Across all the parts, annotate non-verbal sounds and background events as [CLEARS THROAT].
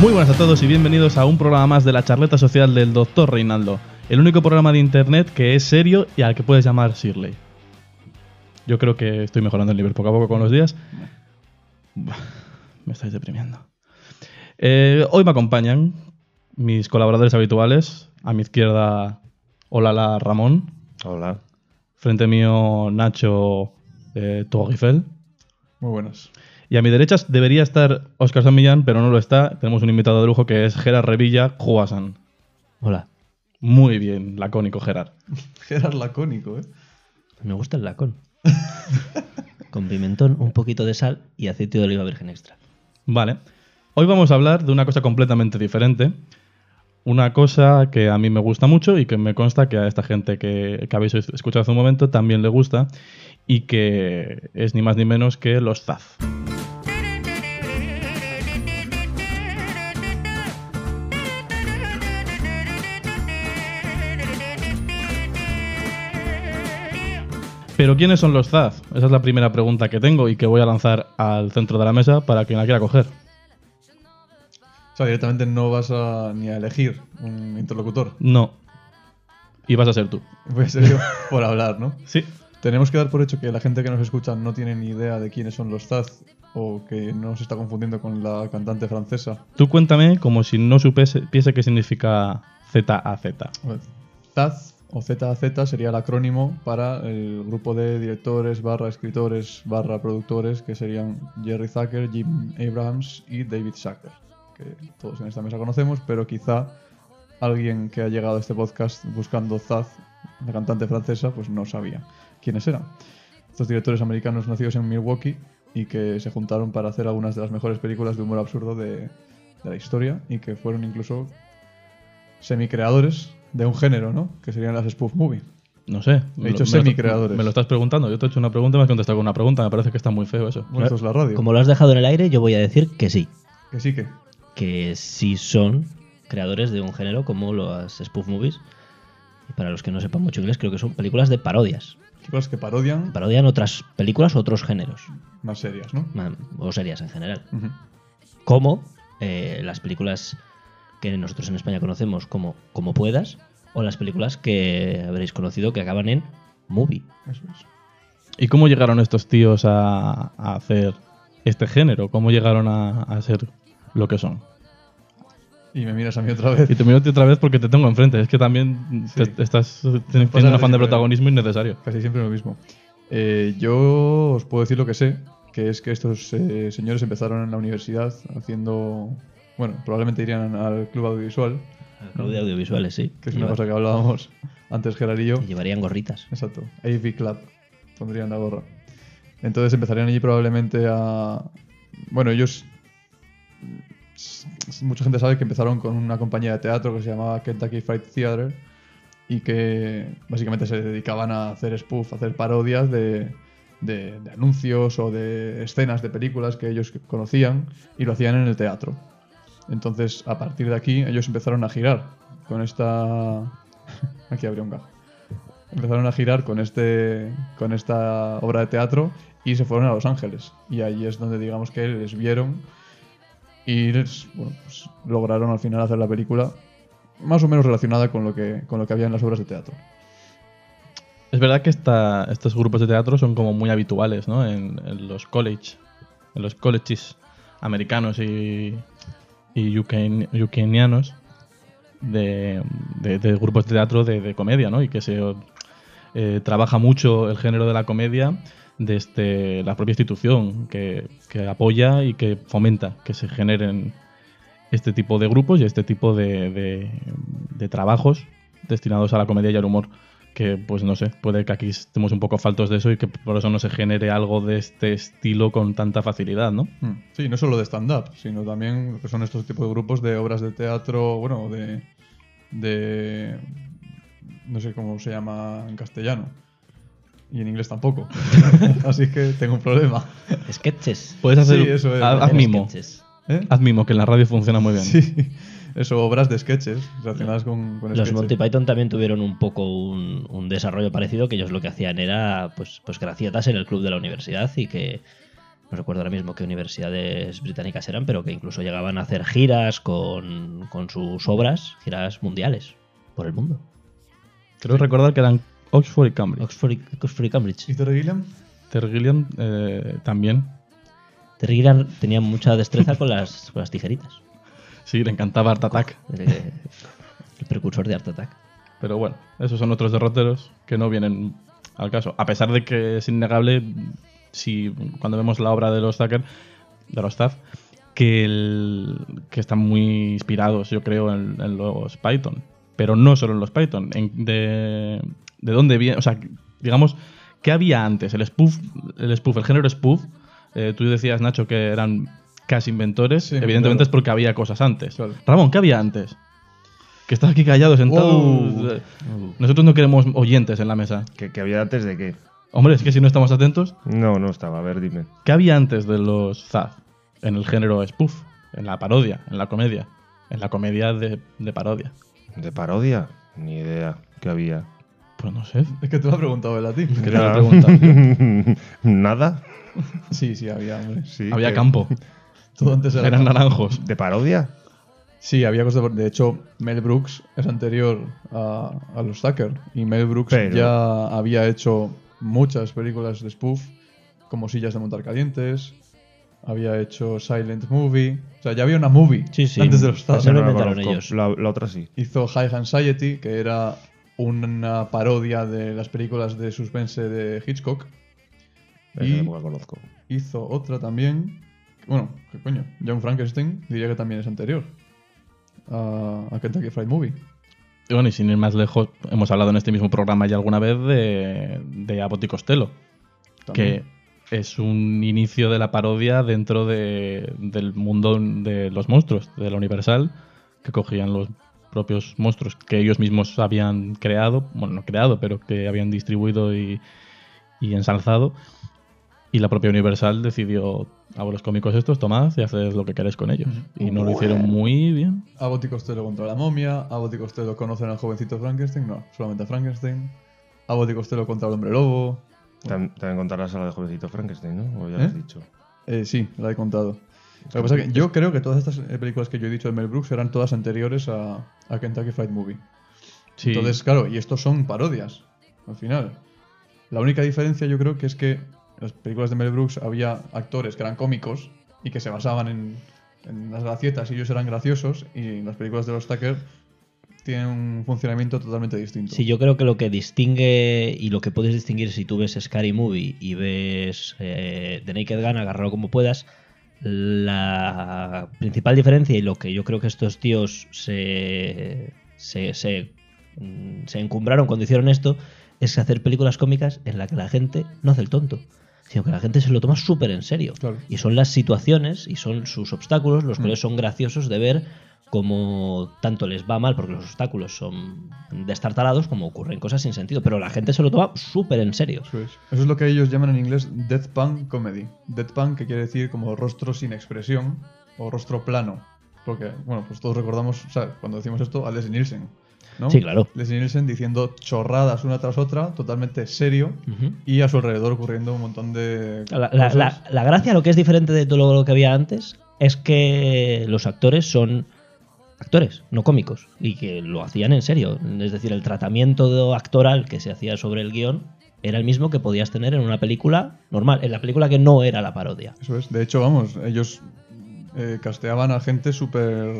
Muy buenas a todos y bienvenidos a un programa más de la charleta social del Dr. Reinaldo, el único programa de internet que es serio y al que puedes llamar Shirley. Yo creo que estoy mejorando el nivel poco a poco con los días. [LAUGHS] Me estáis deprimiendo. Eh, hoy me acompañan mis colaboradores habituales. A mi izquierda, Olala Ramón. Hola. Frente mío, Nacho eh, Torrifel. Muy buenas. Y a mi derecha debería estar Oscar San Millán, pero no lo está. Tenemos un invitado de lujo que es Gerard Revilla Juasan. Hola. Muy bien, lacónico Gerard. [LAUGHS] Gerard lacónico, ¿eh? Me gusta el lacón. [LAUGHS] Con pimentón, un poquito de sal y aceite de oliva virgen extra. Vale. Hoy vamos a hablar de una cosa completamente diferente. Una cosa que a mí me gusta mucho y que me consta que a esta gente que, que habéis escuchado hace un momento también le gusta y que es ni más ni menos que los ZAF. Pero ¿quiénes son los ZAF? Esa es la primera pregunta que tengo y que voy a lanzar al centro de la mesa para quien la quiera coger. O sea, directamente no vas a ni a elegir un interlocutor. No. Y vas a ser tú. Voy a ser yo [LAUGHS] por hablar, ¿no? Sí. Tenemos que dar por hecho que la gente que nos escucha no tiene ni idea de quiénes son los Zaz o que no se está confundiendo con la cantante francesa. Tú cuéntame como si no supiese qué significa ZAZ. Zaz o ZAZ sería el acrónimo para el grupo de directores, barra escritores, barra productores que serían Jerry Zucker, Jim Abrahams y David Zucker, que todos en esta mesa conocemos, pero quizá alguien que ha llegado a este podcast buscando Zaz, la cantante francesa, pues no sabía quiénes eran. Estos directores americanos nacidos en Milwaukee y que se juntaron para hacer algunas de las mejores películas de humor absurdo de, de la historia y que fueron incluso semicreadores de un género, ¿no? Que serían las spoof movie. No sé. He dicho lo- semicreadores. Me lo estás preguntando. Yo te he hecho una pregunta y me has contestado con una pregunta. Me parece que está muy feo eso. Bueno, esto es la radio. Como lo has dejado en el aire, yo voy a decir que sí. Que sí que. Que sí son creadores de un género como las spoof movies. Y para los que no sepan mucho inglés, creo que son películas de parodias. Películas que parodian Parodian otras películas o otros géneros. más serias, ¿no? O series en general. Como eh, las películas que nosotros en España conocemos como Como Puedas. O las películas que habréis conocido que acaban en movie. Eso es. ¿Y cómo llegaron estos tíos a, a hacer este género? ¿Cómo llegaron a, a ser lo que son? Y me miras a mí otra vez. Y te miro a ti otra vez porque te tengo enfrente. Es que también Sí. te- estás teniendo Pasa un afán de siempre. protagonismo innecesario. Casi siempre lo mismo. Eh, yo os puedo decir lo que sé, que es que estos eh, señores empezaron en la universidad haciendo, bueno, probablemente irían al club audiovisual, El club de audiovisuales, sí. que es una cosa que hablábamos antes Gerard y yo. y llevarían gorritas. Exacto, AV Club, pondrían la gorra. Entonces empezarían allí probablemente a... Bueno, ellos... Mucha gente sabe que empezaron con una compañía de teatro que se llamaba Kentucky Fried Theater y que básicamente se dedicaban a hacer spoof, a hacer parodias de, de- de anuncios o de escenas de películas que ellos conocían y lo hacían en el teatro. Entonces, a partir de aquí, ellos empezaron a girar con esta... [LAUGHS] Aquí habría un gajo. Empezaron a girar con este con esta obra de teatro y se fueron a Los Ángeles. Y allí es donde digamos que les vieron y les, bueno, pues, lograron al final hacer la película más o menos relacionada con lo que con lo que había en las obras de teatro. Es verdad que esta- estos grupos de teatro son como muy habituales ¿no? en, en los college, en los colleges americanos y, y de, de- grupos de teatro de, de comedia, ¿no? Y que se eh, trabaja mucho el género de la comedia desde la propia institución que, que apoya y que fomenta que se generen este tipo de grupos y este tipo de- de trabajos destinados a la comedia y al humor que pues no sé, puede que aquí estemos un poco faltos de eso y que por eso no se genere algo de este estilo con tanta facilidad, ¿no? Mm. sí no solo de stand up sino también lo que son estos tipos de grupos de obras de teatro bueno de de no sé cómo se llama en castellano y en inglés tampoco [LAUGHS] así que tengo un problema Sketches. Puedes hacer Sí, eso es. haz, mimo, sketches. ¿Eh? haz mimo que en la radio funciona muy bien. Sí, eso, obras de sketches relacionadas con, con Los. Monty Python también tuvieron un poco un, un desarrollo parecido, que ellos lo que hacían era pues, pues gracietas en el club de la universidad y que no recuerdo ahora mismo qué universidades británicas eran, pero que incluso llegaban a hacer giras con, con sus obras, giras mundiales por el mundo. Creo recordar que eran Oxford y Cambridge. Oxford y, Oxford y Cambridge. ¿Y Terry Gilliam? Terry Gilliam eh, también. Terry Gilliam tenía mucha destreza con las, con las tijeritas. Sí, le encantaba Art Attack. [LAUGHS] El, el precursor de Art Attack. Pero bueno, esos son otros derroteros que no vienen al caso. A pesar de que es innegable, si cuando vemos la obra de los Zucker, de los Staff, que, el- que están muy inspirados, yo creo, en, en los Python. Pero no solo en los Python. En- de, ¿De dónde viene? O sea, digamos, ¿qué había antes? El spoof, el spoof, el género spoof. eh, tú decías, Nacho, que eran casi inventores. Sí, Evidentemente claro. es porque había cosas antes. Claro. Ramón, ¿qué había antes? Que estás aquí callado, sentado. Oh. Eh, Nosotros no queremos oyentes en la mesa. ¿Que, que había antes de qué? Hombre, es que si no estamos atentos, No, no estaba. A ver, dime. ¿qué había antes de los Zaz? En el género spoof, en la parodia, en la comedia. En la comedia de, de parodia. ¿De parodia? Ni idea. ¿Qué había? Pues no sé. Es que te lo he preguntado él a ti. ¿Qué te voy a preguntar? [LAUGHS] ¿Nada? Sí, sí, había, hombre. Sí, Había que- campo. [LAUGHS] Todo antes era Eran naranjos. ¿De parodia? Sí, había cosas de... De hecho, Mel Brooks es anterior a, a los Tucker. Y Mel Brooks Pero- ya había hecho muchas películas de spoof, como Sillas de Montar Calientes. Había hecho Silent Movie. O sea, ya había una movie Sí, sí. antes de los Esa Tucker. no la lo ellos. La, la otra sí. Hizo High Anxiety, que era una parodia de las películas de suspense de Hitchcock. Y tampoco la conozco. hizo otra también. Bueno, ¿qué coño? John Frankenstein diría que también es anterior a, a Kentucky Fried Movie. Y bueno, y sin ir más lejos, hemos hablado en este mismo programa ya alguna vez de, de Abbott y Costello. También. que es un inicio de la parodia dentro de- del mundo de los monstruos, de la Universal, que cogían los propios monstruos que ellos mismos habían creado, bueno, no creado, pero que habían distribuido y, y ensalzado. Y la propia Universal decidió, a los cómicos estos, tomad y haced lo que queréis con ellos. Y no lo hicieron muy bien. Abbott y Costello contra la momia. Abbott y Costello conocen al jovencito Frankenstein. No, solamente a Frankenstein. Abbott y Costello contra el hombre lobo. Tam- También contarás a la de jovencito Frankenstein, ¿no? O ya lo has ¿Eh? dicho. Eh, sí, la he contado. Lo que pasa es que yo creo que todas estas eh, películas que yo he dicho de Mel Brooks eran todas anteriores a, a Kentucky Fried Movie. Sí. Entonces, claro, y estos son parodias, al final. La única diferencia yo creo que es que en las películas de Mel Brooks había actores que eran cómicos y que se basaban en, en las gracietas y ellos eran graciosos y en las películas de los Tucker tienen un funcionamiento totalmente distinto. Sí, yo creo que lo que distingue y lo que puedes distinguir si tú ves Scary Movie y ves eh, The Naked Gun, agarrarlo como puedas, la principal diferencia y lo que yo creo que estos tíos se, se, se, mm, se encumbraron cuando hicieron esto es hacer películas cómicas en las que la gente no hace el tonto, sino que la gente se lo toma súper en serio. Claro. Y son las situaciones y son sus obstáculos los cuales son graciosos de ver como tanto les va mal porque los obstáculos son destartalados como ocurren cosas sin sentido. Pero la gente se lo toma súper en serio. Eso es. Eso es lo que ellos llaman en inglés deadpan comedy. Deadpan que quiere decir como rostro sin expresión o rostro plano. Porque, bueno, pues todos recordamos, o sea, cuando decimos esto, a Leslie Nielsen. ¿No? Sí, claro. Leslie Nielsen diciendo chorradas una tras otra, totalmente serio, y a su alrededor ocurriendo un montón de. La, la- cosas. la- la gracia, lo que es diferente de todo lo que había antes, es que los actores son actores, no cómicos, y que lo hacían en serio. Es decir, el tratamiento actoral que se hacía sobre el guion era el mismo que podías tener en una película normal, en la película que no era la parodia. Eso es. De hecho, vamos, ellos eh, casteaban a gente súper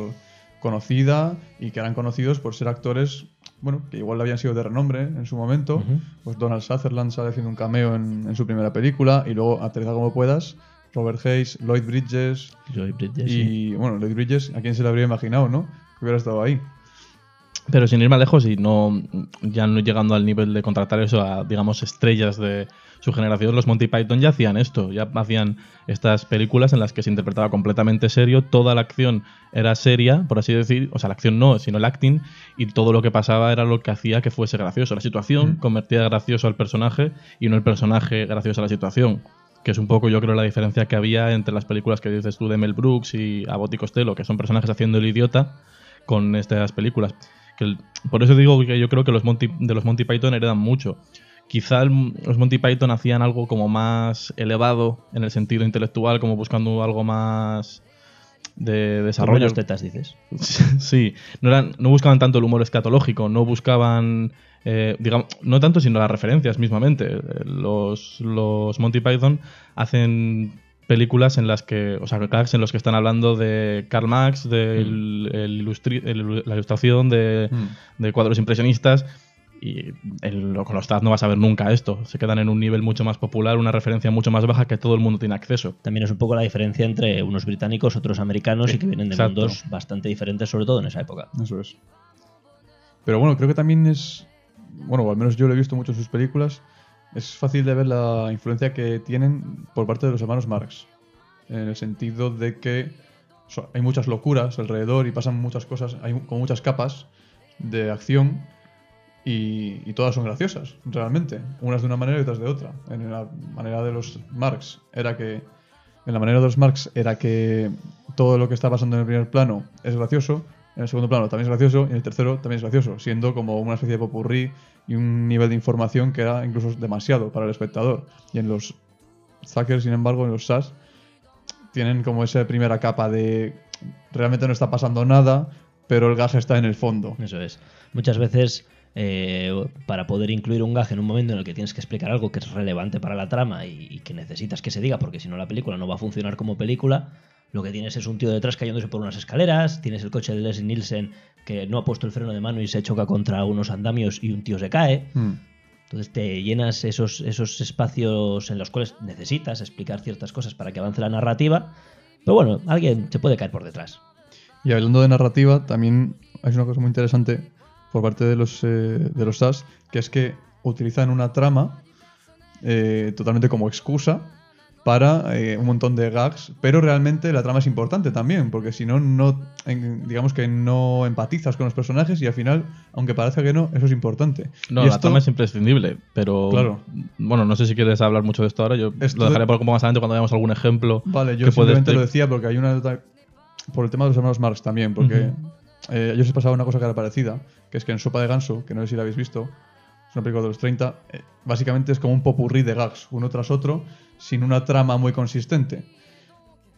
conocida y que eran conocidos por ser actores, bueno, que igual habían sido de renombre en su momento. Pues Donald Sutherland sale haciendo un cameo en, en su primera película y luego aterriza como puedas. Robert Hayes, Lloyd Bridges Joy Bridges, sí. y, bueno, Lloyd Bridges, ¿a quién se le habría imaginado, no? Que hubiera estado ahí. Pero sin ir más lejos y no ya no llegando al nivel de contratar eso a, digamos, estrellas de su generación, los Monty Python ya hacían esto, ya hacían estas películas en las que se interpretaba completamente serio, toda la acción era seria, por así decir, o sea, la acción no, sino el acting, y todo lo que pasaba era lo que hacía que fuese gracioso. La situación Mm. convertía gracioso al personaje y no el personaje gracioso a la situación. Que es un poco, yo creo, la diferencia que había entre las películas que dices tú de Mel Brooks y Abbott y Costello, que son personajes haciendo el idiota, con estas películas. Que el- por eso digo que yo creo que los Monty, de los Monty Python heredan mucho. quizá el- los Monty Python hacían algo como más elevado en el sentido intelectual, como buscando algo más de desarrollo. buenas tetas, dices. [LAUGHS] Sí, no, eran, no buscaban tanto el humor escatológico, no buscaban, eh, digamos, no tanto sino las referencias mismamente. Los, los Monty Python hacen películas en las que, o sea, gags en los que están hablando de Karl Marx, de el- el ilustri- el- la ilustración, de, Mm. de cuadros impresionistas. Y el- con los Taz no vas a ver nunca esto. Se quedan en un nivel mucho más popular, una referencia mucho más baja que todo el mundo tiene acceso. También es un poco la diferencia entre unos británicos, otros americanos Sí, y que vienen de exacto. mundos bastante diferentes, sobre todo en esa época. Eso es. Pero bueno, creo que también es. Bueno, o al menos yo lo he visto mucho en sus películas. Es fácil de ver la influencia que tienen por parte de los hermanos Marx. En el sentido de que hay muchas locuras alrededor y pasan muchas cosas, hay como muchas capas de acción y, y todas son graciosas, realmente. Unas de una manera y otras de otra. En la manera de los Marx era que. En la manera de los Marx era que todo lo que está pasando en el primer plano es gracioso, en el segundo plano también es gracioso y en el tercero también es gracioso, siendo como una especie de popurrí y un nivel de información que era incluso demasiado para el espectador. Y en los Zucker, sin embargo, en los SAS, tienen como esa primera capa de realmente no está pasando nada, pero el gas está en el fondo. Eso es. Muchas veces, eh, para poder incluir un gag en un momento en el que tienes que explicar algo que es relevante para la trama y, y que necesitas que se diga, porque si no la película no va a funcionar como película, lo que tienes es un tío detrás cayéndose por unas escaleras, tienes el coche de Leslie Nielsen que no ha puesto el freno de mano y se choca contra unos andamios y un tío se cae. Hmm. Entonces te llenas esos, esos espacios en los cuales necesitas explicar ciertas cosas para que avance la narrativa. Pero bueno, alguien se puede caer por detrás. Y hablando de narrativa, también hay una cosa muy interesante por parte de los, eh, de los SAS, que es que utilizan una trama eh, totalmente como excusa para eh, un montón de gags, pero realmente la trama es importante también, porque si no, no en- digamos que no empatizas con los personajes y al final, aunque parezca que no, eso es importante. No, Y la esto- trama es imprescindible, pero. Claro. Bueno, no sé si quieres hablar mucho de esto ahora. Yo Esto lo dejaré de- por un poco más adelante cuando veamos algún ejemplo. Vale, yo que simplemente lo expli- decía porque hay una por el tema de los hermanos Marx también, porque Ujú. eh, a ellos les pasaba una cosa que era parecida, que es que en Sopa de Ganso, que no sé si la habéis visto, una película de los 30, eh, básicamente es como un popurrí de gags, uno tras otro, sin una trama muy consistente.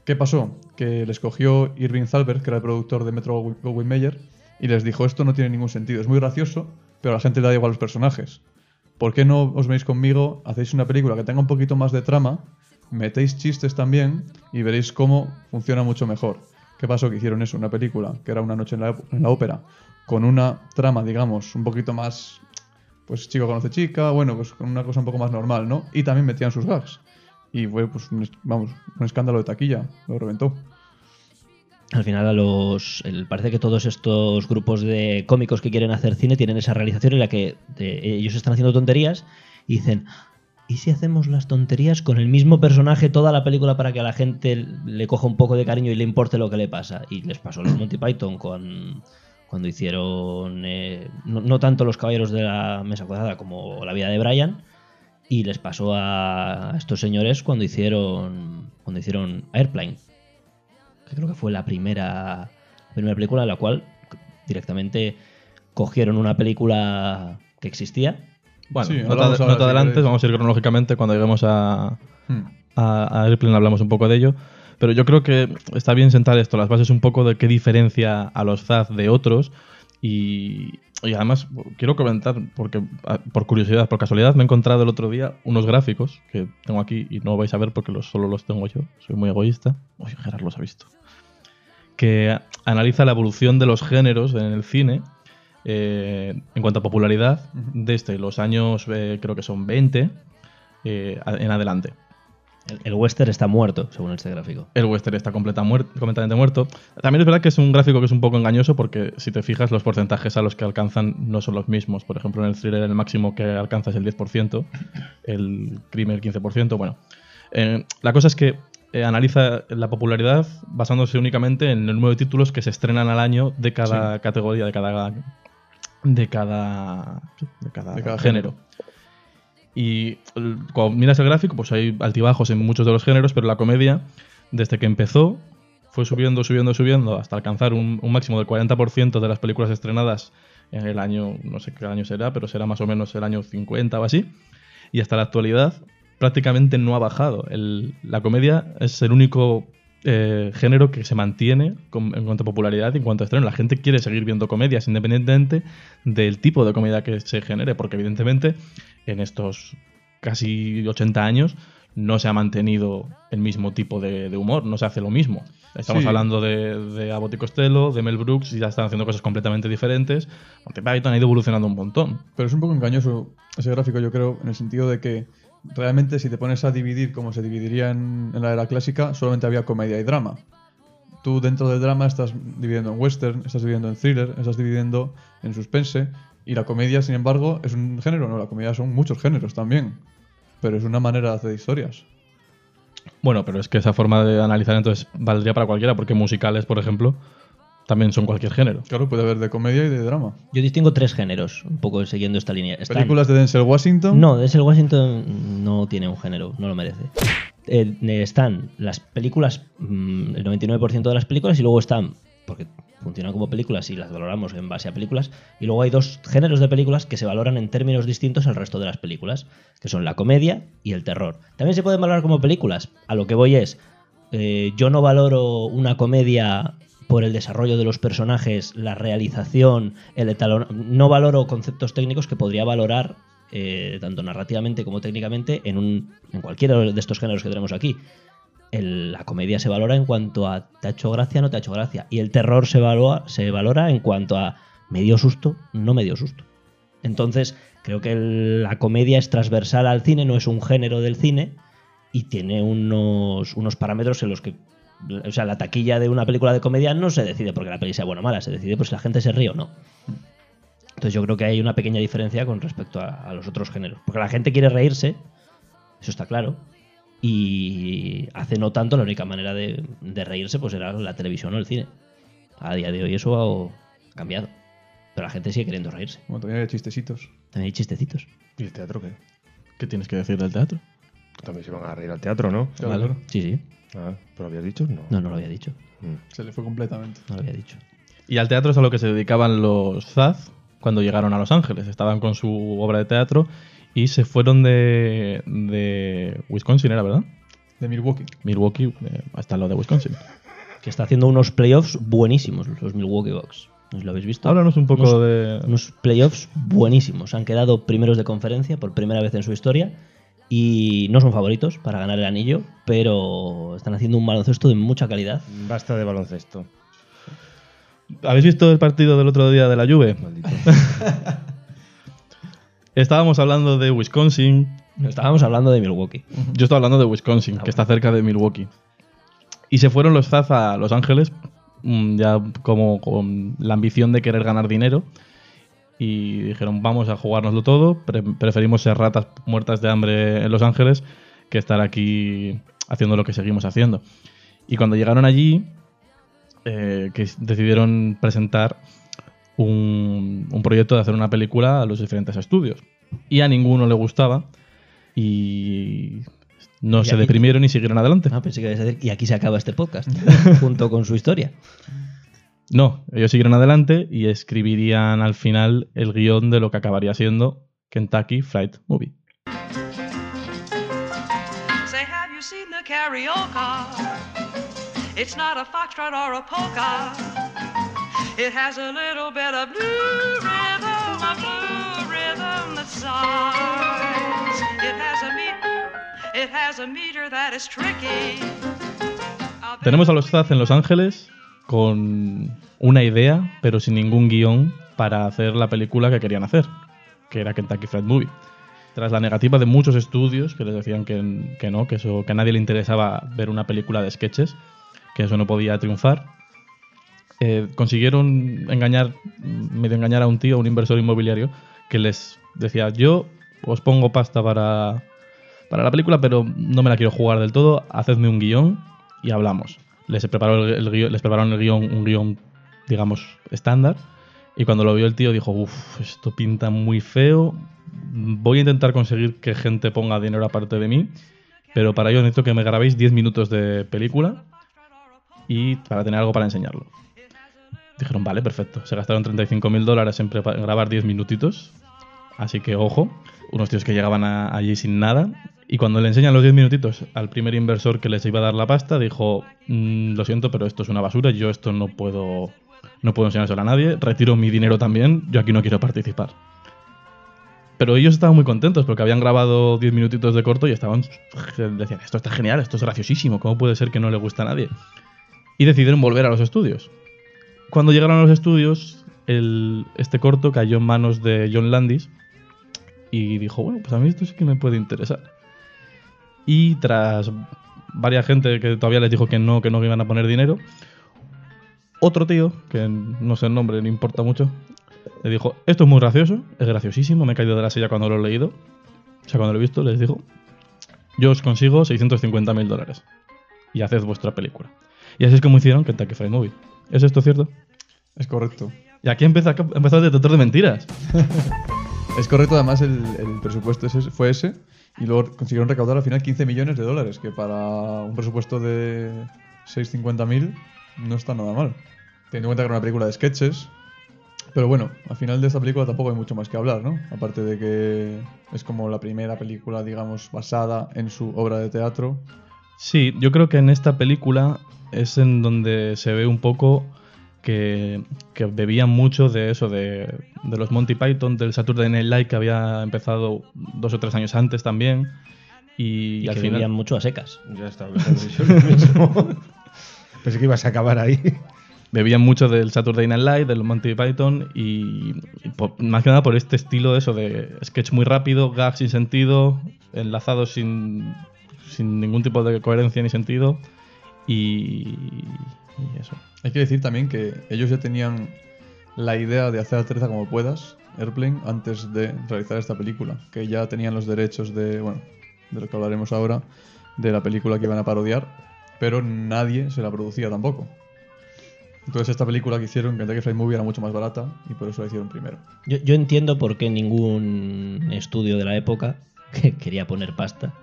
¿Qué pasó? Que les cogió Irving Thalberg, que era el productor de Metro Goldwyn Mayer, y les dijo, esto no tiene ningún sentido, es muy gracioso, pero a la gente le da igual los personajes. ¿Por qué no os veis conmigo, hacéis una película que tenga un poquito más de trama, metéis chistes también y veréis cómo funciona mucho mejor? ¿Qué pasó? Que hicieron eso, una película, que era una noche en la, en la ópera, con una trama, digamos, un poquito más, pues chico conoce chica, bueno, pues con una cosa un poco más normal, ¿no? Y también metían sus gags. Y fue, pues, vamos, un escándalo de taquilla, lo reventó. Al final a los parece que todos estos grupos de cómicos que quieren hacer cine tienen esa realización en la que ellos están haciendo tonterías y dicen ¿y si hacemos las tonterías con el mismo personaje toda la película para que a la gente le coja un poco de cariño y le importe lo que le pasa? Y les pasó los Monty Python con cuando hicieron eh, no, no tanto los caballeros de la mesa cuadrada como la vida de Brian y les pasó a estos señores cuando hicieron cuando hicieron Airplane que creo que fue la primera, la primera película en la cual directamente cogieron una película que existía. Bueno, Sí, no, te, no adelantes, vamos a ir cronológicamente cuando lleguemos a, Hmm. a, a Airplane hablamos un poco de ello. Pero yo creo que está bien sentar esto, las bases un poco de qué diferencia a los Zaz de otros. Y, y además quiero comentar, porque a- por curiosidad, por casualidad, me he encontrado el otro día unos gráficos que tengo aquí y no vais a ver porque los, solo los tengo yo. Soy muy egoísta. Oye, Gerard los ha visto. Que analiza la evolución de los géneros en el cine eh, en cuanto a popularidad desde los años, eh, creo que son 20 eh, en adelante. El, el western está muerto, según este gráfico. El western está completa muer- completamente muerto. También es verdad que es un gráfico que es un poco engañoso porque si te fijas los porcentajes a los que alcanzan no son los mismos. Por ejemplo, en el thriller el máximo que alcanza es el 10%, el crimen el 15%. Bueno, eh, la cosa es que eh, analiza la popularidad basándose únicamente en el número de títulos que se estrenan al año de cada categoría, de cada de cada de cada, De cada género. Y cuando miras el gráfico, pues hay altibajos en muchos de los géneros, pero la comedia, desde que empezó, fue subiendo, subiendo, subiendo, hasta alcanzar un, máximo del 40% de las películas estrenadas en el año, no sé qué año será, pero será más o menos el año 50 o así. y hasta la actualidad prácticamente no ha bajado. La comedia es el único eh, género que se mantiene con- en cuanto a popularidad y en cuanto a estreno. La gente quiere seguir viendo comedias independientemente del tipo de comedia que se genere, porque evidentemente en estos casi 80 años no se ha mantenido el mismo tipo de, de humor, no se hace lo mismo. Estamos Sí. hablando de, de Abbott y Costello, de Mel Brooks, y ya están haciendo cosas completamente diferentes. Monty Python ha ido evolucionando un montón. Pero es un poco engañoso ese gráfico, yo creo, en el sentido de que realmente si te pones a dividir como se dividiría en, en la era clásica, solamente había comedia y drama. Tú dentro del drama estás dividiendo en western, estás dividiendo en thriller, estás dividiendo en suspense. Y la comedia, sin embargo, es un género, no, la comedia son muchos géneros también. Pero es una manera de hacer historias. Bueno, pero es que esa forma de analizar entonces valdría para cualquiera, porque musicales, por ejemplo, también son cualquier género. Claro, puede haber de comedia y de drama. Yo distingo tres géneros, un poco siguiendo esta línea. Están- Películas de Denzel Washington. No, Denzel Washington no tiene un género, no lo merece. Eh, están las películas, mm, el 99% de las películas, y luego están, porque funcionan como películas y las valoramos en base a películas, y luego hay dos géneros de películas que se valoran en términos distintos al resto de las películas, que son la comedia y el terror. También se pueden valorar como películas. A lo que voy es, eh, yo no valoro una comedia por el desarrollo de los personajes, la realización, el etalón. No valoro conceptos técnicos que podría valorar eh, tanto narrativamente como técnicamente en, un, en cualquiera de estos géneros que tenemos aquí. La comedia se valora en cuanto a te ha hecho gracia, no te ha hecho gracia. Y el terror se, valora, se valora en cuanto a me dio susto, no me dio susto. Entonces, creo que la comedia es transversal al cine, no es un género del cine y tiene unos, unos parámetros en los que. O sea, la taquilla de una película de comedia no se decide porque la peli sea buena o mala, se decide por si la gente se ríe o no. Entonces, yo creo que hay una pequeña diferencia con respecto a, a los otros géneros. Porque la gente quiere reírse, eso está claro. Y hace no tanto la única manera de, de reírse pues era la televisión o el cine. A día de hoy eso ha cambiado. Pero la gente sigue queriendo reírse. Bueno, también hay chistecitos. También hay chistecitos. ¿Y el teatro qué? ¿Qué tienes que decir del teatro? También se van a reír al teatro, ¿no? Claro. Sí, sí. Ah, ¿pero habías dicho? No. No, no lo había dicho. Mm. Se le fue completamente. No lo había dicho. Y al teatro es a lo que se dedicaban los Zaz cuando llegaron a Los Ángeles. Estaban con su obra de teatro y se fueron de, de Wisconsin, ¿era verdad? De Milwaukee. Milwaukee, eh, hasta lo de Wisconsin. Que está haciendo unos playoffs buenísimos los Milwaukee Bucks. ¿Os lo habéis visto? Háblanos un poco Unos- de... unos playoffs buenísimos. Han quedado primeros de conferencia por primera vez en su historia y no son favoritos para ganar el anillo, pero están haciendo un baloncesto de mucha calidad. Basta de baloncesto. ¿Habéis visto el partido del otro día de la Juve? Maldito. [LAUGHS] Estábamos hablando de Wisconsin. Estábamos hablando de Milwaukee. Yo estaba hablando de Wisconsin, que está cerca de Milwaukee. Y se fueron los Zaz a Los Ángeles, mm, ya como con la ambición de querer ganar dinero. Y dijeron, vamos a jugárnoslo todo. pre- preferimos ser ratas muertas de hambre en Los Ángeles que estar aquí haciendo lo que seguimos haciendo. Y cuando llegaron allí, eh, que decidieron presentar un, un proyecto de hacer una película a los diferentes estudios. Y a ninguno le gustaba. Y no Y se aquí- deprimieron y siguieron adelante. Ah, pensé que ibas a decir, y aquí se acaba este podcast, [LAUGHS] junto con su historia. No, ellos siguieron adelante y escribirían al final el guion de lo que acabaría siendo Kentucky Fried Movie. Say, have you seen the carioca? It's not a foxtrot or a polka. It has a little bit of blue rhythm, a blue rhythm that sighs. It has a meter, it has a meter that is tricky. A bit Tenemos a los Zaz en Los Ángeles con una idea, pero sin ningún guion para hacer la película que querían hacer, que era Kentucky Fried Movie. Tras la negativa de muchos estudios que les decían que, no, que, eso, que a nadie le interesaba ver una película de sketches, que eso no podía triunfar, eh, consiguieron engañar, medio engañar a un tío, un inversor inmobiliario, que les decía, yo os pongo pasta para, para la película, pero no me la quiero jugar del todo, hacedme un guion y hablamos. Les, preparó el, guión- les prepararon el guion, un guion, digamos, estándar, y cuando lo vio el tío dijo, uff, esto pinta muy feo, voy a intentar conseguir que gente ponga dinero aparte de mí, pero para ello necesito que me grabéis 10 minutos de película y para tener algo para enseñarlo. Dijeron, vale, perfecto. Se gastaron 35 mil dólares en, grabar 10 minutitos. Así que ojo, unos tíos que llegaban allí sin nada. Y cuando le enseñan los 10 minutitos al primer inversor que les iba a dar la pasta, dijo, "Mm, lo siento, pero esto es una basura, yo esto no puedo, no puedo enseñárselo a nadie, retiro mi dinero también, yo aquí no quiero participar. Pero ellos estaban muy contentos porque habían grabado 10 minutitos de corto y estaban. Decían, esto está genial, esto es graciosísimo, ¿cómo puede ser que no le gusta a nadie? Y decidieron volver a los estudios. Cuando llegaron a los estudios, este corto cayó en manos de John Landis y dijo, bueno, pues a mí esto sí que me puede interesar. Y tras varias gente que todavía les dijo que no, que no iban a poner dinero, otro tío, que no sé el nombre, no importa mucho, le dijo, esto es muy gracioso, es graciosísimo, me he caído de la silla cuando lo he leído. O sea, cuando lo he visto, les digo, yo os consigo 650 mil dólares y haced vuestra película. Y así es como hicieron Kentucky Fried Movie. ¿Es esto cierto? Es correcto. Y aquí empieza, empezó el detector de mentiras. [LAUGHS] Es correcto, además el, el presupuesto ese- fue ese y luego consiguieron recaudar al final 15 millones de dólares, que para un presupuesto de 650.000 no está nada mal. Teniendo en cuenta que era una película de sketches. Pero bueno, al final de esta película tampoco hay mucho más que hablar, ¿no? Aparte de que es como la primera película, digamos, basada en su obra de teatro. Sí, yo creo que en esta película es en donde se ve un poco que, que bebían mucho de eso, de, de los Monty Python, del Saturday Night Live que había empezado dos o tres años antes también. Y, Y, al que final. vivían mucho a secas. Ya mismo. [LAUGHS] Pensé que ibas a acabar ahí. bebían mucho del Saturday Night Live, del Monty Python y, y por- más que nada por este estilo de eso de sketch muy rápido, gag sin sentido, enlazados sin, sin ningún tipo de coherencia ni sentido y, y eso. Hay que decir también que ellos ya tenían la idea de hacer Aterriza como puedas, Airplane, antes de realizar esta película. Que ya tenían los derechos de, bueno, de lo que hablaremos ahora, de la película que iban a parodiar, pero nadie se la producía tampoco. Entonces esta película que hicieron, Kentucky Fried Movie, era mucho más barata y por eso la hicieron primero. Yo, yo entiendo por qué ningún estudio de la época [LAUGHS] que quería poner pasta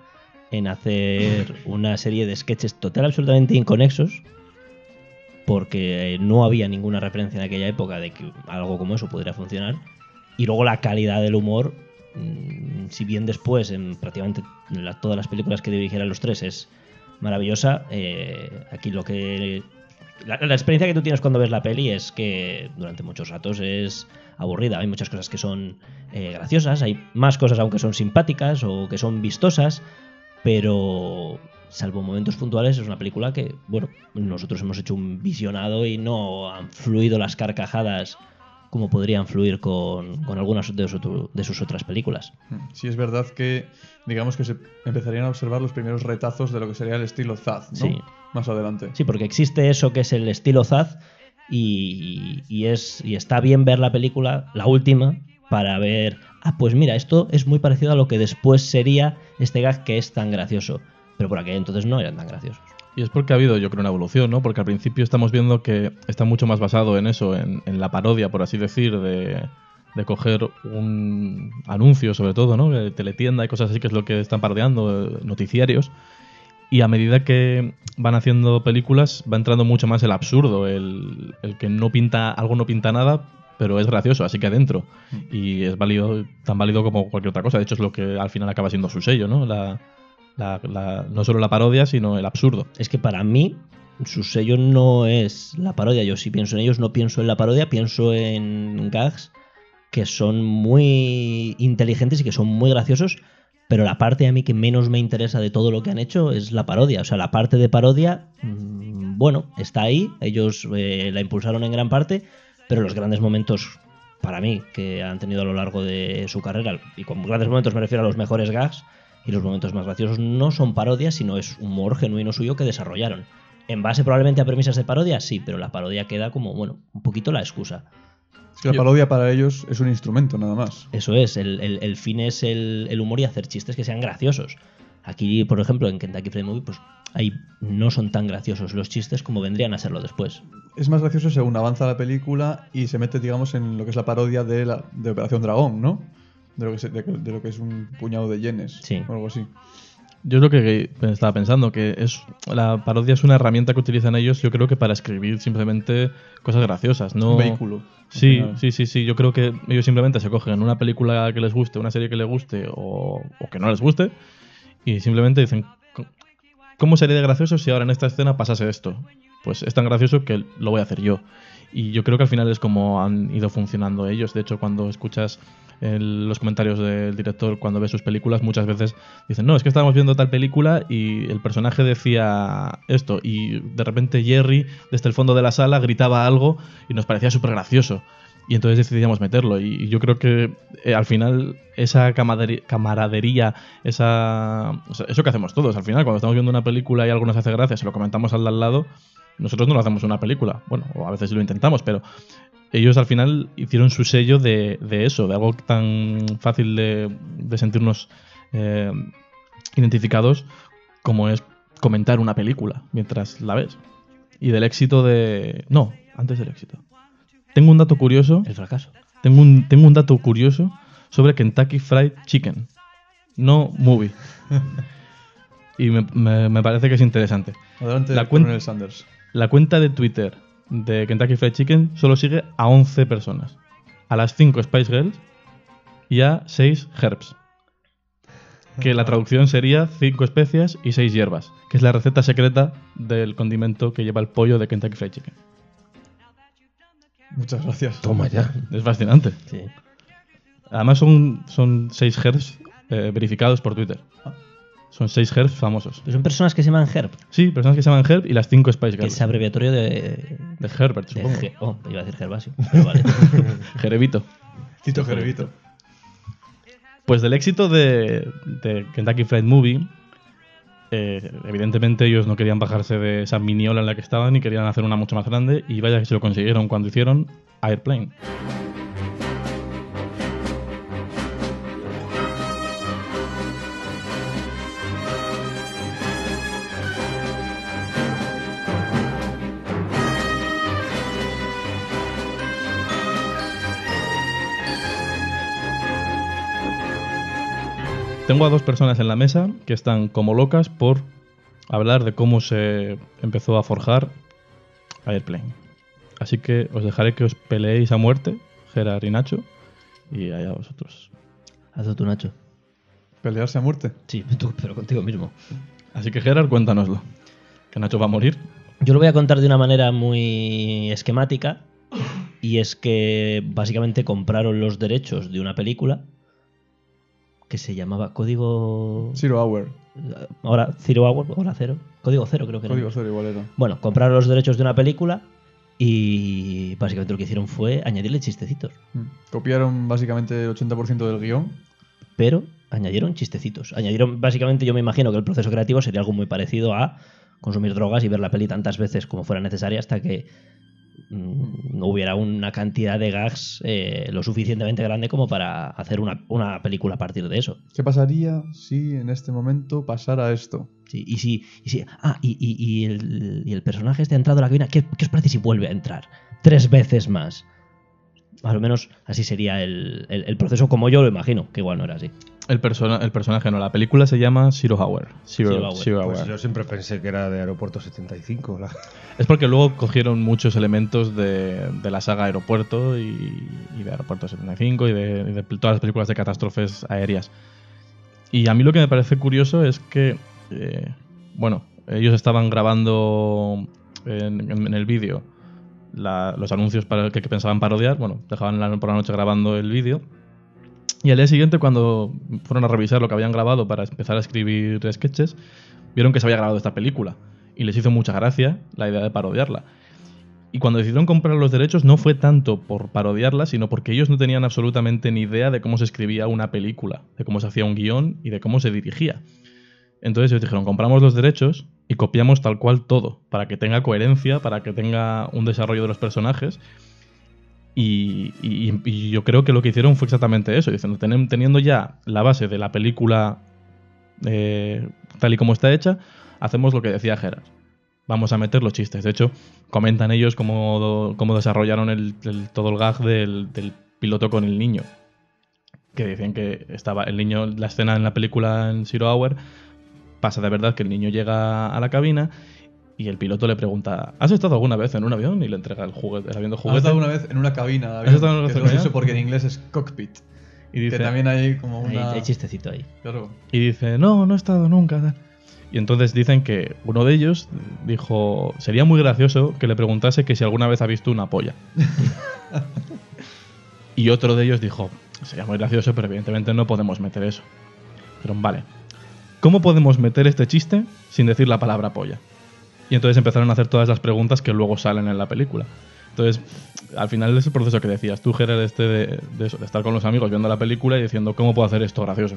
en hacer una serie de sketches total absolutamente inconexos porque eh, no había ninguna referencia en aquella época de que algo como eso pudiera funcionar y luego la calidad del humor mm, si bien después en prácticamente todas las películas que dirigieran los tres es maravillosa eh, aquí lo que la, la experiencia que tú tienes cuando ves la peli es que durante muchos ratos es aburrida. Hay muchas cosas que son eh, graciosas, hay más cosas aunque son simpáticas o que son vistosas, pero salvo momentos puntuales es una película que, bueno, nosotros hemos hecho un visionado y no han fluido las carcajadas como podrían fluir con, con algunas de sus, de sus otras películas. Sí es verdad que, digamos que se empezarían a observar los primeros retazos de lo que sería el estilo Zaz, ¿no? Sí. Más adelante. Sí, porque existe eso que es el estilo Zaz y, y es, y está bien ver la película, la última, para ver, ah, pues mira, esto es muy parecido a lo que después sería este gag que es tan gracioso. Pero por aquel entonces no eran tan graciosos. Y es porque ha habido, yo creo, una evolución, ¿no? Porque al principio estamos viendo que está mucho más basado en eso, en, en la parodia, por así decir, de, de coger un anuncio, sobre todo, ¿no? De teletienda y cosas así, que es lo que están parodiando, eh, noticiarios. Y a medida que van haciendo películas, va entrando mucho más el absurdo, el, el que no pinta, algo no pinta nada, pero es gracioso, así que adentro. Y es válido, tan válido como cualquier otra cosa. De hecho, es lo que al final acaba siendo su sello, ¿no? La, la- no solo la parodia, sino el absurdo. Es que para mí, su sello no es la parodia. Yo si pienso en ellos, no pienso en la parodia, pienso en gags que son muy inteligentes y que son muy graciosos. Pero la parte a mí que menos me interesa de todo lo que han hecho es la parodia. O sea, la parte de parodia, mm, bueno, está ahí. Ellos eh, la impulsaron en gran parte. Pero los grandes momentos, para mí, que han tenido a lo largo de su carrera, y con grandes momentos me refiero a los mejores gags, y los momentos más graciosos no son parodias, sino es humor genuino suyo que desarrollaron. En base probablemente a premisas de parodia, sí, pero la parodia queda como, bueno, un poquito la excusa. Es que la parodia para ellos es un instrumento nada más. Eso es, el, el- el fin es el, el humor y hacer chistes que sean graciosos. Aquí, por ejemplo, en Kentucky Fried Movie, pues ahí no son tan graciosos los chistes como vendrían a serlo después. Es más gracioso según avanza la película y se mete, digamos, en lo que es la parodia de, la, de Operación Dragón, ¿no? De lo, que se- de, de lo que es un puñado de yenes Sí. o algo así. Yo es lo que estaba pensando, que es la parodia es una herramienta que utilizan ellos, yo creo que para escribir simplemente cosas graciosas, no Un vehículo. Sí, sí, sí, sí. Yo creo que ellos simplemente se cogen una película que les guste, una serie que les guste o, o que no les guste y simplemente dicen, "Co- ¿cómo sería de gracioso si ahora en esta escena pasase esto? Pues es tan gracioso que lo voy a hacer yo. Y yo creo que al final es como han ido funcionando ellos. De hecho, cuando escuchas el- los comentarios del director, cuando ves sus películas, muchas veces dicen, no, es que estábamos viendo tal película y el personaje decía esto. Y de repente Jerry, desde el fondo de la sala, gritaba algo y nos parecía súper gracioso. Y entonces decidíamos meterlo. Y, yo creo que eh, al final esa camaradería, esa, eso que hacemos todos, al final cuando estamos viendo una película y algo nos hace gracia, se lo comentamos al de al lado, nosotros no lo hacemos una película. Bueno, o a veces lo intentamos, pero ellos al final hicieron su sello de, de eso, de algo tan fácil de, de sentirnos eh, identificados como es comentar una película mientras la ves. Y del éxito de... No, antes del éxito. Tengo un dato curioso. El fracaso. Tengo un, tengo un dato curioso sobre Kentucky Fried Chicken. No movie. [LAUGHS] y me, me- me parece que es interesante. Adelante, La cuen- Sanders. La cuenta de Twitter de Kentucky Fried Chicken solo sigue a 11 personas. A las 5 Spice Girls y a 6 Herbs. Que la traducción sería 5 especias y 6 hierbas. Que es la receta secreta del condimento que lleva el pollo de Kentucky Fried Chicken. Muchas gracias. Toma ya. Es fascinante. Sí. Además son, son 6 Herbs eh, verificados por Twitter. Son 6 Herbs famosos. Son personas que se llaman Herb, Sí, personas que se llaman Herb y las 5 Spice que Girls. es abreviatorio de. De Herbert, de supongo. Ge- oh, iba a decir Gervasio. pero vale. [LAUGHS] Jerebito. Tito Jerevito. Pues del éxito de, de Kentucky Fried Movie, eh, evidentemente ellos no querían bajarse de esa miniola en la que estaban y querían hacer una mucho más grande y vaya que se lo consiguieron cuando hicieron Airplane. Tengo a dos personas en la mesa que están como locas por hablar de cómo se empezó a forjar Airplane. Así que os dejaré que os peleéis a muerte, Gerard y Nacho, y allá vosotros. Hazlo tú, Nacho. Pelearse a muerte. Sí, tú, pero contigo mismo. Así que Gerard, cuéntanoslo. Que Nacho va a morir. Yo lo voy a contar de una manera muy esquemática. Y es que básicamente compraron los derechos de una película que se llamaba Código. Zero Hour. Ahora Zero Hour, hora cero. Código cero, creo que era. Código cero igual era. Bueno, compraron los derechos de una película y básicamente lo que hicieron fue añadirle chistecitos. Mm. Copiaron básicamente el 80% del guion. Pero añadieron chistecitos. Añadieron, básicamente, yo me imagino que el proceso creativo sería algo muy parecido a consumir drogas y ver la peli tantas veces como fuera necesaria hasta que no hubiera una cantidad de gags eh, lo suficientemente grande como para hacer una, una película a partir de eso. ¿Qué pasaría si en este momento pasara esto? Sí, y si, y si- ah, y, y- y el, y el personaje este ha entrado a la cabina, ¿qué, qué os parece si vuelve a entrar? Tres veces más. Más o menos así sería el, el- el proceso como yo lo imagino, que igual no era así. El, persona, el personaje no, la película se llama Zero Hour. Zero, Zero Hour. Zero Pues yo siempre pensé que era de Aeropuerto 75. la- Es porque luego cogieron muchos elementos de, de la saga Aeropuerto y, y de Aeropuerto 75 y de, y de todas las películas de catástrofes aéreas. Y a mí lo que me parece curioso es que, eh, bueno, ellos estaban grabando en, en- en el vídeo los anuncios para que, que pensaban parodiar, bueno, dejaban la- por la noche grabando el vídeo. Y al día siguiente, cuando fueron a revisar lo que habían grabado para empezar a escribir sketches, vieron que se había grabado esta película. Y les hizo mucha gracia la idea de parodiarla. Y cuando decidieron comprar los derechos no fue tanto por parodiarla, sino porque ellos no tenían absolutamente ni idea de cómo se escribía una película, de cómo se hacía un guion y de cómo se dirigía. Entonces ellos dijeron, compramos los derechos y copiamos tal cual todo, para que tenga coherencia, para que tenga un desarrollo de los personajes. Y, y- yo creo que lo que hicieron fue exactamente eso, diciendo, "Tenem- teniendo ya la base de la película eh, tal y como está hecha, hacemos lo que decía Gerard. Vamos a meter los chistes. De hecho, comentan ellos cómo, cómo desarrollaron todo el gag del, piloto con el niño. Que decían que estaba el niño, la escena en la película en Zero Hour, pasa de verdad que el niño llega a la cabina y el piloto le pregunta, ¿has estado alguna vez en un avión? Y le entrega el juguete, el avión de ¿Has juguete. estado alguna vez en una cabina? de ¿Has avión? estado en una cabina? gracioso porque en inglés es cockpit. Y dice, que también hay como una... hay chistecito ahí. Claro. y dice, no, no he estado nunca. Y entonces dicen que uno de ellos dijo, sería muy gracioso que le preguntase que si alguna vez ha visto una polla. [LAUGHS] y otro de ellos dijo, sería muy gracioso, pero evidentemente no podemos meter eso. Pero vale, ¿cómo podemos meter este chiste sin decir la palabra polla? Y entonces empezaron a hacer todas las preguntas que luego salen en la película. Entonces, al final es el proceso que decías tú, Gerard, este de, eso, de estar con los amigos viendo la película y diciendo, ¿cómo puedo hacer esto gracioso?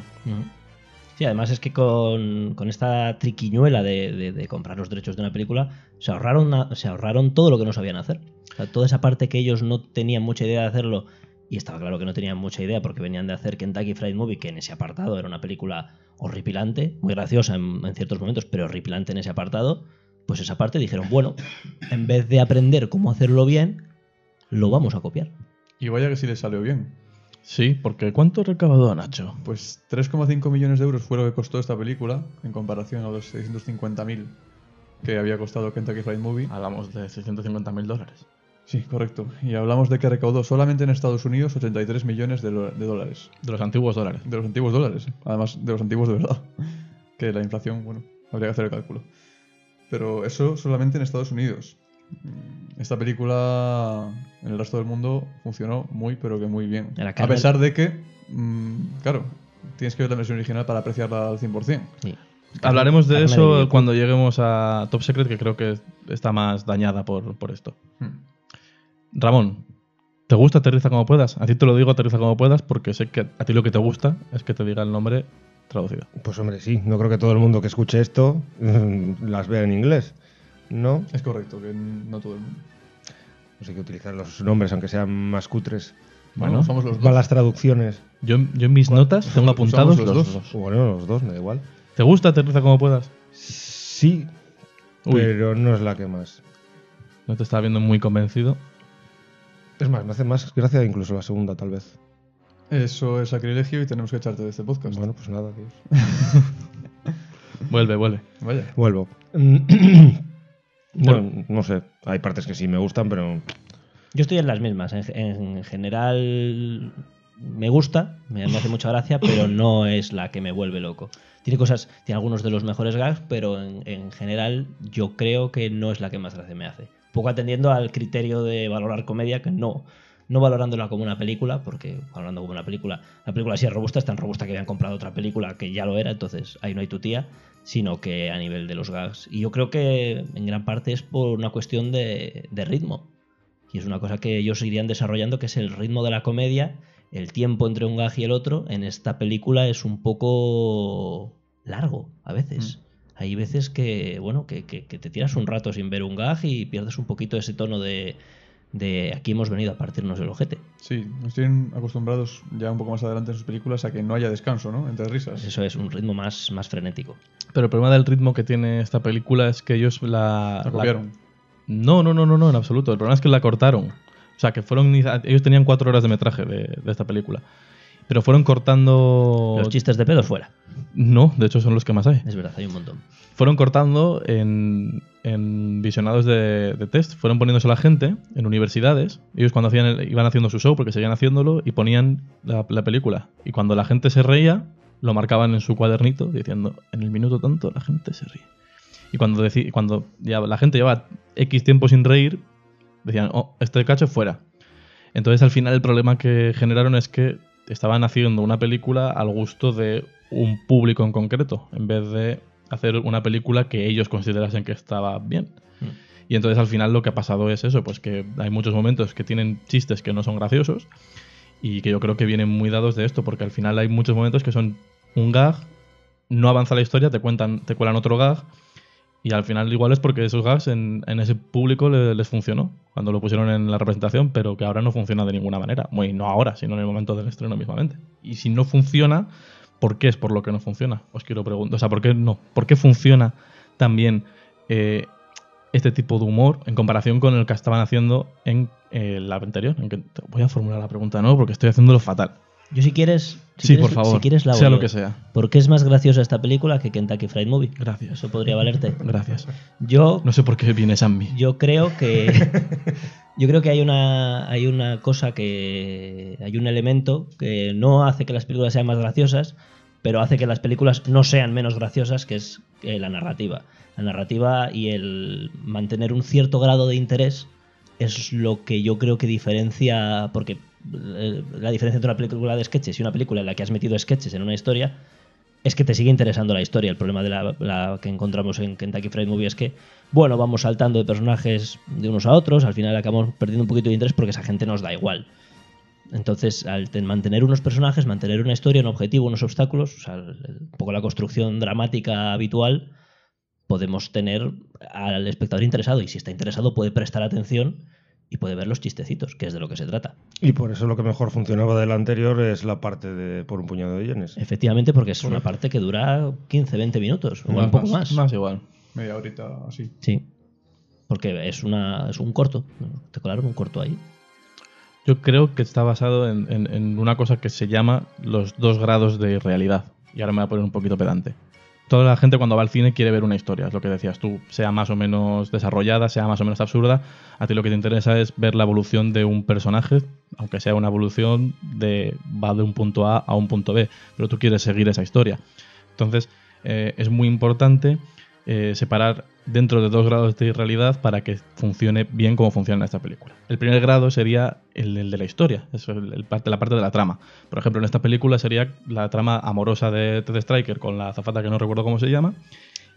Sí, además es que con, esta triquiñuela de, comprar los derechos de una película, se ahorraron, se ahorraron todo lo que no sabían hacer. O sea, toda esa parte que ellos no tenían mucha idea de hacerlo, y estaba claro que no tenían mucha idea porque venían de hacer Kentucky Fried Movie, que en ese apartado era una película horripilante, muy graciosa en ciertos momentos, pero horripilante en ese apartado, pues esa parte dijeron, bueno, en vez de aprender cómo hacerlo bien, lo vamos a copiar. Y vaya que sí le salió bien. Sí, porque ¿cuánto recaudó Nacho? Pues 3,5 millones de euros fue lo que costó esta película en comparación a los 650.000 que había costado Kentucky Fried Movie. Hablamos de 650 mil dólares. Sí, correcto. Y hablamos de que recaudó solamente en Estados Unidos 83 millones de, de dólares. De los antiguos dólares. De los antiguos dólares. Además, de los antiguos de verdad. [LAUGHS] Que la inflación, bueno, habría que hacer el cálculo. Pero eso solamente en Estados Unidos. Mm, Esta película en el resto del mundo funcionó muy, pero que muy bien. A pesar de que, mm, claro, tienes que ver la versión original para apreciarla al 100%. Sí. Hablaremos de eso cuando lleguemos a Top Secret, que creo que está más dañada por, por esto. Hmm. Ramón, ¿te gusta Aterriza como puedas? A ti te lo digo Aterriza como puedas porque sé que a ti lo que te gusta es que te diga el nombre traducido. Pues hombre, sí. No creo que todo el mundo que escuche esto mm, las vea en inglés. No. Es correcto, que no todo el mundo. Pues hay que utilizar los nombres, aunque sean más cutres. Bueno, somos los dos. Malas traducciones. Yo, yo en mis notas tengo apuntados los los dos. Bueno, los dos, me da igual. ¿Te gusta Aterriza como puedas? Sí, Uy. pero no es la que más. No te estaba viendo muy convencido. Es más, me hace más gracia incluso la segunda, tal vez. Eso es sacrilegio y tenemos que echarte de este podcast. Bueno, pues nada, tío. [LAUGHS] Vuelve, vuelve. Vaya. Vuelvo. [CLEARS THROAT] bueno, no sé. Hay partes que sí me gustan, pero Yo estoy en las mismas. En, en general me gusta, me, me hace mucha gracia, pero no es la que me vuelve loco. Tiene cosas, tiene algunos de los mejores gags, pero en, en general yo creo que no es la que más gracia me hace. Un poco atendiendo al criterio de valorar comedia, que no, no valorándola como una película, porque valorando como una película, la película sí es robusta, es tan robusta que habían comprado otra película que ya lo era, entonces ahí no hay tu tía, sino que a nivel de los gags. Y yo creo que en gran parte es por una cuestión de, de ritmo. Y es una cosa que ellos irían desarrollando, que es el ritmo de la comedia, el tiempo entre un gag y el otro. En esta película es un poco largo a veces. Hay veces que, bueno, que, que- que te tiras un rato sin ver un gag y pierdes un poquito ese tono de, de aquí hemos venido a partirnos el ojete. Sí, nos tienen acostumbrados ya un poco más adelante en sus películas a que no haya descanso, ¿no? Entre risas. Eso es un ritmo más, más frenético. Pero el problema del ritmo que tiene esta película es que ellos la... La copiaron. No, no, no, no, no, en absoluto. El problema es que la cortaron. O sea, que fueron. Ellos tenían cuatro horas de metraje de, de esta película. Pero fueron cortando. Los chistes de pedos fuera. No, de hecho son los que más hay. Es verdad, hay un montón. Fueron cortando en, en visionados de, de test. Fueron poniéndose a la gente en universidades. Ellos cuando hacían el- iban haciendo su show, porque seguían haciéndolo, y ponían la, la película. Y cuando la gente se reía, lo marcaban en su cuadernito diciendo: en el minuto tanto la gente se ríe. Y cuando, deci- cuando ya la gente lleva X tiempo sin reír, decían, oh, este cacho fuera. Entonces al final el problema que generaron es que estaban haciendo una película al gusto de un público en concreto, en vez de hacer una película que ellos considerasen que estaba bien. Mm. Y entonces al final lo que ha pasado es eso, pues que hay muchos momentos que tienen chistes que no son graciosos y que yo creo que vienen muy dados de esto, porque al final hay muchos momentos que son un gag, no avanza la historia, te cuentan, te cuelan otro gag y al final igual es porque esos gags en, en ese público le- les funcionó cuando lo pusieron en la representación, pero que ahora no funciona de ninguna manera. Bueno, y no ahora, sino en el momento del estreno mismamente. Y si no funciona, ¿por qué es por lo que no funciona? Os quiero preguntar. O sea, ¿por qué no? ¿Por qué funciona también eh, este tipo de humor en comparación con el que estaban haciendo en eh, la anterior? Voy a formular la pregunta, ¿no? Porque estoy haciéndolo fatal. Yo si quieres... Si sí, quieres- por favor. Si quieres la sea lo a- que sea. ¿Por qué es más graciosa esta película que Kentucky Fried Movie? Gracias. Eso podría valerte. Gracias. Yo, No sé por qué viene Sammy. yo creo que [LAUGHS] yo creo que hay una hay una cosa que hay un elemento que no hace que las películas sean más graciosas, pero hace que las películas no sean menos graciosas, que es eh, la narrativa. La narrativa y el mantener un cierto grado de interés es lo que yo creo que diferencia, porque la diferencia entre una película de sketches y una película en la que has metido sketches en una historia es que te sigue interesando la historia. El problema de la, que encontramos en Kentucky Fried Movie es que, bueno, vamos saltando de personajes de unos a otros, al final acabamos perdiendo un poquito de interés porque esa gente nos da igual. Entonces, al ten- mantener unos personajes, mantener una historia, un objetivo, unos obstáculos, o un poco la construcción dramática habitual, podemos tener al espectador interesado y si está interesado puede prestar atención y puede ver los chistecitos, que es de lo que se trata. Y por eso lo que mejor funcionaba del anterior es la parte de por un puñado de yenes. Efectivamente, porque es una parte que dura 15, 20 minutos, o Más, un poco más, más. Más igual. Media horita así. Sí. Porque es, una, es un corto. Te colaron un corto ahí. Yo creo que está basado en, en- en una cosa que se llama los dos grados de realidad. Y ahora me voy a poner un poquito pedante. Toda la gente cuando va al cine quiere ver una historia, es lo que decías tú, sea más o menos desarrollada, sea más o menos absurda. A ti lo que te interesa es ver la evolución de un personaje, aunque sea una evolución de va de un punto A a un punto B, pero tú quieres seguir esa historia. Entonces, eh, es muy importante eh, separar dentro de dos grados de realidad para que funcione bien como funciona esta película. El primer grado sería el, el de la historia, es el, el parte, la parte de la trama. Por ejemplo, en esta película sería la trama amorosa de Ted Striker con la azafata que no recuerdo cómo se llama,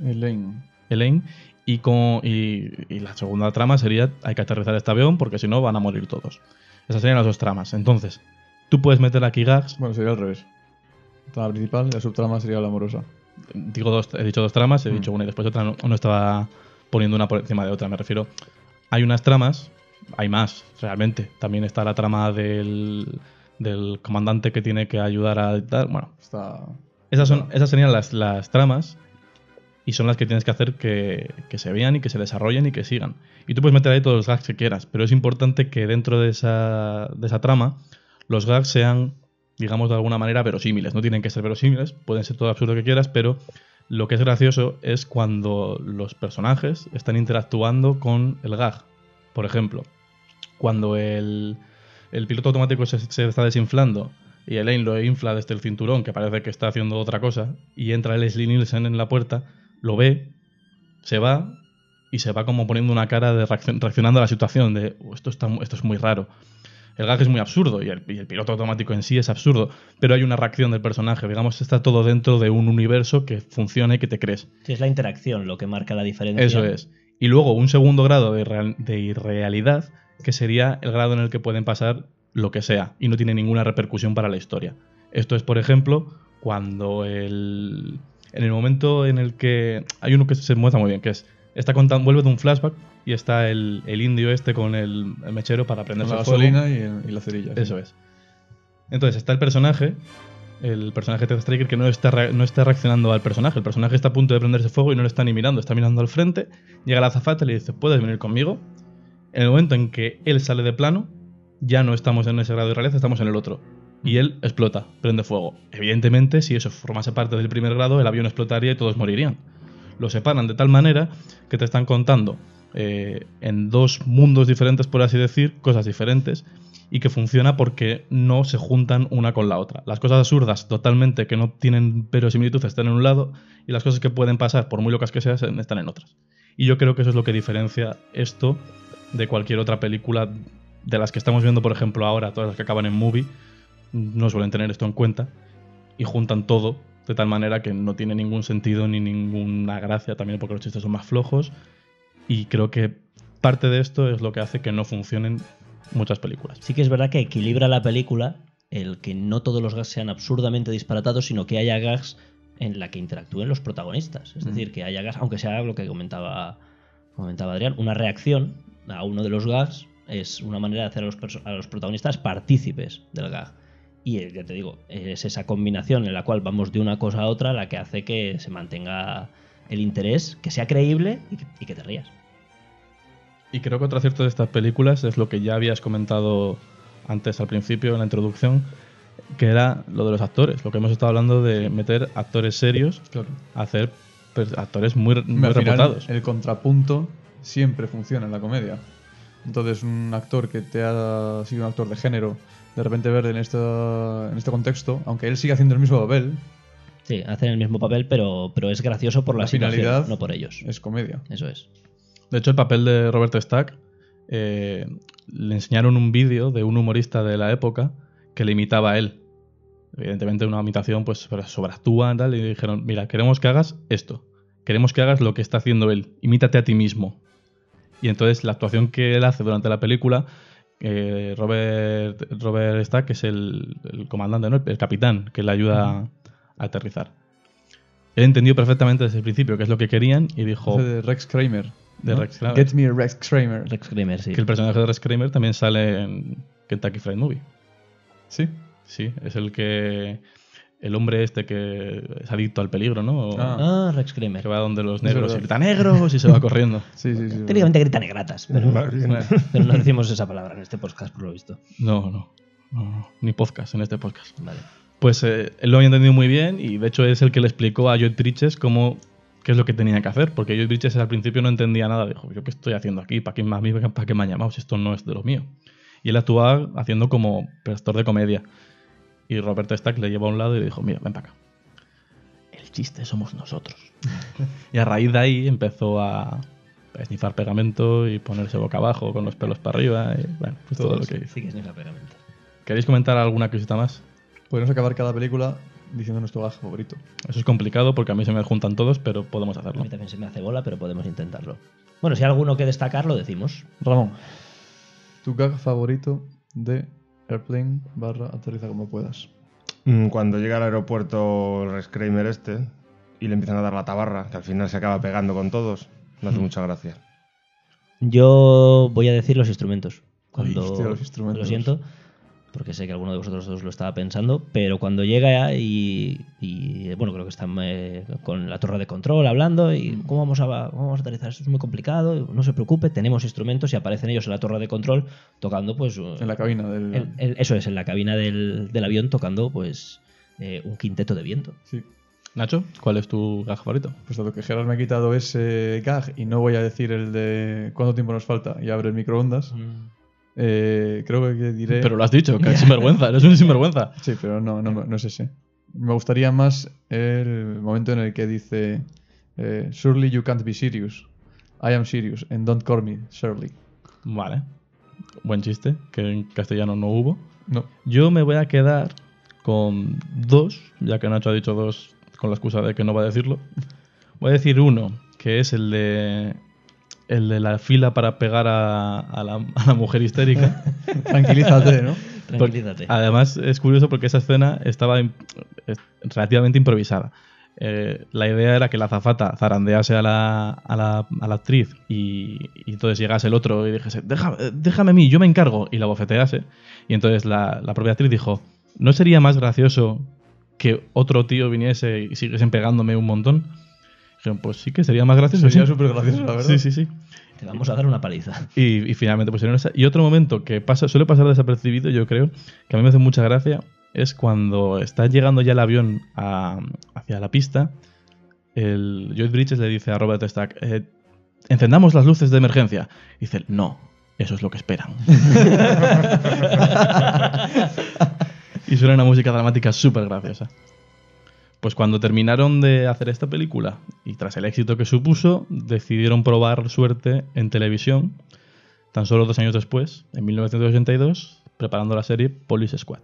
Elaine. Elaine, y, con, y, y la segunda trama sería hay que aterrizar este avión porque si no van a morir todos. Esas serían las dos tramas. Entonces, tú puedes meter aquí gags Bueno, sería al revés. La trama principal y la subtrama sería la amorosa. Digo dos, he dicho dos tramas, he Mm. dicho una y después otra, no, no estaba poniendo una por encima de otra, me refiero. Hay unas tramas, hay más, realmente. También está la trama del, del comandante que tiene que ayudar a tal. Bueno, Está. esas, son, esas serían las, las tramas y son las que tienes que hacer que, que se vean y que se desarrollen y que sigan. Y tú puedes meter ahí todos los gags que quieras, pero es importante que dentro de esa, de esa trama los gags sean, digamos de alguna manera, verosímiles. No tienen que ser verosímiles, pueden ser todo absurdo que quieras, pero lo que es gracioso es cuando los personajes están interactuando con el gag. Por ejemplo, cuando el, el piloto automático se, está desinflando y Elaine lo infla desde el cinturón, que parece que está haciendo otra cosa, y entra Leslie Nielsen en la puerta, lo ve, se va y se va como poniendo una cara de reaccion- reaccionando a la situación, de "Uh, esto, está, esto es muy raro. El gag es muy absurdo y el, y el piloto automático en sí es absurdo, pero hay una reacción del personaje, digamos, está todo dentro de un universo que funciona y que te crees. Sí, es la interacción lo que marca la diferencia. Eso es. Y luego un segundo grado de, de irrealidad, que sería el grado en el que pueden pasar lo que sea y no tiene ninguna repercusión para la historia. Esto es, por ejemplo, cuando el. En el momento en el que. Hay uno que se muestra muy bien, que es. Está contando, vuelve de un flashback y está el, el indio este con el, el mechero para Con prenderse la el fuego. gasolina y, el- y la cerilla. sí. Eso es. Entonces está el personaje, el personaje de Striker que no está, no está reaccionando al personaje. El personaje está a punto de prenderse fuego y no lo está ni mirando, está mirando al frente. Llega la azafata y le dice, ¿puedes venir conmigo? En el momento en que él sale de plano, ya no estamos en ese grado de realidad, estamos en el otro. Y él explota, prende fuego. Evidentemente, si eso formase parte del primer grado, el avión explotaría y todos morirían. Lo separan de tal manera que te están contando eh, en dos mundos diferentes, por así decir, cosas diferentes, y que funciona porque no se juntan una con la otra. Las cosas absurdas, totalmente, que no tienen verosimilitud, están en un lado, y las cosas que pueden pasar, por muy locas que sean, están en otras. Y yo creo que eso es lo que diferencia esto de cualquier otra película de las que estamos viendo, por ejemplo, ahora, todas las que acaban en movie, no suelen tener esto en cuenta y juntan todo de tal manera que no tiene ningún sentido ni ninguna gracia, también porque los chistes son más flojos. Y creo que parte de esto es lo que hace que no funcionen muchas películas. Sí que es verdad que equilibra la película el que no todos los gags sean absurdamente disparatados, sino que haya gags en la que interactúen los protagonistas. Es Mm. decir, que haya gags, aunque sea lo que comentaba, comentaba Adrián, una reacción a uno de los gags es una manera de hacer a los, a los protagonistas partícipes del gag. Y eh, ya te digo, es esa combinación en la cual vamos de una cosa a otra la que hace que se mantenga el interés, que sea creíble y que, y que te rías. Y creo que otro acierto de estas películas es lo que ya habías comentado antes al principio en la introducción, que era lo de los actores, lo que hemos estado hablando de meter actores serios Claro. a hacer pues, actores muy, muy Al final, reputados. el contrapunto siempre funciona en la comedia. Entonces, un actor que te ha sido un actor de género, de repente ver en, esta, en este contexto, aunque él sigue haciendo el mismo papel, Sí, hacen el mismo papel, pero, pero es gracioso por la, La situación, finalidad no por ellos. es comedia. Eso es. De hecho, el papel de Robert Stack eh, le enseñaron un vídeo de un humorista de la época que le imitaba a él. Evidentemente, una imitación pues sobreactúa y tal, y dijeron: Mira, queremos que hagas esto. Queremos que hagas lo que está haciendo él. Imítate a ti mismo. Y entonces, la actuación que él hace durante la película, eh, Robert, Robert Stack es el, el comandante, ¿no? el capitán que le ayuda a aterrizar. Él entendió perfectamente desde el principio qué es lo que querían y dijo: Rex Kramer. De ¿no? Rex Kramer. Get me a Rex Kramer. Rex Kramer, sí. que el personaje de Rex Kramer también sale en Kentucky Fried Movie. Sí. Sí, es el que. El hombre este que es adicto al peligro, ¿no? O Ah. Ah, Rex Kramer. Que va donde los negros y grita negros y se va corriendo. [LAUGHS] Sí, sí, sí. Técnicamente grita negratas, pero, [LAUGHS] pero no decimos esa palabra en este podcast, por lo visto. no, no, no, no, Ni podcast en este podcast. Vale. Pues eh, él lo había entendido muy bien y de hecho es el que le explicó a Lloyd Bridges cómo. Qué es lo que tenía que hacer. Porque Lloyd Bridges al principio no entendía nada. Dijo, ¿yo qué estoy haciendo aquí? ¿Para qué, más, ¿Para qué me han llamado si esto no es de lo mío? Y él actuaba haciendo como pastor de comedia. Y Robert Stack le llevó a un lado y le dijo, mira, ven para acá. El chiste somos nosotros. [LAUGHS] y a raíz de ahí empezó a esnifar pegamento y ponerse boca abajo con los pelos para arriba. Y, bueno, pues todo, Todo lo que hizo. Sí que pegamento. ¿Queréis comentar alguna cosita más? Podemos acabar cada película diciendo nuestro gag favorito. Eso es complicado porque a mí se me juntan todos, pero podemos A hacerlo. mí también se me hace bola, pero podemos intentarlo. Bueno, si hay alguno que destacar, lo decimos. Ramón, tu gag favorito de Airplane barra aterriza como puedas. Mm, Cuando llega al aeropuerto Rex Kramer este y le empiezan a dar la tabarra, que al final se acaba pegando con todos, me hace mucha gracia. Yo voy a decir los instrumentos. Cuando, hostia, los instrumentos. Lo siento, porque sé que alguno de vosotros dos lo estaba pensando, pero cuando llega y, y, bueno, creo que están eh, con la torre de control hablando y cómo vamos, a, cómo vamos a aterrizar, esto es muy complicado, no se preocupe, tenemos instrumentos y aparecen ellos en la torre de control tocando pues... En la cabina del. el- el- eso es, en la cabina del, del avión tocando pues eh, un quinteto de viento. Sí. Nacho, ¿cuál es tu gag favorito? Pues dado que Gerard me ha quitado ese gag y no voy a decir el de cuánto tiempo nos falta y abre el microondas, eh, creo que diré. Pero lo has dicho, que es [LAUGHS] sinvergüenza, eres un sinvergüenza. Sí, pero no, no, no es ese. Me gustaría más el momento en el que dice eh, Surely you can't be serious. I am serious and don't call me Shirley. Vale. Buen chiste, que en castellano no hubo. No. Yo me voy a quedar con dos, ya que Nacho ha dicho dos con la excusa de que no va a decirlo. Voy a decir uno, que es el de el de la fila para pegar a, a la, a la mujer histérica. [LAUGHS] Tranquilízate, ¿no? Tranquilízate. Además, es curioso porque esa escena estaba relativamente improvisada. Eh, la idea era que la azafata zarandease a la, a la, a la actriz y, y entonces llegase el otro y dijese, "Deja- eh, déjame a mí, yo me encargo, y la bofetease. Y entonces la, la propia actriz dijo, ¿no sería más gracioso que otro tío viniese y siguiesen pegándome un montón? Dijeron, pues sí que sería más gracioso. Sería sí". súper gracioso, la verdad. Sí, sí, sí. Te vamos a dar una paliza. Y, y finalmente pusieron esa. Y otro momento que pasa, suele pasar desapercibido, yo creo, que a mí me hace mucha gracia, es cuando está llegando ya el avión a- hacia la pista, el Lloyd Bridges le dice a Robert Stack, eh, encendamos las luces de emergencia. Y dice, no, eso es lo que esperan. [LAUGHS] [LAUGHS] y suena una música dramática súper graciosa. Pues cuando terminaron de hacer esta película y tras el éxito que supuso, decidieron probar suerte en televisión, tan solo dos años después, en 1982, preparando la serie Police Squad.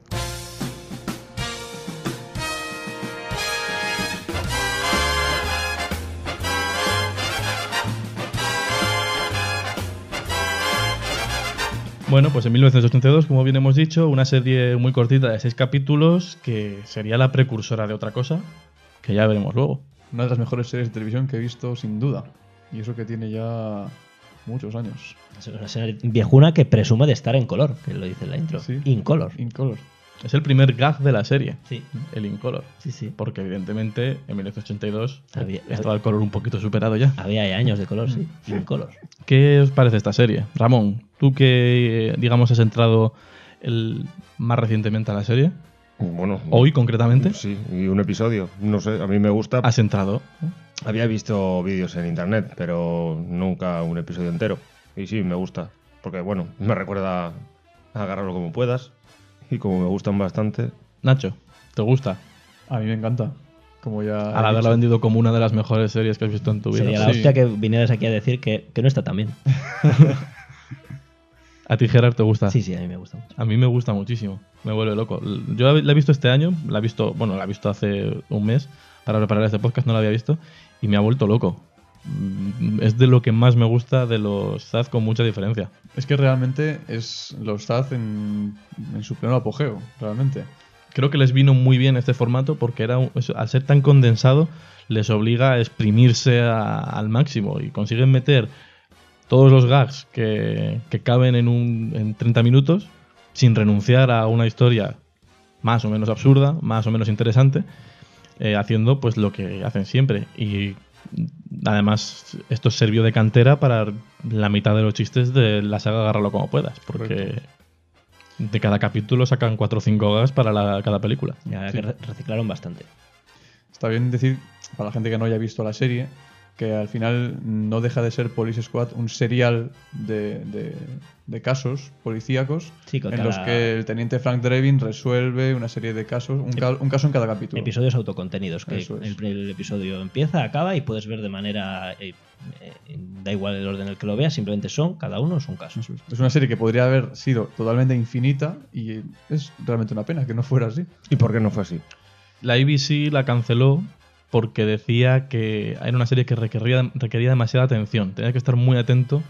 Bueno, pues en 1982, como bien hemos dicho, una serie muy cortita de seis capítulos que sería la precursora de otra cosa, que ya veremos luego. Una de las mejores series de televisión que he visto, sin duda. Y eso que tiene ya muchos años. Es una serie viejuna que presume de estar en color, que lo dice en la intro. Sí. In color. In color. Es el primer gag de la serie, Sí, el incolor. sí, sí. Porque evidentemente en 1982 Había- estaba el color un poquito superado ya. Había años de color, sí. In color. ¿Qué os parece esta serie? Ramón, tú que, digamos, has entrado el, más recientemente a la serie, Bueno, Hoy, concretamente, Sí, y un episodio. No sé, a mí me gusta. has entrado. Había visto vídeos en internet, pero nunca un episodio entero. Y sí, me gusta. Porque, bueno, me recuerda a agarrarlo como puedas. Y como me gustan bastante. Nacho, ¿te gusta? A mí me encanta. Como ya. Al haberla dicho. vendido como una de las mejores series que has visto en tu vida. Sería la Sí. hostia que vinieras aquí a decir que, que no está tan bien. [LAUGHS] ¿A ti, Gerard, te gusta? Sí, sí, a mí me gusta mucho. A mí me gusta muchísimo. Me vuelve loco. Yo la la he visto este año, la he visto, bueno, la he visto hace un mes para preparar este podcast, no la había visto, y me ha vuelto loco. Mm, Es de lo que más me gusta de los Zaz con mucha diferencia. Es que realmente es los Zaz en, en su pleno apogeo, realmente. Creo que les vino muy bien este formato porque era al ser tan condensado les obliga a exprimirse a- al máximo y consiguen meter todos los gags que, que caben en, un, en 30 minutos sin renunciar a una historia más o menos absurda, más o menos interesante, eh, haciendo pues lo que hacen siempre. Y además esto sirvió de cantera para la mitad de los chistes de la saga Agárralo como puedas, porque Correcto. de cada capítulo sacan 4 o 5 gags para la- cada película. Ya Sí. que re- reciclaron bastante. Está bien decir, para la gente que no haya visto la serie, que al final no deja de ser Police Squad un serial de, de- de casos policíacos Sí, en cada- los que el teniente Frank Drebin resuelve una serie de casos, un, ca- un caso en cada capítulo. Episodios autocontenidos, que es. el, el episodio empieza, acaba y puedes ver de manera... eh, eh, da igual el orden en el que lo veas, simplemente son, cada uno son casos. Es. Es una serie que podría haber sido totalmente infinita y es realmente una pena que no fuera así. ¿Y por qué no fue así? La ABC la canceló porque decía que era una serie que requería, requería demasiada atención. Tenía que estar muy atento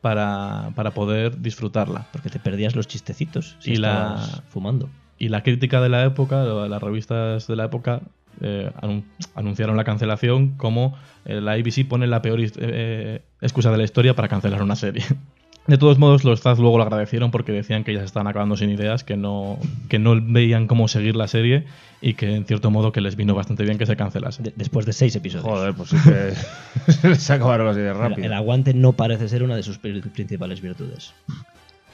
para, para poder disfrutarla. Porque te perdías los chistecitos si Y la- fumando. Y la crítica de la época, las revistas de la época, eh, anun- anunciaron la cancelación como eh, la ABC pone la peor eh, excusa de la historia para cancelar una serie. [LAUGHS] De todos modos, los Zaz luego lo agradecieron porque decían que ya se estaban acabando sin ideas, que no, que no veían cómo seguir la serie y que en cierto modo que les vino bastante bien que se cancelase. De- después de seis episodios. Joder, pues sí que [LAUGHS] se les acabaron las ideas El, rápido. el aguante no parece ser una de sus pri- principales virtudes.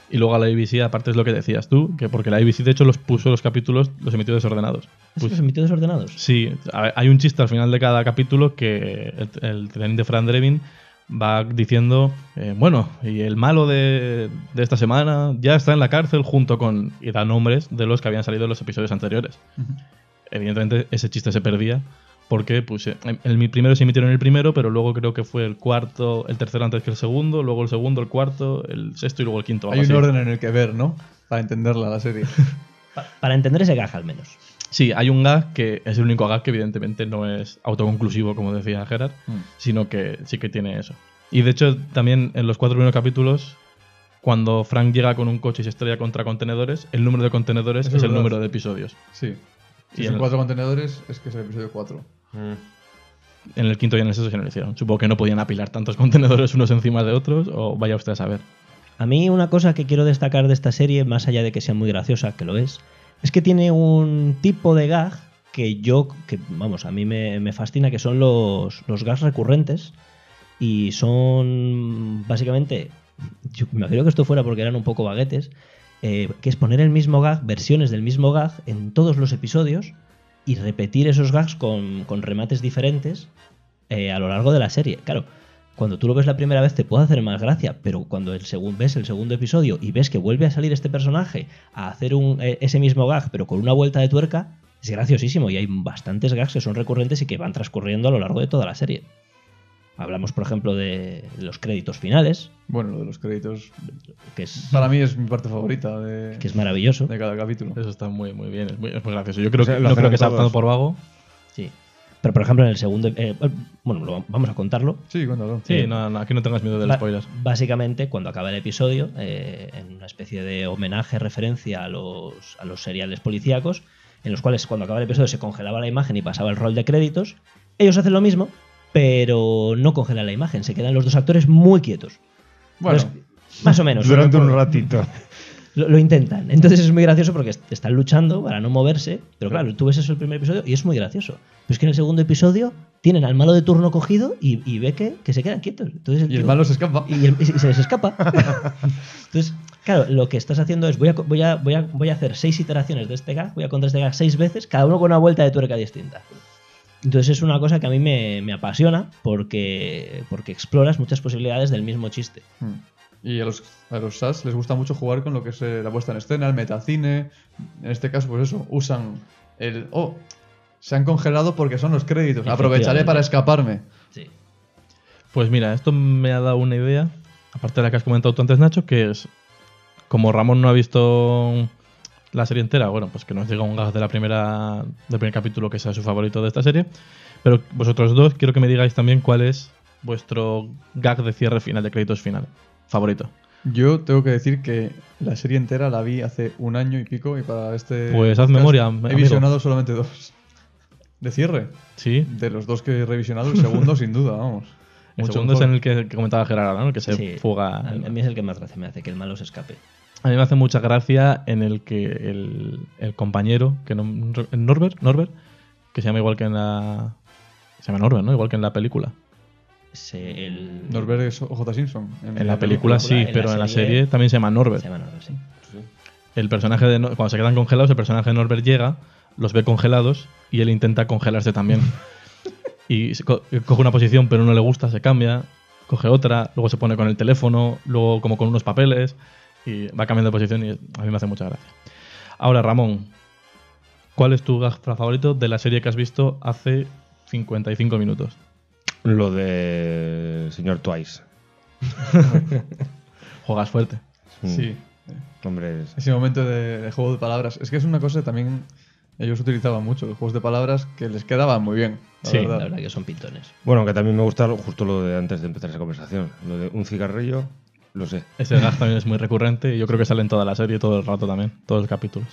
Y luego a la ABC, aparte es lo que decías tú, que porque la ABC de hecho los puso los capítulos, los emitió desordenados. ¿Es Pues- los emitió desordenados? Sí, hay un chiste al final de cada capítulo que el, el teniente Fran Drebin va diciendo, eh, bueno, y el malo de, de esta semana ya está en la cárcel junto con... y da nombres de los que habían salido en los episodios anteriores. Evidentemente ese chiste se perdía porque pues, eh, el, el primero se emitieron el primero, pero luego creo que fue el cuarto, el tercero antes que el segundo, luego el segundo, el cuarto, el sexto y luego el quinto. Hay un así. orden en el que ver, ¿no? Para entenderla la serie. [LAUGHS] Pa- para entender ese gag al menos. Sí, hay un gag que es el único gag que evidentemente no es autoconclusivo, como decía Gerard, sino que sí que tiene eso. Y de hecho, también en los cuatro primeros capítulos, cuando Frank llega con un coche y se estrella contra contenedores, el número de contenedores Eso es es el número de episodios. Sí. Si Y son el- cuatro contenedores, es que es el episodio 4. Mm. En el quinto y en el sexto se no lo hicieron. Supongo que no podían apilar tantos contenedores unos encima de otros, o vaya usted a saber. A mí una cosa que quiero destacar de esta serie, más allá de que sea muy graciosa, que lo es, es que tiene un tipo de gag que yo, que vamos, a mí me, fascina, que son los, los gags recurrentes y son básicamente, yo me imagino que esto fuera porque eran un poco baguetes, eh, que es poner el mismo gag, versiones del mismo gag en todos los episodios y repetir esos gags con, con remates diferentes eh, a lo largo de la serie. Claro, cuando tú lo ves la primera vez te puede hacer más gracia, pero cuando el segun- ves el segundo episodio y ves que vuelve a salir este personaje a hacer un, eh, ese mismo gag, pero con una vuelta de tuerca, es graciosísimo y hay bastantes gags que son recurrentes y que van transcurriendo a lo largo de toda la serie. Hablamos, por ejemplo, de los créditos finales, Bueno, lo de los créditos. que es, Para mí es mi parte favorita de, que es maravilloso. de cada capítulo. Eso está muy, muy bien. Es muy, es muy gracioso. Yo creo O sea, que, lo no creo que sea por vago. Sí. Pero, por ejemplo, en el segundo... eh, bueno, lo- vamos a contarlo. Sí, cuéntalo. Sí, no, no, aquí no tengas miedo del spoiler. Básicamente, cuando acaba el episodio, eh, en una especie de homenaje, referencia a los, a los seriales policíacos, en los cuales cuando acaba el episodio se congelaba la imagen y pasaba el rol de créditos, ellos hacen lo mismo, pero no congelan la imagen, se quedan los dos actores muy quietos. Bueno, Entonces, más o menos. [LAUGHS] Durante un ratito. Lo, lo intentan. Entonces es muy gracioso porque est- están luchando para no moverse. Pero claro, tú ves eso el primer episodio y es muy gracioso. Pero es que en el segundo episodio tienen al malo de turno cogido y, y ve que, que se quedan quietos. Entonces Y el malo se escapa. y, el- y se les escapa. [LAUGHS] Entonces, claro, lo que estás haciendo es voy a, voy, a, voy, a, voy a hacer seis iteraciones de este gag, voy a contar este gag seis veces, cada uno con una vuelta de tuerca distinta. Entonces es una cosa que a mí me, me apasiona porque, porque exploras muchas posibilidades del mismo chiste. Mm. Y a los, a los SAS les gusta mucho jugar con lo que es eh, la puesta en escena, el metacine. En este caso, pues eso, usan el. Oh, se han congelado porque son los créditos. Aprovecharé para escaparme. Sí. Pues mira, esto me ha dado una idea, aparte de la que has comentado tú antes, Nacho, que es, como Ramón no ha visto la serie entera, bueno, pues que nos diga un gag de la primera, del primer capítulo que sea su favorito de esta serie. Pero vosotros dos, quiero que me digáis también cuál es vuestro gag de cierre final, de créditos final, favorito. Yo tengo que decir que la serie entera la vi hace un año y pico y para este. Pues haz memoria, He amigo. visionado solamente dos. De cierre. Sí, De los dos que he revisionado, el segundo [LAUGHS] sin duda, vamos. el Mucho segundo es en el que, que comentaba Gerardo, ¿no? El que se Sí. fuga. A, a mí es el que más gracia me hace, que el malo se escape. A mí me hace mucha gracia en el que el, el compañero, que no, Norbert, Norbert, que se llama igual que en la. Se llama Norbert, ¿no? Igual que en la película. Se- el, Norbert es OJ Simpson. En la película sí, en la pero en la serie- también se llama Norbert. Se llama Norbert, sí. El personaje de. Nor- Cuando se quedan congelados, el personaje de Norbert llega, los ve congelados y él intenta congelarse también. [LAUGHS] y co- coge una posición, pero no le gusta, se cambia, coge otra, luego se pone con el teléfono, luego como con unos papeles y va cambiando de posición y a mí me hace mucha gracia. Ahora, Ramón, ¿cuál es tu gag favorito de la serie que has visto hace 55 minutos? Lo de señor Twice. [LAUGHS] Juegas fuerte. Mm, Sí. Hombre, es- Ese momento de, de juego de palabras. Es que es una cosa que también ellos utilizaban mucho, los juegos de palabras que les quedaban muy bien. La Sí, verdad. La verdad que son pintones. Bueno, que también me gusta lo- justo lo de antes de empezar esa conversación. Lo de un cigarrillo, lo sé. Ese gag [LAUGHS] también es muy recurrente y yo creo que sale en toda la serie, todo el rato también, todos los capítulos.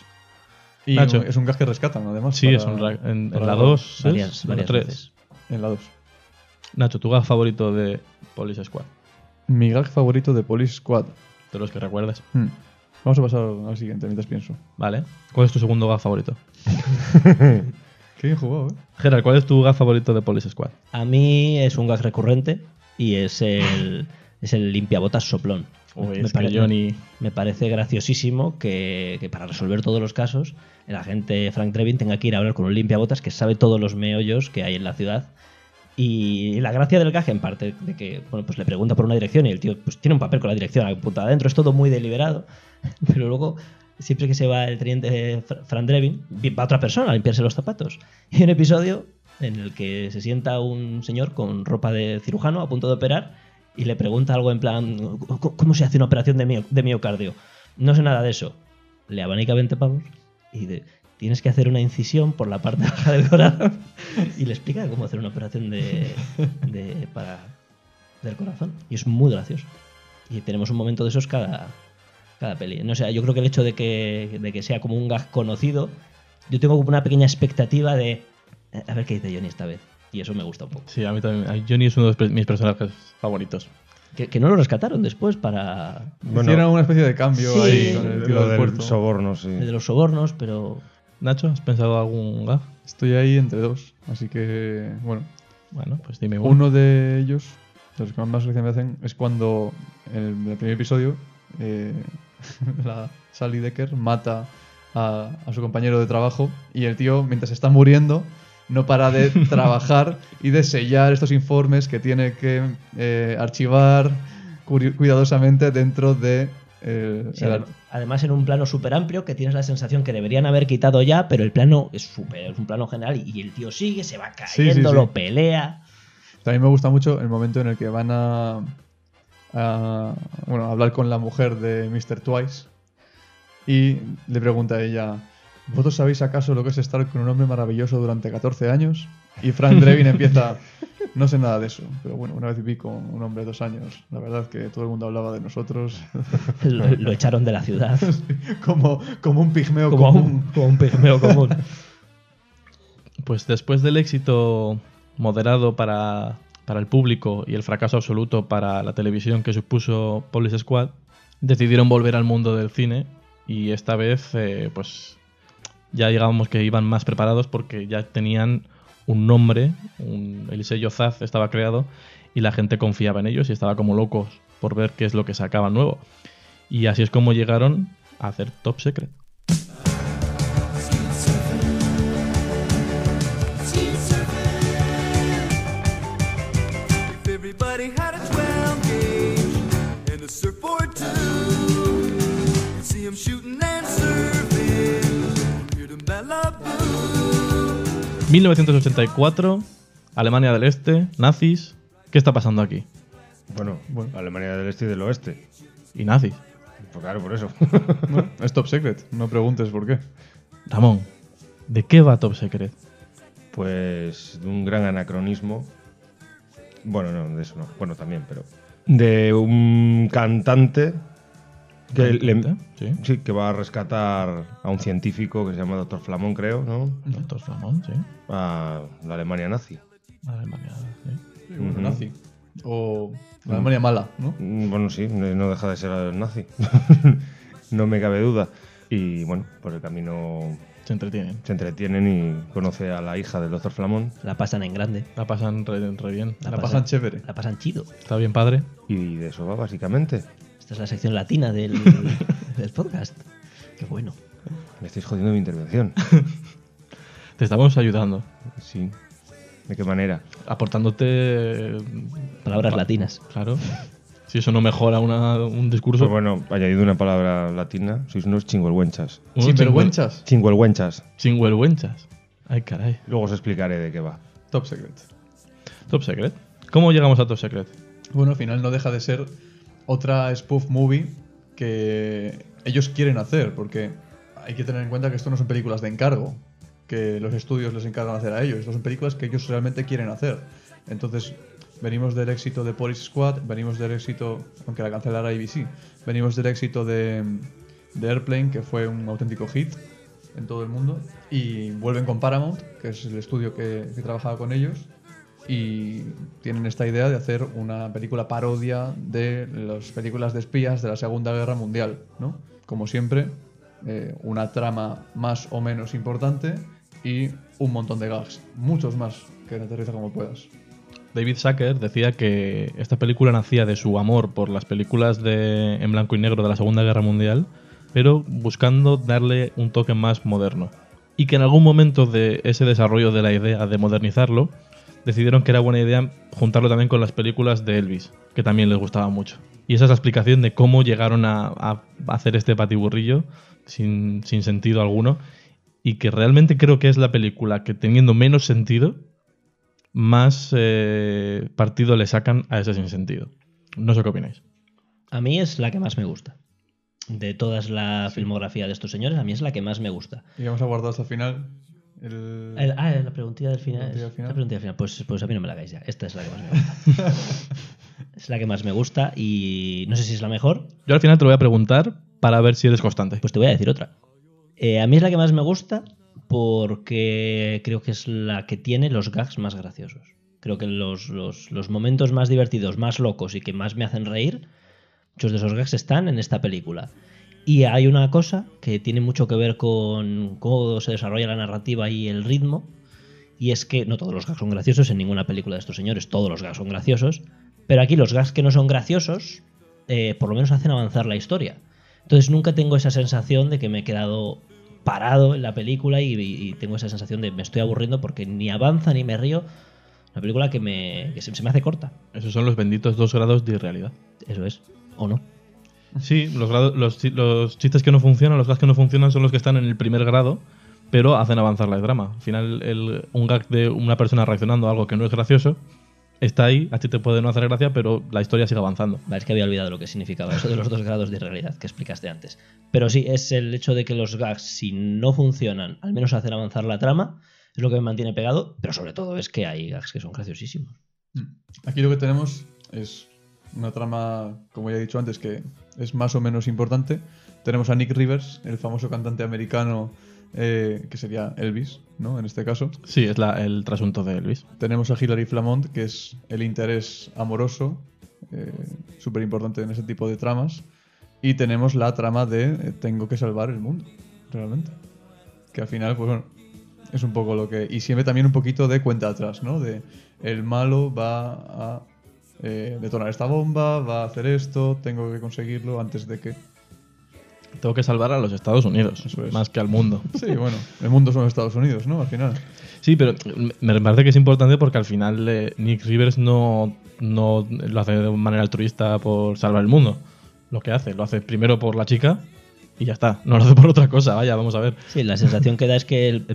Y Nacho. es un gas que rescatan, además. Sí, para- es un en, en la 2, Varias, varias tres. veces. En la 2. Nacho, tu gag favorito de Police Squad, Mi gag favorito de Police Squad. de los que recuerdes. Hmm. Vamos a pasar al siguiente mientras pienso. Vale. ¿Cuál es tu segundo gag favorito? [LAUGHS] Qué bien jugado, ¿eh? Gerard, ¿cuál es tu gag favorito de Police Squad? A mí es un gag recurrente y es el, es el limpiabotas soplón. Uy, me, es que pare- Johnny- me parece graciosísimo que, que para resolver todos los casos el agente Frank Drebin tenga que ir a hablar con un limpiabotas que sabe todos los meollos que hay en la ciudad. Y la gracia del gag, en parte, de que bueno, pues le pregunta por una dirección y el tío pues, tiene un papel con la dirección apuntada adentro, es todo muy deliberado. [LAUGHS] Pero luego, siempre que se va el teniente Fra- Frank Drebin, va otra persona a limpiarse los zapatos. Y un episodio en el que se sienta un señor con ropa de cirujano a punto de operar y le pregunta algo en plan, "¿Cómo- ¿cómo se hace una operación de miocardio? No sé nada de eso. Le abanica 20 pavos y de, tienes que hacer una incisión por la parte [LAUGHS] baja del corazón y le explica cómo hacer una operación de, de- para, del corazón. Y es muy gracioso. Y tenemos un momento de esos cada, cada peli. No sé, yo creo que el hecho de que, de que sea como un gag conocido, yo tengo como una pequeña expectativa de eh, a ver qué dice Johnny esta vez. Y eso me gusta un poco. Sí, a mí también. Johnny es uno de mis personajes favoritos. Que, que no lo rescataron después para Bueno, Hicieron una especie de cambio Sí. ahí con el tío lo del del puerto. soborno, sí. de los sobornos, pero Nacho, ¿has pensado algún gag? Estoy ahí entre dos. Así que, bueno. Bueno, pues dime uno. Uno de ellos, de los que más gracia me hacen, es cuando en el primer episodio eh, [LAUGHS] la Sally Decker mata a, a su compañero de trabajo y el tío, mientras está muriendo, no para de [LAUGHS] trabajar y de sellar estos informes que tiene que eh, archivar cuidadosamente dentro de... eh, Sí, el- además en un plano súper amplio que tienes la sensación que deberían haber quitado ya, pero el plano es súper, es un plano general y, el tío sigue, se va cayendo, sí, sí. lo pelea. También me gusta mucho el momento en el que van a, a, bueno, a hablar con la mujer de Mr. Twice y le pregunta a ella, ¿vosotros sabéis acaso lo que es estar con un hombre maravilloso durante 14 años? Y Frank Drebin empieza, no sé nada de eso, pero bueno, una vez viví con un hombre de dos años, la verdad que todo el mundo hablaba de nosotros [LAUGHS] Lo, lo echaron de la ciudad. [LAUGHS] como, como un pigmeo como, común. un, como un pigmeo común. [LAUGHS] Pues después del éxito moderado para, para el público y el fracaso absoluto para la televisión que supuso Police Squad, decidieron volver al mundo del cine y esta vez eh, pues ya digamos que iban más preparados porque ya tenían un nombre, un- el sello Zaz estaba creado y la gente confiaba en ellos y estaba como locos por ver qué es lo que sacaban nuevo. Y así es como llegaron a hacer Top Secret. 1984, Alemania del Este, nazis. ¿Qué está pasando aquí? Bueno, Bueno. Alemania del Este y del Oeste. Y nazis. Pues claro, por eso. Bueno, [LAUGHS] es top secret, no preguntes por qué. Ramón, ¿de qué va Top Secret? pues de un gran anacronismo. Bueno, no, de eso no. Bueno, también, pero. De un cantante que, le-. Sí. sí, que va a rescatar a un científico que se llama Doctor Flamón, creo, ¿no? Doctor Flamón, sí. A la Alemania nazi. Alemania, sí. Sí, bueno, Ujú. Nazi. O la Alemania mala, ¿no? Mm, Bueno, sí, no deja de ser nazi. [LAUGHS] no me cabe duda. Y bueno, por el camino Se entretienen. se entretienen y conoce a la hija del Doctor Flamón. La pasan en grande. La pasan re, re bien. La pasan chévere. La pasan chido. Está bien padre. Y de eso va, básicamente. Esta es la sección latina del, [LAUGHS] del podcast. Qué bueno. Me estáis jodiendo mi intervención. [LAUGHS] Te estamos ayudando. Sí. ¿De qué manera? Aportándote. Palabras pa- latinas. Claro. Si eso no mejora una- un discurso. Pues bueno, añadido una palabra latina, sois unos chingüelhuenchas. unos Sin vergüenzas. Chingüelhuenchas. Chingüelhuenchas. Ay, caray. Luego os explicaré de qué va. Top secret. Top Secret. ¿Cómo llegamos a Top Secret? Bueno, al final no deja de ser otra spoof movie que ellos quieren hacer, porque hay que tener en cuenta que esto no son películas de encargo, que los estudios les encargan hacer a ellos, esto son películas que ellos realmente quieren hacer. Entonces, venimos del éxito de Police Squad, venimos del éxito, aunque la cancelara ABC, venimos del éxito de, de Airplane, que fue un auténtico hit en todo el mundo, y vuelven con Paramount, que es el estudio que, que trabajaba con ellos, y tienen esta idea de hacer una película parodia de las películas de espías de la Segunda Guerra Mundial, ¿no? Como siempre, eh, una trama más o menos importante y un montón de gags, muchos más que Aterriza como puedas. David Zucker decía que esta película nacía de su amor por las películas de, en blanco y negro de la Segunda Guerra Mundial, pero buscando darle un toque más moderno. Y que en algún momento de ese desarrollo de la idea de modernizarlo, decidieron que era buena idea juntarlo también con las películas de Elvis, que también les gustaba mucho. Y esa es la explicación de cómo llegaron a, a hacer este patiburrillo sin, sin sentido alguno. Y que realmente creo que es la película que teniendo menos sentido, más eh, partido le sacan a ese sinsentido. No sé qué opináis. A mí es la que más me gusta. De toda la filmografía de estos señores, a mí es la que más me gusta. Y vamos a guardar hasta el final. El... El- ah, la preguntilla del final. La preguntilla del final. La preguntilla del final. Pues, pues a mí no me la hagáis ya. Esta es la que más me gusta. [LAUGHS] es la que más me gusta y no sé si es la mejor. Yo al final te lo voy a preguntar para ver si eres constante. Pues te voy a decir otra. Eh, a mí es la que más me gusta porque creo que es la que tiene los gags más graciosos. Creo que los, los- los momentos más divertidos, más locos y que más me hacen reír, muchos de esos gags están en esta película. Y hay una cosa que tiene mucho que ver con cómo se desarrolla la narrativa y el ritmo, y es que no todos los gags son graciosos en ninguna película de estos señores, todos los gags son graciosos, pero aquí los gags que no son graciosos, eh, por lo menos hacen avanzar la historia. Entonces nunca tengo esa sensación de que me he quedado parado en la película y, y tengo esa sensación de me estoy aburriendo porque ni avanza ni me río. Una película que, me, que se, se me hace corta. Esos son los benditos dos grados de irrealidad. Eso es. ¿O no? Sí, los, grado- los, chi- los chistes que no funcionan, los gags que no funcionan son los que están en el primer grado, pero hacen avanzar la trama. Al final, el- un gag de una persona reaccionando a algo que no es gracioso está ahí, a ti te puede no hacer gracia, pero la historia sigue avanzando. Vale, es que había olvidado lo que significaba eso de los dos grados de irrealidad que explicaste antes. Pero sí, es el hecho de que los gags, si no funcionan, al menos hacen avanzar la trama, es lo que me mantiene pegado, pero sobre todo es que hay gags que son graciosísimos. Aquí lo que tenemos es una trama, como ya he dicho antes, que es más o menos importante. Tenemos a Nick Rivers, el famoso cantante americano eh, que sería Elvis, ¿no? En este caso. Sí, es la- el trasunto de Elvis. Tenemos a Hilary Flamont, que es el interés amoroso, súper importante en ese tipo de tramas. Y tenemos la trama de eh, tengo que salvar el mundo, realmente. Que al final, pues bueno, es un poco lo que... Y siempre también un poquito de cuenta atrás, ¿no? De el malo va a eh, detonar esta bomba, va a hacer esto, tengo que conseguirlo antes de que... Tengo que salvar a los Estados Unidos, Eso es. más que al mundo. [LAUGHS] Sí, bueno, el mundo son Estados Unidos, ¿no? Al final. Sí, pero me parece que es importante porque al final eh, Nick Rivers no, no lo hace de manera altruista por salvar el mundo. Lo que hace, lo hace primero por la chica y ya está. No lo hace por otra cosa, vaya, vamos a ver. Sí, la sensación que da es que el-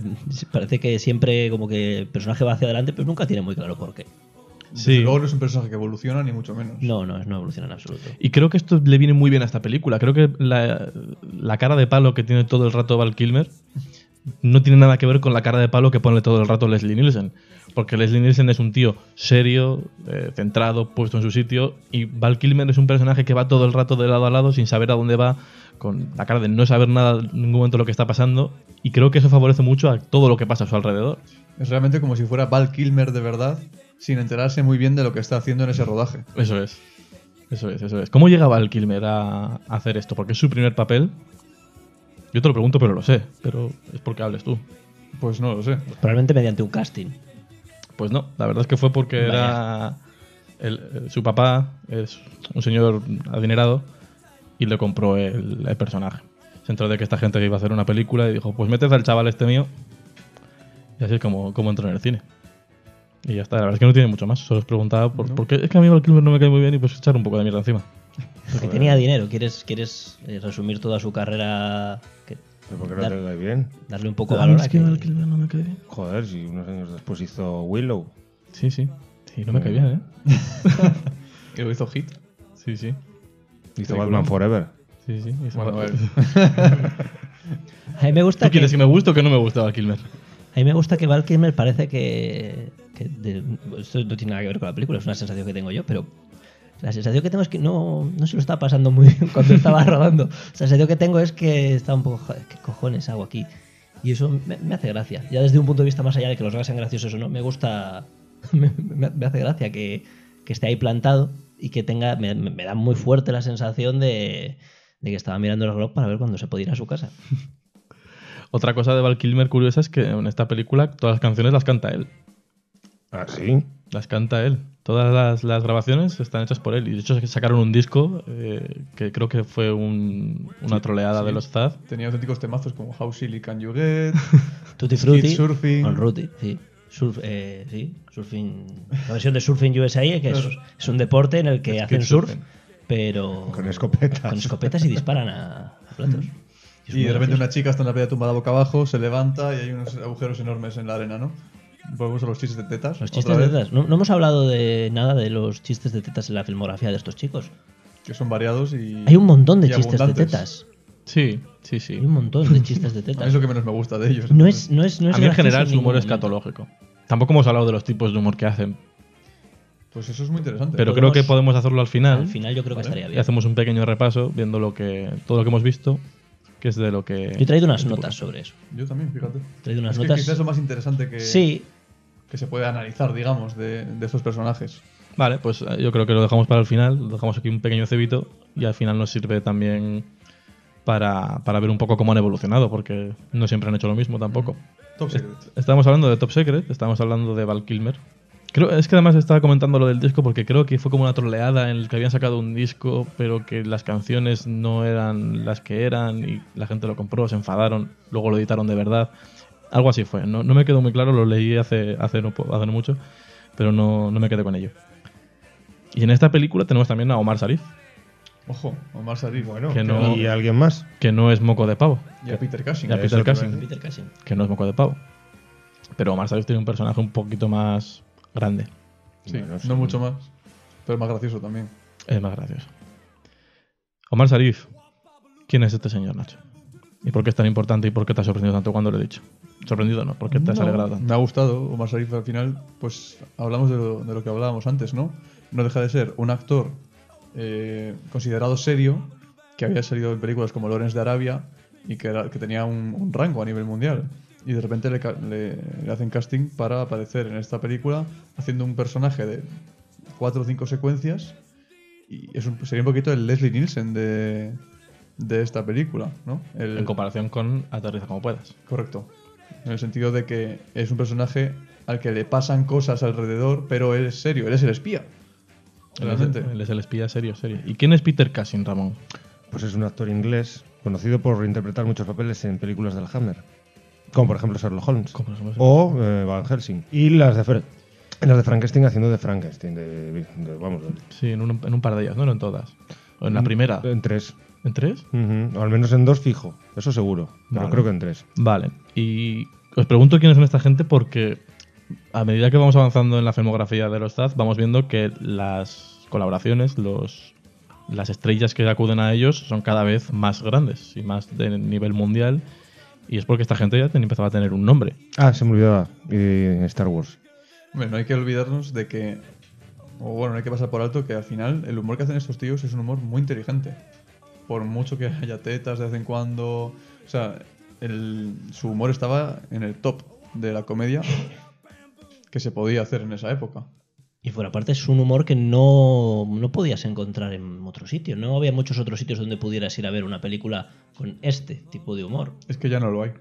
parece que siempre como que el personaje va hacia adelante, pero nunca tiene muy claro por qué. Sí. Luego no es un personaje que evoluciona, ni mucho menos. No, no, no evoluciona en absoluto. Y creo que esto le viene muy bien a esta película. Creo que la, la cara de palo que tiene todo el rato Val Kilmer no tiene nada que ver con la cara de palo que pone todo el rato Leslie Nielsen. Porque Leslie Nielsen es un tío serio, eh, centrado, puesto en su sitio. Y Val Kilmer es un personaje que va todo el rato de lado a lado sin saber a dónde va, con la cara de no saber nada en ningún momento lo que está pasando. Y creo que eso favorece mucho a todo lo que pasa a su alrededor. Es realmente como si fuera Val Kilmer de verdad, sin enterarse muy bien de lo que está haciendo en ese rodaje. Eso es. Eso es, eso es. ¿Cómo llega Val Kilmer a hacer esto? Porque es su primer papel. Yo te lo pregunto, pero lo sé. Pero es porque hables tú. Pues no lo sé. Probablemente mediante un casting. Pues no, la verdad es que fue porque era. el- el- su papá es un señor adinerado y le compró el, el personaje. Se enteró de que esta gente iba a hacer una película y dijo: Pues metes al chaval este mío. Y así es como, como entró en el cine. Y ya está, la verdad es que no tiene mucho más. Solo os preguntaba por, No. por qué es que a mí Val Kilmer no me cae muy bien y pues echar un poco de mierda encima. Porque tenía dinero. ¿Quieres, quieres eh, resumir toda su carrera? que- ¿Pero por qué no dar- te cae bien? darle un poco de A mí valor es que. Val Kilmer no me cae bien. Joder, si unos años después hizo Willow. Sí, sí. Sí, no me cae bien, ¿eh? [LAUGHS] Y lo hizo Hit. Sí, sí. Hizo. Batman Forever. Sí, sí. hizo- Bueno, a ver. [LAUGHS] A mí me gusta ¿Tú que... quieres que me guste o que no me guste Val Kilmer? A mí me gusta que Val Kilmer parece que... esto no tiene nada que ver con la película, es una sensación que tengo yo, pero... La sensación que tengo es que no, no se lo está pasando muy bien [LAUGHS] cuando estaba rodando. La sensación que tengo es que está un poco... "Joder, ¿Qué cojones hago aquí? Y eso me, hace gracia. Ya desde un punto de vista más allá de que los hagas sean graciosos o no, me gusta... [LAUGHS] Me, hace gracia que, que esté ahí plantado y que tenga... Me, da muy fuerte la sensación de, de que estaba mirando el reloj para ver cuándo se podía ir a su casa. [LAUGHS] Otra cosa de Val Kilmer curiosa es que en esta película todas las canciones las canta él. Ah, sí. Las canta él. Todas las, las grabaciones están hechas por él. Y de hecho sacaron un disco eh, que creo que fue un- una troleada sí. de los Zaz. Tenía auténticos temazos como How Silly Can You Get, [LAUGHS] Tutti Frutti. Surfing. On Ruti, sí. Surf, eh, sí, surfing. La versión de Surfing USA, que es, es un deporte en el que hacen surf, surfing. pero. Con escopetas. con escopetas y disparan a, a platos. [LAUGHS] es Y de repente gracioso. una chica está en la playa tumbada boca abajo, se levanta y hay unos agujeros enormes en la arena, ¿no? Volvemos a los chistes de tetas. Los chistes de tetas. No, no hemos hablado de nada de los chistes de tetas en la filmografía de estos chicos. Que son variados y. Hay un montón de y chistes de tetas. Sí, sí, sí. Hay un montón de chistes de [LAUGHS] A mí tetas. es lo que menos me gusta de ellos. No es, no es, no es A mí en general su humor es catológico. Tampoco hemos hablado de los tipos de humor que hacen. Pues eso es muy interesante. Pero Podemos- creo que podemos hacerlo al final. Al final yo creo que estaría Y bien. hacemos un pequeño repaso viendo lo que todo lo que hemos visto, que es de lo que... Yo he traído unas notas sobre eso. Yo también, fíjate. He traído unas es que notas. quizás es lo más interesante que, Sí, que se puede analizar, digamos, de, de estos personajes. Vale, pues eh, yo creo que lo dejamos para el final, lo dejamos aquí un pequeño cebito y al final nos sirve también para, para ver un poco cómo han evolucionado, porque no siempre han hecho lo mismo tampoco. Top Secret. Estábamos hablando de Top Secret, estábamos hablando de Val Kilmer. Creo, es que además estaba comentando lo del disco porque creo que fue como una troleada en el que habían sacado un disco, pero que las canciones no eran las que eran y la gente lo compró, se enfadaron, luego lo editaron de verdad. Algo así fue. No, no me quedó muy claro, lo leí hace, hace, no, hace no mucho, pero no, no me quedé con ello. Y en esta película tenemos también a Omar Sharif, Ojo, Omar Sharif. Bueno, Que no- ¿y alguien más? que no es moco de pavo, Y a Peter Cushing. y a Peter Cushing, decir. Peter Cushing. que no es moco de pavo. Pero Omar Sharif tiene un personaje un poquito más grande. Sí, Bueno, no mucho más. Pero más gracioso también. Es más gracioso. Omar Sharif. ¿Quién es este señor, Nacho? ¿Y por qué es tan importante y por qué te ha sorprendido tanto cuando lo he dicho? Sorprendido no, ¿por qué te has No, alegrado tanto? Me ha gustado Omar Sharif al final, pues hablamos de lo, de lo que hablábamos antes, ¿no? No deja de ser un actor eh, considerado serio, que había salido en películas como Lawrence de Arabia y que, era- que tenía un, un rango a nivel mundial. Y de repente le, ca- le- le hacen casting para aparecer en esta película haciendo un personaje de cuatro o cinco secuencias. Y es un- sería un poquito el Leslie Nielsen de, de esta película, ¿no? El- En comparación con Aterriza como puedas. Correcto. En el sentido de que es un personaje al que le pasan cosas alrededor, pero él es serio, él es el espía. Él es, Realmente. él es el espía serio, serio. ¿Y quién es Peter Cushing, Ramón? Pues es un actor inglés conocido por interpretar muchos papeles en películas del Hammer. Como por ejemplo Sherlock Holmes. Como O eh, Van Helsing. Y las de, Fer- las de Frankenstein haciendo de Frankenstein. De, de- vamos, Sí, en un, en un par de ellas, ¿no? No en todas. O en la primera. En tres. ¿En tres? O al menos en dos fijo. Eso seguro. Pero creo que en tres. Vale. Y os pregunto quiénes son esta gente porque a medida que vamos avanzando en la filmografía de los Zaz, vamos viendo que las colaboraciones, los, las estrellas que acuden a ellos son cada vez más grandes y más de nivel mundial. Y es porque esta gente ya ten- empezaba a tener un nombre. Ah, se me olvidaba. Y Star Wars. Hombre, no hay que olvidarnos de que, o bueno, no hay que pasar por alto que al final el humor que hacen estos tíos es un humor muy inteligente. Por mucho que haya tetas de vez en cuando. O sea, el- su humor estaba en el top de la comedia que se podía hacer en esa época. Y fuera parte es un humor que no, no podías encontrar en otro sitio. No había muchos otros sitios donde pudieras ir a ver una película con este tipo de humor. Es que ya no lo hay.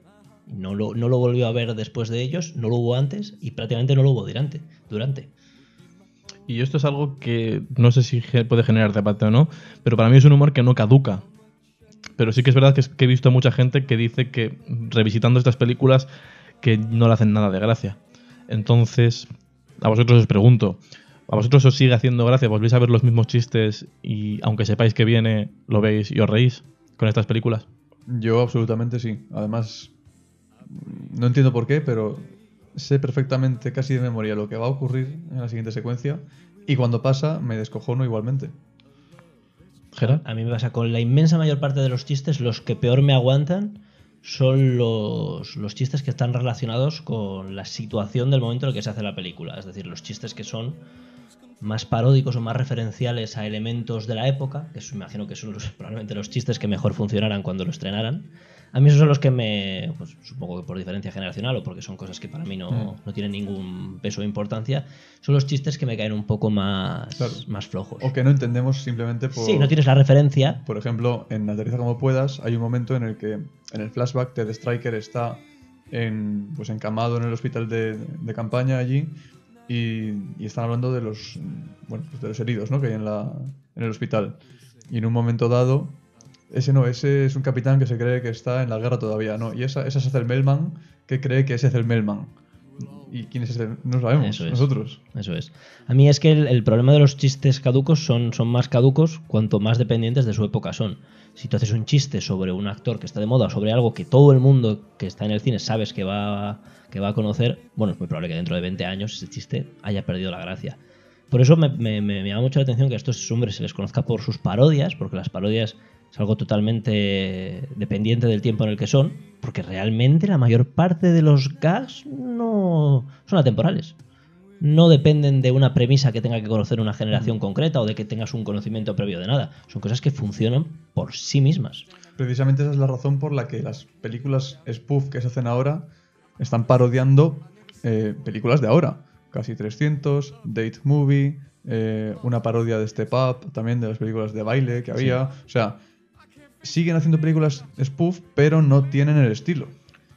No lo, no lo volvió a ver después de ellos, no lo hubo antes y prácticamente no lo hubo durante. durante. Y esto es algo que no sé si puede generar debate o no, pero para mí es un humor que no caduca. Pero sí que es verdad que, es- que he visto mucha gente que dice que revisitando estas películas que no le hacen nada de gracia. Entonces, a vosotros os pregunto, ¿a vosotros os sigue haciendo gracia? ¿Volvéis a ver los mismos chistes y aunque sepáis que viene, lo veis y os reís con estas películas? Yo absolutamente sí. Además, no entiendo por qué, pero sé perfectamente, casi de memoria, lo que va a ocurrir en la siguiente secuencia. Y cuando pasa, me descojono igualmente. ¿Gerard? A mí me pasa con la inmensa mayor parte de los chistes, los que peor me aguantan son los, los chistes que están relacionados con la situación del momento en el que se hace la película. Es decir, los chistes que son más paródicos o más referenciales a elementos de la época, que me imagino que son los- [LAUGHS] probablemente los chistes que mejor funcionaran cuando lo estrenaran. A mí esos son los que me, pues, supongo que por diferencia generacional o porque son cosas que para mí no, Mm. no tienen ningún peso o importancia, son los chistes que me caen un poco más, Claro. más flojos. O que no entendemos simplemente por... Sí, no tienes la referencia, Por ejemplo, en Aterriza como puedas, hay un momento en el que en el flashback Ted Striker está en, pues encamado en el hospital de, de campaña allí y, y están hablando de los, bueno, pues de los heridos ¿no? que hay en, la, en el hospital. Y en un momento dado, ese no, ese es un capitán que se cree que está en la guerra todavía, ¿no? Y esa, esa es el Melman que cree que ese es el Melman. ¿Y quién es ese? No sabemos, Eso es. nosotros. Eso es. A mí es que el, el problema de los chistes caducos son, son más caducos cuanto más dependientes de su época son. Si tú haces un chiste sobre un actor que está de moda o sobre algo que todo el mundo que está en el cine sabes que va, que va a conocer, bueno, es muy probable que dentro de 20 años ese chiste haya perdido la gracia. Por eso me, me- me- me llama mucho la atención que a estos hombres se les conozca por sus parodias, porque las parodias es algo totalmente dependiente del tiempo en el que son, porque realmente la mayor parte de los gags no son atemporales no dependen de una premisa que tenga que conocer una generación concreta o de que tengas un conocimiento previo de nada. Son cosas que funcionan por sí mismas. Precisamente esa es la razón por la que las películas spoof que se hacen ahora están parodiando eh, películas de ahora. Casi 300, Date Movie, eh, una parodia de Step Up, también de las películas de baile que había. O sea, siguen haciendo películas spoof, pero no tienen el estilo.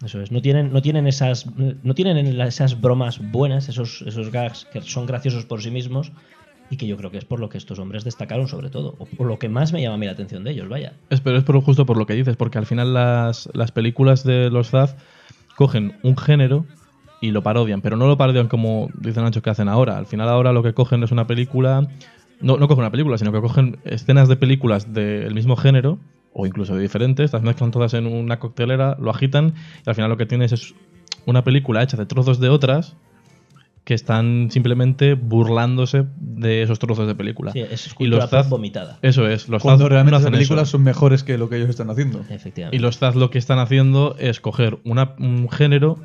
Eso es, no tienen, no tienen esas, no tienen esas bromas buenas, esos, esos gags que son graciosos por sí mismos y que yo creo que es por lo que estos hombres destacaron sobre todo, o por lo que más me llama a mí la atención de ellos, vaya. Es, pero es por, justo por lo que dices, porque al final las, las películas de los Zaz cogen un género y lo parodian, pero no lo parodian como dicen Nacho que hacen ahora. Al final ahora lo que cogen es una película, no, no cogen una película, sino que cogen escenas de películas del mismo género o incluso de diferentes, las mezclan todas en una coctelera, lo agitan y al final lo que tienes es una película hecha de trozos de otras que están simplemente burlándose de esos trozos de película. Sí, es y cultura los Zaz, vomitada. eso es, los Cuando Zaz realmente no las películas eso. son mejores que lo que ellos están haciendo. Efectivamente. Y los Zaz lo que están haciendo es coger una- un género,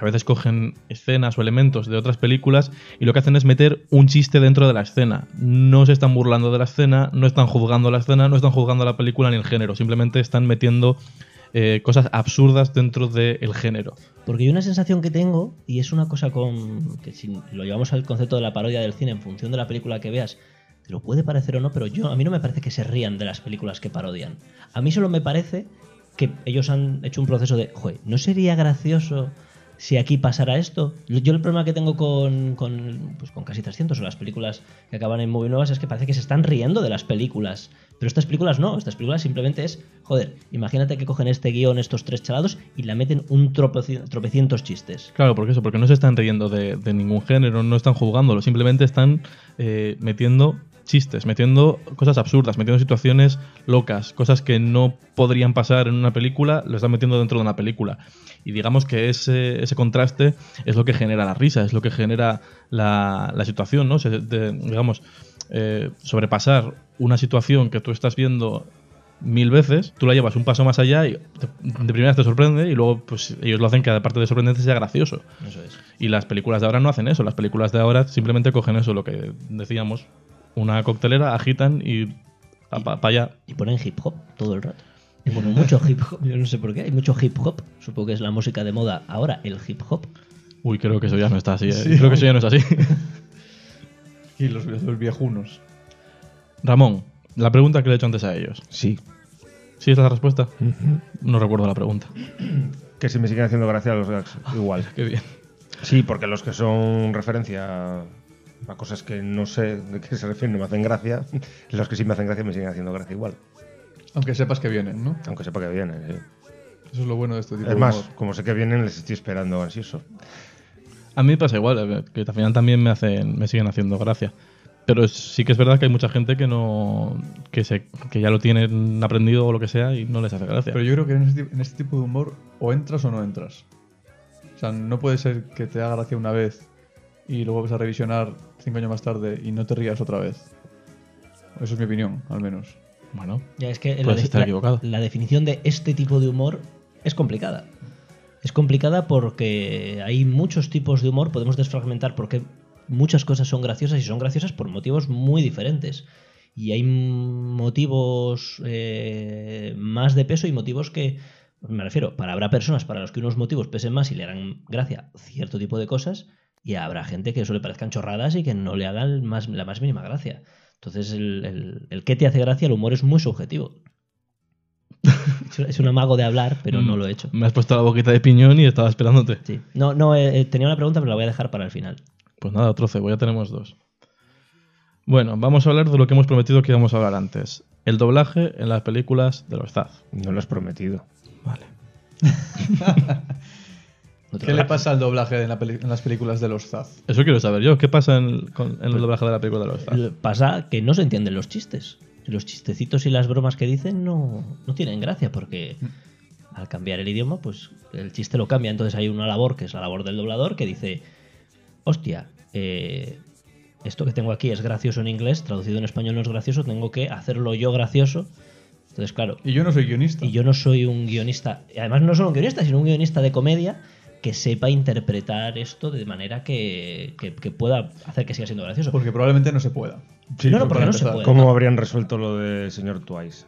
a veces cogen escenas o elementos de otras películas y lo que hacen es meter un chiste dentro de la escena. No se están burlando de la escena, no están juzgando la escena, no están juzgando la película ni el género, simplemente están metiendo eh, cosas absurdas dentro del género. Porque hay una sensación que tengo, y es una cosa con que si lo llevamos al concepto de la parodia del cine en función de la película que veas, Lo puede parecer o no, pero yo a mí no me parece que se rían de las películas que parodian. A mí solo me parece que ellos han hecho un proceso de, joder, ¿no sería gracioso si aquí pasara esto? Yo el problema que tengo con, con, pues, con casi 300 o las películas que acaban en Movie Nuevas es que parece que se están riendo de las películas. Pero estas películas no, estas películas simplemente es, joder, imagínate que cogen este guion estos tres chalados y la meten un tropeci- tropecientos chistes. Claro, porque eso, porque no se están riendo de, de ningún género, no están juzgándolo, simplemente están eh, metiendo chistes, metiendo cosas absurdas, metiendo situaciones locas, cosas que no podrían pasar en una película, lo están metiendo dentro de una película. Y digamos que ese, ese contraste es lo que genera la risa, es lo que genera la, la situación, ¿no? Se- de- digamos, eh, sobrepasar una situación que tú estás viendo mil veces, tú la llevas un paso más allá y te- de primera te sorprende y luego pues ellos lo hacen que aparte de sorprendente sea gracioso. Eso es. Y las películas de ahora no hacen eso, las películas de ahora simplemente cogen eso, lo que decíamos, una coctelera, agitan y para allá. Y ponen hip hop todo el rato. Y ponen mucho [LAUGHS] hip hop, yo no sé por qué, hay mucho hip hop. Supongo que es la música de moda ahora, el hip hop. Uy, creo que eso ya no está así. ¿eh? Sí. creo que eso ya no es así. [LAUGHS] Y los, los viejunos. Ramón, la pregunta que le he hecho antes a ellos. Sí. ¿Sí es la respuesta? No recuerdo la pregunta. [CLEARS THROAT] Que si me siguen haciendo gracia los gags. Igual. Qué bien. Sí, porque los que son referencia a cosas que no sé de qué se refieren no me hacen gracia, [LAUGHS] los que sí me hacen gracia me siguen haciendo gracia igual. Aunque sepas que vienen, ¿no? Aunque sepa que vienen. sí. Eso es lo bueno de este tipo Es de más, humor. como sé que vienen, les estoy esperando ansioso. A mí me pasa igual, eh, que al final también me hacen, me siguen haciendo gracia. Pero sí que es verdad que hay mucha gente que no, que se, que ya lo tienen aprendido o lo que sea y no les hace gracia. Pero yo creo que en este, en este tipo de humor o entras o no entras. O sea, no puede ser que te haga gracia una vez y luego vas a revisionar cinco años más tarde y no te rías otra vez. Eso es mi opinión, al menos. Bueno, Ya es que la, estar la- equivocado. la definición de este tipo de humor es complicada. Es complicada porque hay muchos tipos de humor, podemos desfragmentar porque muchas cosas son graciosas y son graciosas por motivos muy diferentes. Y hay motivos eh, más de peso y motivos que, me refiero, para habrá personas para los que unos motivos pesen más y le harán gracia cierto tipo de cosas, y habrá gente que eso le parezcan chorradas y que no le hagan más, la más mínima gracia. Entonces, el, el, el qué te hace gracia, el humor es muy subjetivo. Es [LAUGHS] un- es un amago de hablar, pero no lo he hecho. Me has puesto la boquita de piñón y estaba esperándote. Sí. No, no, eh, tenía una pregunta, pero la voy a dejar para el final. Pues nada, otro cebo, ya tenemos dos. Bueno, vamos a hablar de lo que hemos prometido que íbamos a hablar antes. El doblaje en las películas de los Zaz. No lo has prometido. Vale. [LAUGHS] ¿Qué le pasa al doblaje en, la peli- en las películas de los Zaz? Eso quiero saber yo. ¿Qué pasa en, con- en el doblaje de la película de los Zaz? Pasa que no se entienden los chistes. Los chistecitos y las bromas que dicen no, no tienen gracia porque al cambiar el idioma, pues el chiste lo cambia. Entonces hay una labor que es la labor del doblador que dice, hostia, eh, esto que tengo aquí es gracioso en inglés, traducido en español no es gracioso, tengo que hacerlo yo gracioso. Entonces, claro, Y yo no soy guionista. y yo no soy un guionista, y además no solo un guionista, sino un guionista de comedia que sepa interpretar esto de manera que, que- que pueda hacer que siga siendo gracioso. Porque probablemente no se pueda. no, no, porque no se puede. ¿Cómo habrían resuelto lo de señor Twice?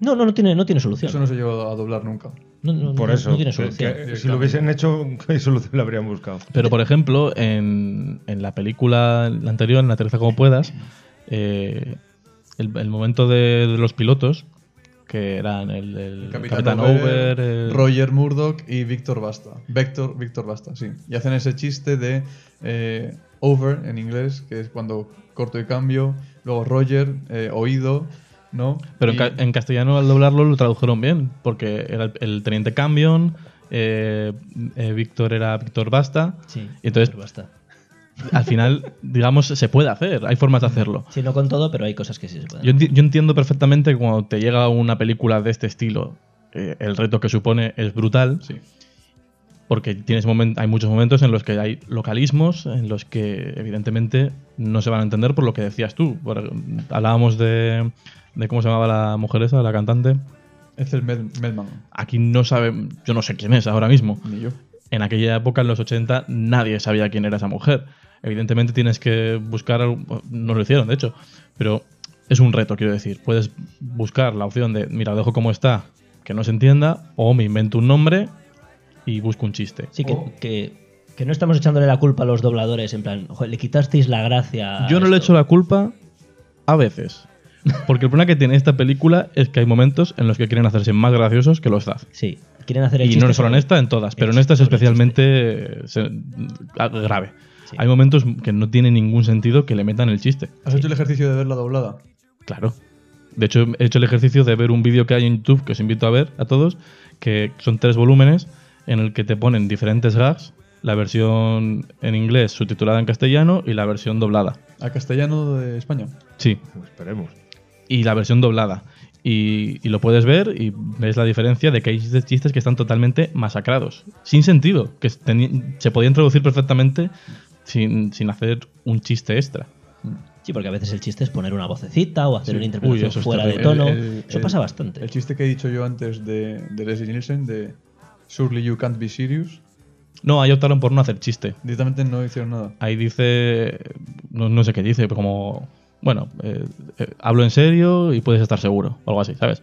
No, no, no tiene, no tiene solución. Eso no se llegó a doblar nunca. No, no, Por no- eso. no tiene que- solución. que si lo hubiesen hecho, [LAUGHS] ¿qué solución le habrían buscado? Pero, por ejemplo, en, en la película la anterior, en Aterriza como puedas, eh, el, el momento de, de los pilotos, que eran el, el Capitán, Over, el- Roger Murdoch y Víctor Basta. Víctor, Víctor Basta, sí. Y hacen ese chiste de eh, over en inglés, que es cuando corto y cambio. Luego Roger, eh, oído, ¿no? Pero en, Y- ca- en castellano al doblarlo lo tradujeron bien, porque era el, el teniente Cambion, eh, eh, Víctor era Víctor Basta, Sí, y entonces basta. Al final, digamos, se puede hacer, hay formas de hacerlo. Sí, no con todo, pero hay cosas que sí se pueden. Yo, enti- yo entiendo perfectamente que cuando te llega una película de este estilo, eh, el reto que supone es brutal, Sí. porque tienes hay muchos momentos en los que hay localismos, en los que evidentemente no se van a entender por lo que decías tú. Por- hablábamos de, de cómo se llamaba la mujer esa, la cantante. Ethel Mel Melman. Aquí no sabe, yo no sé quién es ahora mismo. Ni yo. En aquella época, en los 80, nadie sabía quién era esa mujer. Evidentemente tienes que buscar, algo- no lo hicieron de hecho, pero es un reto, quiero decir. Puedes buscar la opción de, mira, lo dejo como está, que no se entienda, o me invento un nombre y busco un chiste. Sí, que, Oh. que, que no estamos echándole la culpa a los dobladores, en plan, "Joder, le quitasteis la gracia. a Yo no le esto". echo la culpa a veces. Porque el problema que tiene esta película es que hay momentos en los que quieren hacerse más graciosos que los Zaz. Sí, quieren hacer el Y chiste no solo en esta, en todas, pero en esta es especialmente eh, se- ah, grave. Sí. Hay momentos que no tiene ningún sentido que le metan el chiste. ¿Has hecho el ejercicio de verla doblada? Claro. De hecho, he hecho el ejercicio de ver un vídeo que hay en YouTube que os invito a ver a todos, que son tres volúmenes en el que te ponen diferentes gags, la versión en inglés subtitulada en castellano y la versión doblada. ¿A castellano de España? Sí, Esperemos. y la versión doblada. Y, y lo puedes ver y ves la diferencia de que hay chistes- que están totalmente masacrados, sin sentido, que se podían traducir perfectamente sin, sin hacer un chiste extra. Sí, porque a veces el chiste es poner una vocecita o hacer Sí. una interpretación Uy, fuera de tono. El- el- eso el- pasa bastante. El chiste que he dicho yo antes de, de Leslie Nielsen, de Surely You Can't Be Serious, No, ahí optaron por no hacer chiste. directamente no hicieron nada. Ahí dice, no, no sé qué dice, pero como, bueno, eh, eh, hablo en serio y puedes estar seguro, o algo así, ¿sabes?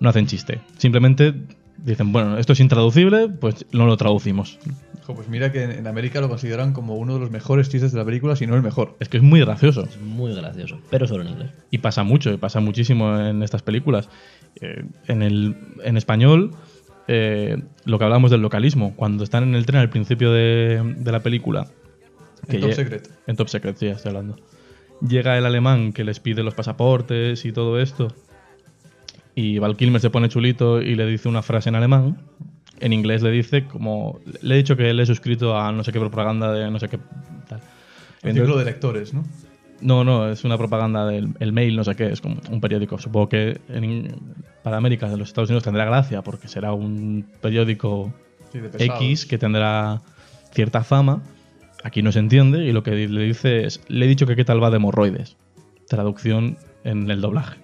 No hacen chiste. Simplemente dicen, bueno, esto es intraducible, pues no lo traducimos. Pues mira que en, en América lo consideran como uno de los mejores chistes de la película, si no el mejor. Es que es muy gracioso. Es muy gracioso, pero solo en inglés. Y pasa mucho, y pasa muchísimo en estas películas. Eh, en, el, en español, eh, lo que hablamos del localismo, cuando están en el tren al principio de, de la película. En Top Secret. En Top Secret, sí, ya estoy hablando. Llega el alemán que les pide los pasaportes y todo esto. Y Val Kilmer se pone chulito y le dice una frase en alemán. En inglés le dice como... Le he dicho que él es suscrito a no sé qué propaganda de no sé qué... Tal. El Entonces- ciclo de lectores, ¿no? no, no, es una propaganda del el mail, no sé qué, es como un periódico. Supongo que en para América, en los Estados Unidos, tendrá gracia porque será un periódico Sí, de. X que tendrá cierta fama. Aquí no se entiende y lo que le dice es, le he dicho que qué tal va de hemorroides. Traducción en el doblaje.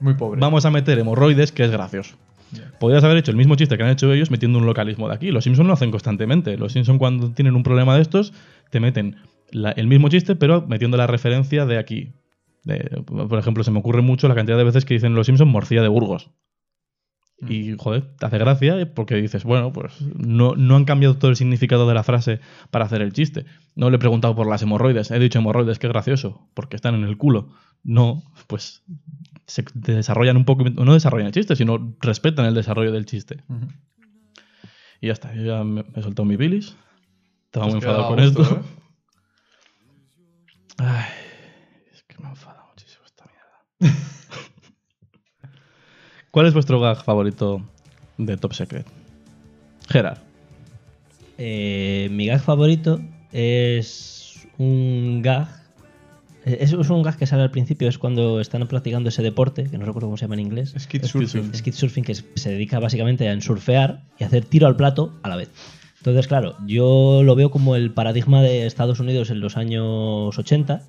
Muy pobre. Vamos a meter hemorroides, que es gracioso. Ya. Podrías haber hecho el mismo chiste que han hecho ellos metiendo un localismo de aquí. Los Simpsons lo hacen constantemente. Los Simpsons cuando tienen un problema de estos, te meten la- el mismo chiste, pero metiendo la referencia de aquí. De- por ejemplo, se me ocurre mucho la cantidad de veces que dicen los Simpsons morcilla de Burgos. Y, joder, te hace gracia porque dices, bueno, pues no, no han cambiado todo el significado de la frase para hacer el chiste. No le he preguntado por las hemorroides, he dicho hemorroides, qué gracioso, porque están en el culo. No, pues se desarrollan un poco, no desarrollan el chiste, sino respetan el desarrollo del chiste. Y ya está, yo ya me, me he soltado mi bilis. Estaba muy enfadado con gusto, esto. ¿eh? Ay, es que me ha enfadado muchísimo esta mierda. [LAUGHS] ¿Cuál es vuestro gag favorito de Top Secret? Gerard. Eh, mi gag favorito es un gag. Eh, Es, es un gag que sale al principio, es cuando están practicando ese deporte, que no recuerdo cómo se llama en inglés. Skid surfing. Skid surfing, que se dedica básicamente a surfear y hacer tiro al plato a la vez. Entonces, claro, yo lo veo como el paradigma de Estados Unidos en los años 80.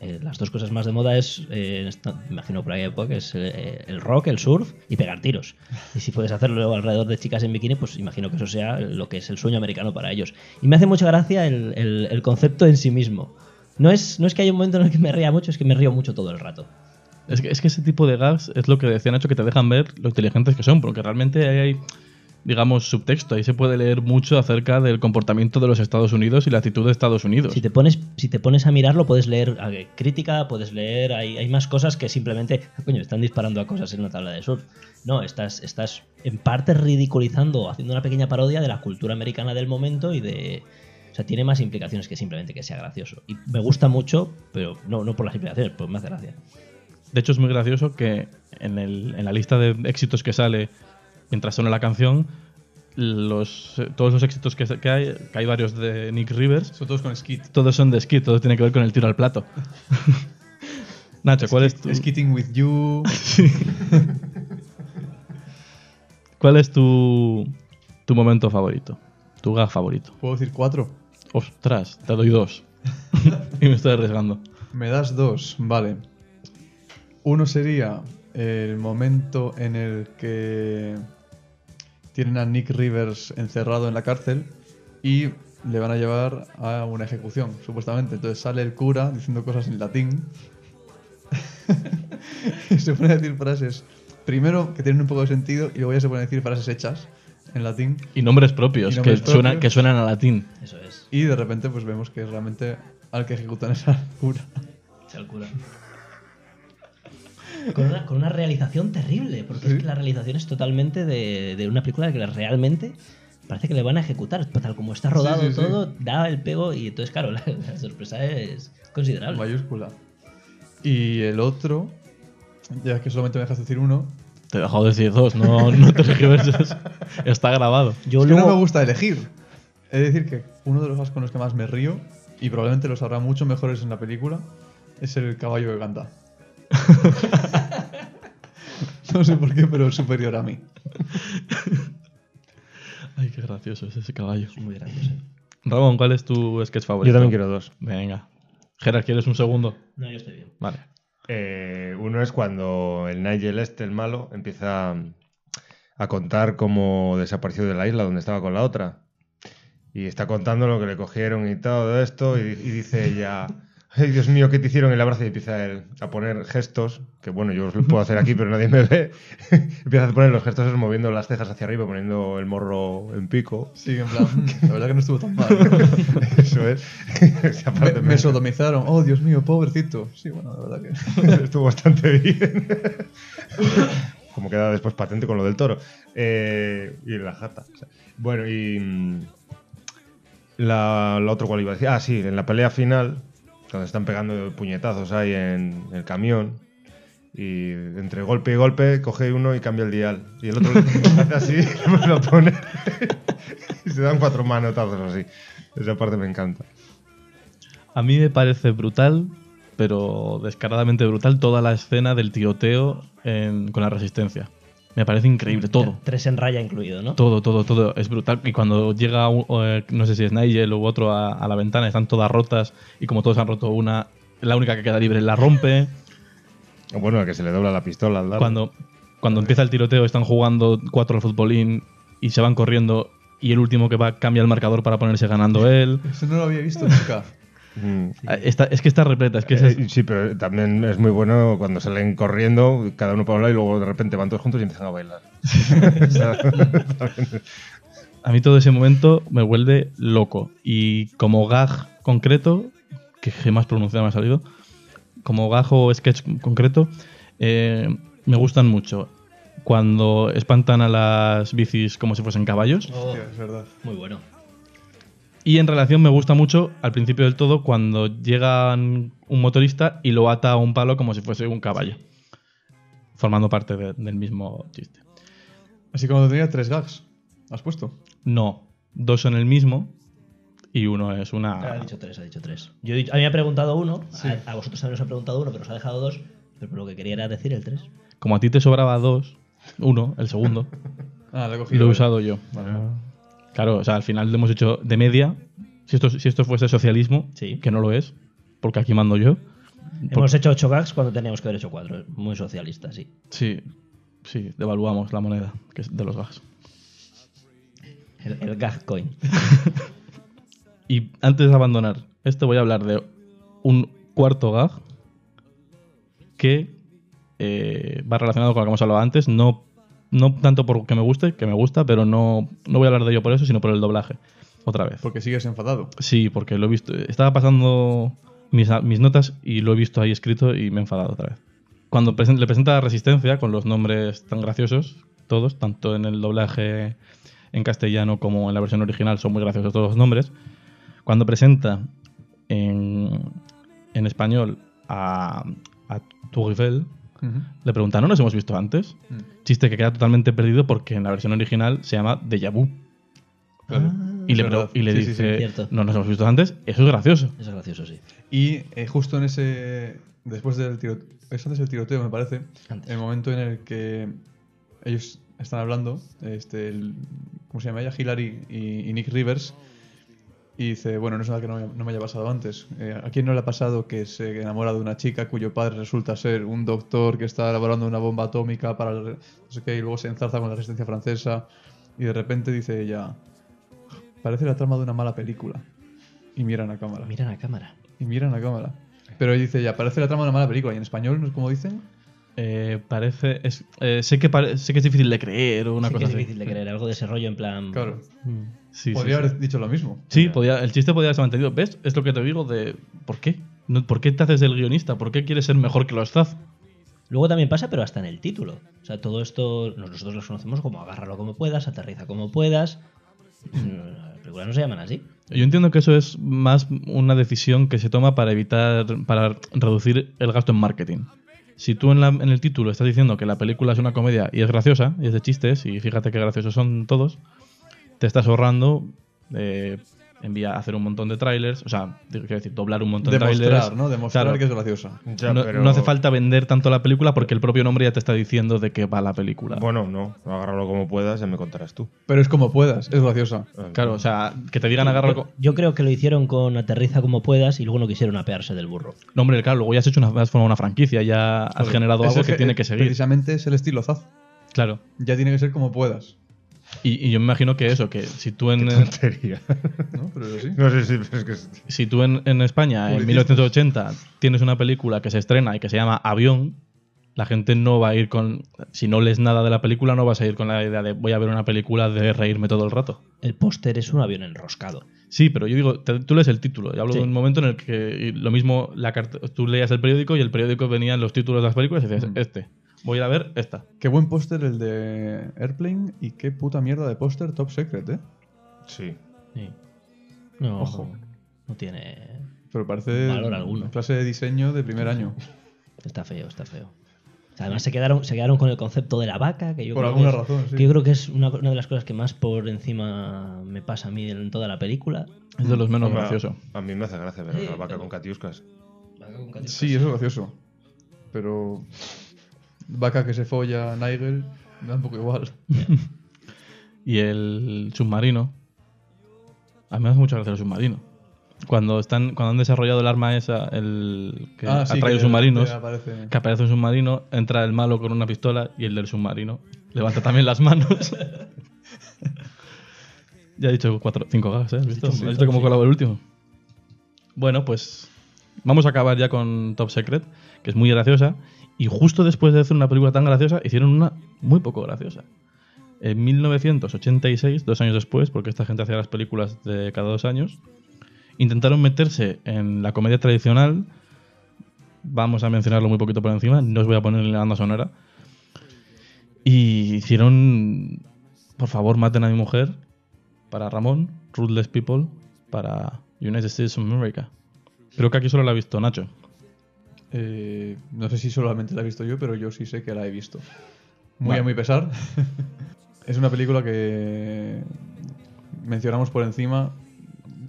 Eh, las dos cosas más de moda es, eh, me imagino por aquella época, es eh, el rock, el surf y pegar tiros. Y si puedes hacerlo alrededor de chicas en bikini, pues imagino que eso sea lo que es el sueño americano para ellos. Y me hace mucha gracia el, el- el concepto en sí mismo. No es, no es que haya un momento en el que me ría mucho, es que me río mucho todo el rato. Es que, es que ese tipo de gags es lo que decían hecho que te dejan ver lo inteligentes que son, porque realmente ahí hay, digamos, subtexto. Ahí se puede leer mucho acerca del comportamiento de los Estados Unidos y la actitud de Estados Unidos. Si te pones, si te pones a mirarlo, puedes leer crítica, puedes leer, hay, hay más cosas que simplemente, "Ah, coño, están disparando a cosas en una tabla de surf. No, estás, estás en parte ridiculizando, haciendo una pequeña parodia de la cultura americana del momento y de... O sea, tiene más implicaciones que simplemente que sea gracioso. Y me gusta mucho, pero no, no por las implicaciones, pues me hace gracia. De hecho, es muy gracioso que en, el- en la lista de éxitos que sale mientras suena la canción, los, todos los éxitos que, hay, que hay varios de Nick Rivers, Son todos con skid. todos son de Skid, todo tiene que ver con el tiro al plato. [LAUGHS] Nacho, ¿cuál es, tu, Skidding with you. ¿cuál es tu, tu momento favorito? Tu gag favorito. ¿Puedo decir cuatro? Ostras, te doy dos. [LAUGHS] y me estoy arriesgando. Me das dos, vale. Uno sería el momento en el que tienen a Nick Rivers encerrado en la cárcel y le van a llevar a una ejecución, supuestamente. Entonces sale el cura diciendo cosas en latín. y [LAUGHS] se pone a decir frases, primero que tienen un poco de sentido y luego ya se pone a decir frases hechas en latín. Y nombres propios, Y nombres que, Suenan, propios. que suenan a latín. Eso es. Y de repente pues vemos que realmente al que ejecutan es al cura. Calcula. Con una, con una realización terrible, porque es que la realización es totalmente de, de una película que realmente parece que le van a ejecutar. Tal como está rodado Sí, sí, sí. todo, da el pego y entonces, claro, [LAUGHS] la, la sorpresa es considerable. Mayúscula. Y el otro, ya que solamente me dejas decir uno, Te he dejado decir dos, no, no te regiverses. [LAUGHS] Está grabado. Yo es que luego, no me gusta elegir. Es decir, que uno de los gags con los que más me río, y probablemente los habrá mucho mejores en la película, es el caballo que canta. [LAUGHS] no sé por qué, pero es superior a mí. [LAUGHS] Ay, qué gracioso es ese caballo. Muy gracioso. Ramón, ¿cuál es tu sketch favorito? Yo también quiero dos. Venga. Gerard, ¿quieres un segundo? No, yo estoy bien. Vale. Eh, uno es cuando el Nigel este, el malo, empieza a contar cómo desapareció de la isla donde estaba con la otra. Y está contando lo que le cogieron y todo esto. Y, y dice ella, ay Dios mío, ¿qué te hicieron el abrazo? Y empieza él a poner gestos, que bueno, yo los puedo hacer aquí, pero nadie me ve. [LAUGHS] empieza a poner los gestos moviendo las cejas hacia arriba, poniendo el morro en pico. Sí, en plan, "Mm, [LAUGHS] la verdad que no estuvo tan mal. [LAUGHS] Eso es. Me, sodomizaron. Oh, Dios mío, pobrecito. Sí, bueno, la verdad que. Estuvo bastante bien. Como queda después patente con lo del toro. Eh, y la jata. Bueno, y. La, la otra cual iba a decir. Ah, sí, en la pelea final, cuando están pegando puñetazos ahí en el camión. Y entre golpe y golpe coge uno y cambia el dial. Y el otro [LAUGHS] hace así [LAUGHS] lo pone. y se dan cuatro manotazos así. Esa parte me encanta. A mí me parece brutal, pero descaradamente brutal, toda la escena del tiroteo en- con la resistencia. Me parece increíble, todo. Tres en raya incluido, ¿no? Todo, todo, todo. Es brutal. Y cuando llega, un- o, eh, no sé si es Nigel u otro a, a la ventana, están todas rotas. Y como todos han roto una, la única que queda libre la rompe. O [LAUGHS] Bueno, el que se le dobla la pistola al darle. Cuando, cuando empieza el tiroteo, están jugando cuatro al futbolín y se van corriendo. Y el último que va cambia el marcador para ponerse ganando él. [LAUGHS] Eso no lo había visto nunca. Mm. Ah, está- es que está repleta. Es que es- Eh, sí, pero también es muy bueno cuando salen corriendo, cada uno para un lado y luego de repente van todos juntos y empiezan a bailar. [LAUGHS] A mí todo ese momento me vuelve loco. Y como gag concreto, que jamás pronunciado me ha salido, como gag o sketch concreto, eh, me gustan mucho. Cuando espantan a las bicis como si fuesen caballos. Oh, Hostia, es verdad. muy bueno. Y en relación me gusta mucho al principio del todo cuando llega un motorista y lo ata a un palo como si fuese un caballo. Formando parte de- del mismo chiste. Así como tenía tres gags. ¿Has puesto? No, dos son el mismo y uno es Ha una... dicho tres, ha dicho tres. Yo he dicho- a mí me ha preguntado uno, a, a vosotros también os ha preguntado uno, pero os ha dejado dos. Pero lo que quería era decir el tres. Como a ti te sobraba dos, uno, el segundo, [LAUGHS] Ah, lo he cogido. lo he usado yo. Vale. Claro, o sea, al final lo hemos hecho de media. Si esto, si esto fuese socialismo, Sí. que no lo es, porque aquí mando yo. Hemos hecho ocho gags cuando teníamos que haber hecho cuatro. Muy socialista, sí. Sí, sí, devaluamos la moneda, que es de los gas. El, el gag coin. [LAUGHS] Y antes de abandonar esto, voy a hablar de un cuarto gag que eh, va relacionado con lo que hemos hablado antes. No, no tanto porque me guste, que me gusta, pero no, no voy a hablar de ello por eso, sino por el doblaje. Otra vez. Porque sigues enfadado. Sí, porque lo he visto. Estaba pasando mis, mis notas y lo he visto ahí escrito y me he enfadado otra vez. Cuando presen- le presenta Resistencia con los nombres tan graciosos, todos, tanto en el doblaje en castellano como en la versión original, son muy graciosos todos los nombres. Cuando presenta en, en español a, a Le preguntan, ¿no nos hemos visto antes? Mm. Chiste que queda totalmente perdido porque en la versión original se llama Deja Vu. Claro. Y le, y le Sí, dice, sí, no nos hemos visto antes, eso es gracioso. Eso es gracioso, sí. Y eh, justo en ese. Después del tiroteo. Es antes del tiroteo, me parece. Antes. El momento en el que ellos están hablando. Este, el- ¿Cómo se llama ella? Hillary y, y Nick Rivers. Y dice: Bueno, no es nada que no, me- no me haya pasado antes. Eh, ¿A quién no le ha pasado que se enamora de una chica cuyo padre resulta ser un doctor que está elaborando una bomba atómica para. No sé qué, y luego se enzarza con la resistencia francesa. Y de repente dice ella: Parece la trama de una mala película. Y miran a cámara. Miran a cámara. Y miran a cámara. Pero dice ya, parece la trama de una mala película. ¿Y en español no es como dicen? Eh, parece. es- eh, sé, que pare- sé que es difícil de creer o una Sí que cosa es así. difícil de creer. Algo de ese rollo en plan. Claro. Sí, sí, Podría sí. haber dicho lo mismo. Sí, podía, el chiste podía haberse mantenido. ¿Ves? Es lo que te digo de. ¿Por qué? No, ¿Por qué te haces el guionista? ¿Por qué quieres ser mejor que los Zaz? Luego también pasa, pero hasta en el título. O sea, todo esto nosotros los conocemos como agárralo como puedas, aterriza como puedas. Mm, Las películas no se llaman así. Yo entiendo que eso es más una decisión que se toma para evitar, para reducir el gasto en marketing. Si tú en, el título estás diciendo que la película es una comedia y es graciosa, y es de chistes, y fíjate qué graciosos son todos, te estás ahorrando eh, envía hacer un montón de trailers, o sea, quiero decir, doblar un montón de Demostrar, trailers. ¿no? Demostrar Claro. que es graciosa. Ya, no, pero- no hace falta vender tanto la película porque el propio nombre ya te está diciendo de qué va la película. Bueno, no, agárralo como puedas, ya me contarás tú. Pero es como puedas, es graciosa. Claro, o sea, que te digan agarrar. Yo, yo creo que lo hicieron con aterriza como puedas y luego no quisieron apearse del burro. No, hombre, claro, luego ya has hecho una, has formado una franquicia, ya has generado algo que tiene que seguir. Precisamente es el estilo Zaz. Claro. Ya tiene que ser como puedas. Y, y yo me imagino que eso, que si tú en, Tontería. [LAUGHS] ¿no? Pero así. no sé si pero es que si tú en, en España en Publicistas. 1980 tienes una película que se estrena y que se llama Avión, la gente no va a ir con. Si no lees nada de la película, no vas a ir con la idea de voy a ver una película de reírme todo el rato. El póster es un avión enroscado. Sí, pero yo digo, te- tú lees el título. Yo hablo Sí. de un momento en el que lo mismo, la tú leías el periódico y el periódico venían los títulos de las películas y decías, Mm. este, voy a ir a ver esta. Qué buen póster el de Airplane y qué puta mierda de póster Top Secret, ¿eh? Sí. Sí. No, Ojo. no tiene. Pero parece Valor alguno. clase de diseño de primer año. [LAUGHS] Está feo, está feo. O sea, Además se quedaron, se quedaron con el concepto de la vaca, que yo Por creo alguna que es, razón, sí. que yo creo que es una, una de las cosas que más por encima me pasa a mí en toda la película. Es de los menos gracioso. A mí me hace gracia ver a la vaca con catiuscas. Sí, eso es gracioso. Pero. Vaca que se folla a Nigel, me da un poco igual. [LAUGHS] Y el submarino. A mí me hace mucha gracia el submarino. Cuando están cuando han desarrollado el arma esa, el que Ah, sí, atrae que submarinos, aparece. que aparece un submarino, entra el malo con una pistola y el del submarino levanta también las manos. [LAUGHS] ya he dicho cuatro, cinco gags, ¿eh? ¿Has visto? dicho un ¿Has visto cómo colaba el último? Bueno, pues vamos a acabar ya con Top Secret, que es muy graciosa. Y justo después de hacer una película tan graciosa, hicieron una muy poco graciosa. En 1986, dos años después, porque esta gente hacía las películas de cada dos años, intentaron meterse en la comedia tradicional. Vamos a mencionarlo muy poquito por encima, no os voy a poner en la banda sonora. Y hicieron, por favor, maten a mi mujer, para Ramón, Ruthless People, para United States of America. Creo que aquí solo la ha visto Nacho. Eh, no sé si solamente la he visto yo, pero yo sí sé que la he visto. Muy Vale. a mi pesar. [LAUGHS] es una película que mencionamos por encima.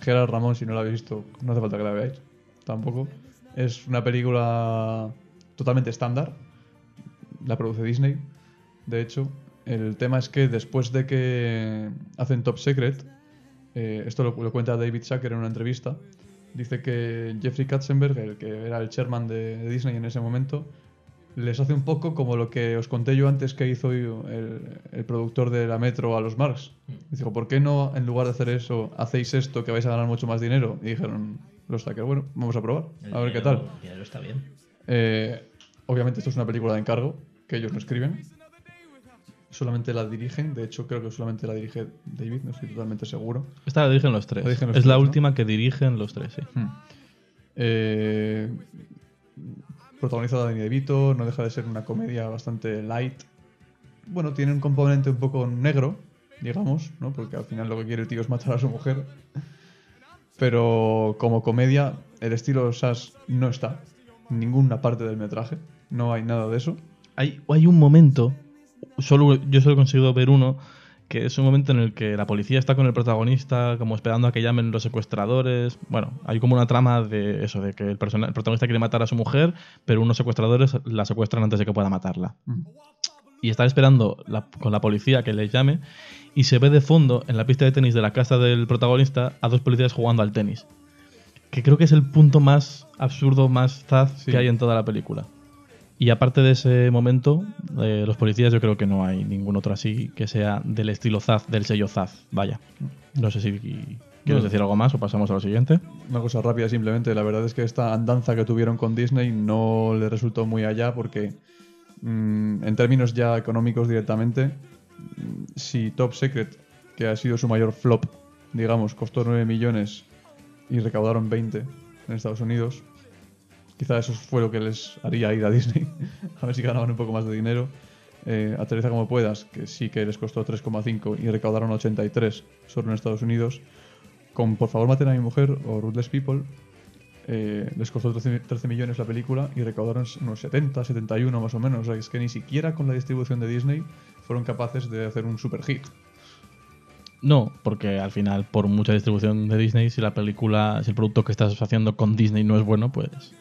Gerard Ramón, si no la habéis visto, no hace falta que la veáis. Tampoco. Es una película totalmente estándar. La produce Disney. De hecho, el tema es que después de que hacen Top Secret, eh, esto lo, lo cuenta David Sacker en una entrevista, dice que Jeffrey Katzenberg, el que era el chairman de, de Disney en ese momento, les hace un poco como lo que os conté yo antes que hizo el, el productor de la Metro a los Marx. Dijo, ¿por qué no, en lugar de hacer eso, hacéis esto que vais a ganar mucho más dinero? Y dijeron los Sacker, bueno, vamos a probar, a ver qué tal. El dinero está bien. Eh, obviamente esto es una película de encargo, que ellos no escriben. Solamente la dirigen, de hecho creo que solamente la dirige David, no estoy totalmente seguro. Esta la dirigen los tres. La dirigen los es la última que dirigen los tres, sí. Hmm. Eh, protagonizada Danny DeVito, no deja de ser una comedia bastante light. Bueno, tiene un componente un poco negro, digamos, ¿no? Porque al final lo que quiere el tío es matar a su mujer. Pero como comedia, el estilo Sass no está en ninguna parte del metraje. No hay nada de eso. Hay, hay un momento, solo, yo solo he conseguido ver uno, que es un momento en el que la policía está con el protagonista, como esperando a que llamen los secuestradores. Bueno, hay como una trama de eso, de que el, persona- el protagonista quiere matar a su mujer, pero unos secuestradores la secuestran antes de que pueda matarla. Mm. Y está esperando la- con la policía que les llame y se ve de fondo en la pista de tenis de la casa del protagonista a dos policías jugando al tenis. Que creo que es el punto más absurdo, más zaz Sí. que hay en toda la película. Y aparte de ese momento, eh, los policías yo creo que no hay ningún otro así que sea del estilo Zaz, del sello Zaz. Vaya. No sé si quieres decir algo más o pasamos a lo siguiente. Una cosa rápida simplemente, la verdad es que esta andanza que tuvieron con Disney no le resultó muy allá porque mm, en términos ya económicos directamente, mm, si Top Secret, que ha sido su mayor flop, digamos, costó 9 millones y recaudaron 20 en Estados Unidos, quizá eso fue lo que les haría ir a Disney, [LAUGHS] a ver si ganaban un poco más de dinero. Eh, Aterriza como puedas, que sí que les costó 3,5 y recaudaron 83 solo en Estados Unidos. Con Por favor maten a mi mujer o Ruthless People, eh, les costó 13, 13 millones la película y recaudaron unos 70, 71 más o menos. O sea, es que ni siquiera con la distribución de Disney fueron capaces de hacer un super hit. No, porque al final, por mucha distribución de Disney, si la película, si el producto que estás haciendo con Disney no es bueno, pues,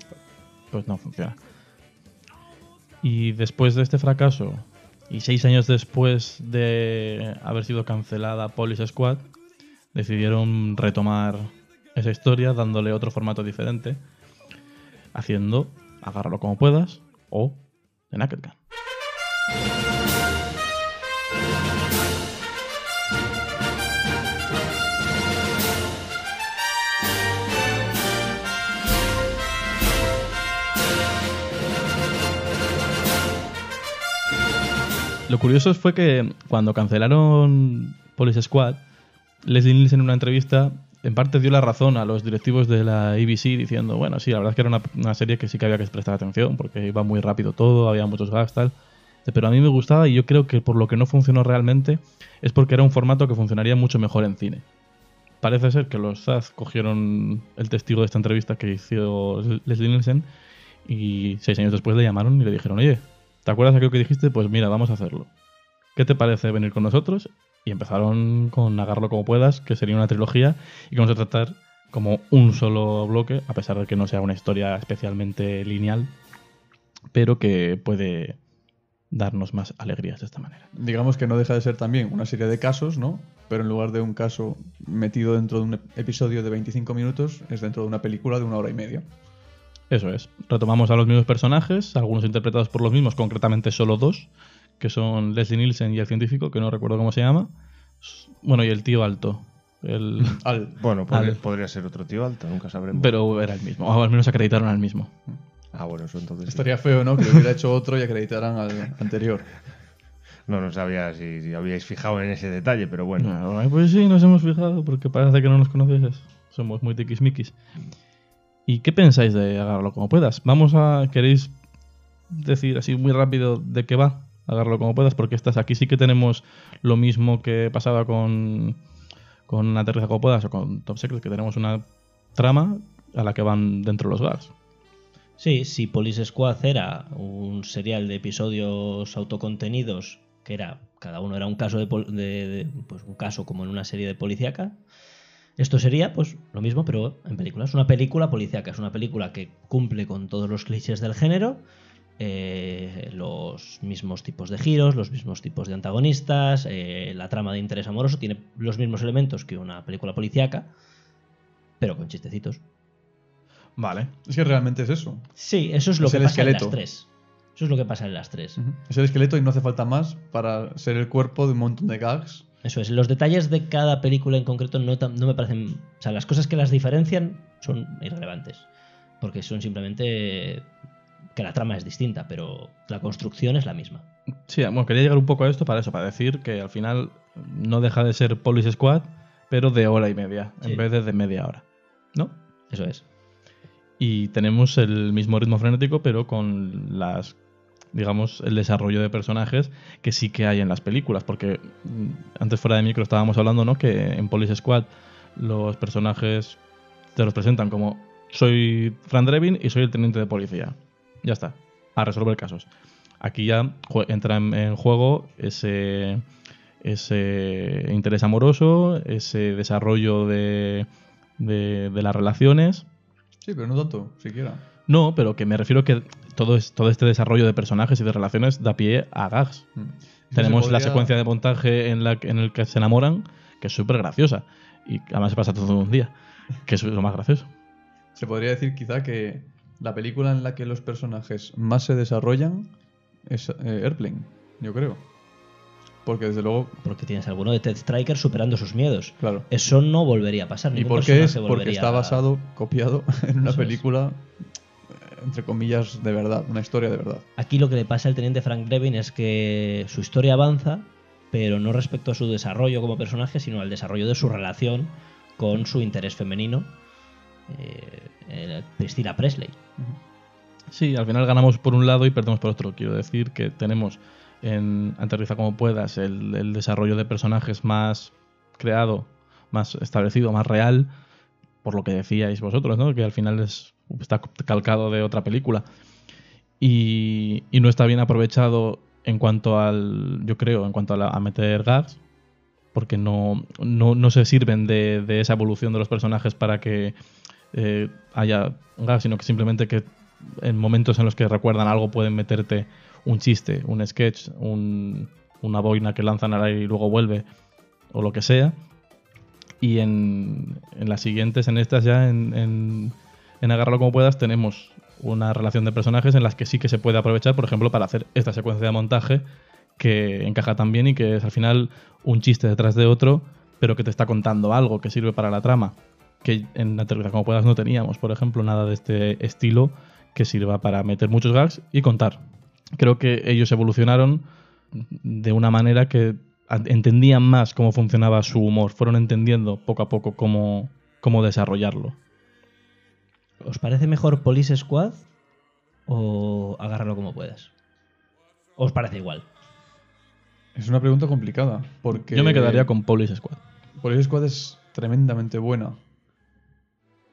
pues no funciona. Y después de este fracaso, y seis años después de haber sido cancelada Police Squad, decidieron retomar esa historia dándole otro formato diferente, haciendo Agárralo como puedas o The Naked Gun. Lo curioso fue que cuando cancelaron Police Squad, Leslie Nielsen en una entrevista en parte dio la razón a los directivos de la ABC diciendo, bueno, sí, la verdad es que era una, una serie que sí que había que prestar atención porque iba muy rápido todo, había muchos gags, tal. Pero a mí me gustaba y yo creo que por lo que no funcionó realmente es porque era un formato que funcionaría mucho mejor en cine. Parece ser que los Zaz cogieron el testigo de esta entrevista que hizo Leslie Nielsen y seis años después le llamaron y le dijeron, oye, ¿te acuerdas de aquello que dijiste? Pues mira, vamos a hacerlo. ¿Qué te parece venir con nosotros? Y empezaron con Agarlo como puedas, que sería una trilogía, y que vamos a tratar como un solo bloque, a pesar de que no sea una historia especialmente lineal, pero que puede darnos más alegrías de esta manera. Digamos que no deja de ser también una serie de casos, ¿no? Pero en lugar de un caso metido dentro de un episodio de 25 minutos, es dentro de una película de una hora y media. Eso es. Retomamos a los mismos personajes, algunos interpretados por los mismos, concretamente solo dos, que son Leslie Nielsen y el científico, que no recuerdo cómo se llama. Bueno, y el tío alto. El... [LAUGHS] Al, Bueno, podría, Al- podría ser otro tío alto, nunca sabremos. Pero era el mismo, o al menos acreditaron al mismo. Ah, bueno, eso entonces. sí. estaría feo, ¿no? Que lo hubiera hecho otro y acreditaran al anterior. No, no sabía si, si habíais fijado en ese detalle, pero bueno. Ay, pues sí, nos hemos fijado, porque parece que no nos conoces. Somos muy tiquismiquis. ¿Y qué pensáis de agarrarlo como puedas? Vamos a. ¿Queréis decir así muy rápido de qué va? Agarrarlo como puedas, porque estas aquí sí que tenemos lo mismo que pasaba con. con Aterriza como puedas o con Top Secret, que tenemos una trama a la que van dentro los gags. Sí, si Police Squad era un serial de episodios autocontenidos, que era cada uno era un caso de, de- de- pues un caso como en una serie de policíaca, esto sería pues lo mismo pero en películas. Una película policíaca es una película que cumple con todos los clichés del género, eh, los mismos tipos de giros, los mismos tipos de antagonistas, eh, la trama de interés amoroso tiene los mismos elementos que una película policíaca, pero con chistecitos. Vale. Es que realmente es eso. Sí, eso es lo Es que el pasa en las tres. Eso es lo que pasa en las tres. Es el esqueleto y no hace falta más para ser el cuerpo de un montón de gags. Eso es. Los detalles de cada película en concreto no, no me parecen. O sea, las cosas que las diferencian son irrelevantes. Porque son simplemente que la trama es distinta, pero la construcción es la misma. Sí, bueno, quería llegar un poco a esto para eso, para decir que al final no deja de ser Police Squad, pero de hora y media, Sí. en vez de de media hora. ¿No? Eso es. Y tenemos el mismo ritmo frenético, pero con las digamos, el desarrollo de personajes que sí que hay en las películas. Porque mm, antes fuera de micro estábamos hablando, ¿no? Que en Police Squad los personajes te los presentan como soy Fran Drebin y soy el teniente de policía. Ya está. A resolver casos. Aquí ya entra en, en juego ese, ese interés amoroso, ese desarrollo de, de, de las relaciones. Sí, pero no tanto, siquiera. No, pero que me refiero que todo, es, todo este desarrollo de personajes y de relaciones da pie a gags. Mm. Tenemos Se la secuencia de montaje en, la, que- en el que se enamoran, que es súper graciosa. Y además se pasa todo un día, que es lo más gracioso. Se podría decir quizá que la película en la que los personajes más se desarrollan es eh, Airplane, yo creo. Porque desde luego, Porque tienes alguno de Ted Striker superando sus miedos. claro. Eso no volvería a pasar. ¿Y por qué es? Porque está a- basado, copiado [LAUGHS] en una Eso película, entre comillas, de verdad, una historia de verdad. Aquí lo que le pasa al teniente Frank Drebin es que su historia avanza, pero no respecto a su desarrollo como personaje, sino al desarrollo de su relación con su interés femenino, eh, eh, Priscilla Presley. Sí, al final ganamos por un lado y perdemos por otro. Quiero decir que tenemos en Aterriza como puedas el, el desarrollo de personajes más creado, más establecido, más real, por lo que decíais vosotros, ¿no? Que al final es, está calcado de otra película. Y, y no está bien aprovechado en cuanto al, yo creo, en cuanto a, la- a meter gags, porque no, no, no se sirven de, esa evolución de los personajes para que eh, haya gags, sino que simplemente que en momentos en los que recuerdan algo pueden meterte un chiste, un sketch, un- una boina que lanzan al aire y luego vuelve, o lo que sea. Y en, en las siguientes, en estas ya, en, en, Agárralo como puedas, tenemos una relación de personajes en las que sí que se puede aprovechar, por ejemplo, para hacer esta secuencia de montaje que encaja tan bien y que es al final un chiste detrás de otro, pero que te está contando algo que sirve para la trama. Que en Aterriza como puedas no teníamos, por ejemplo, nada de este estilo que sirva para meter muchos gags y contar. Creo que ellos evolucionaron de una manera que entendían más cómo funcionaba su humor, fueron entendiendo poco a poco cómo, cómo desarrollarlo. ¿Os parece mejor Police Squad o agárralo como puedas? ¿O os parece igual? Es una pregunta complicada, porque... Yo me quedaría con Police Squad. Police Squad es tremendamente buena.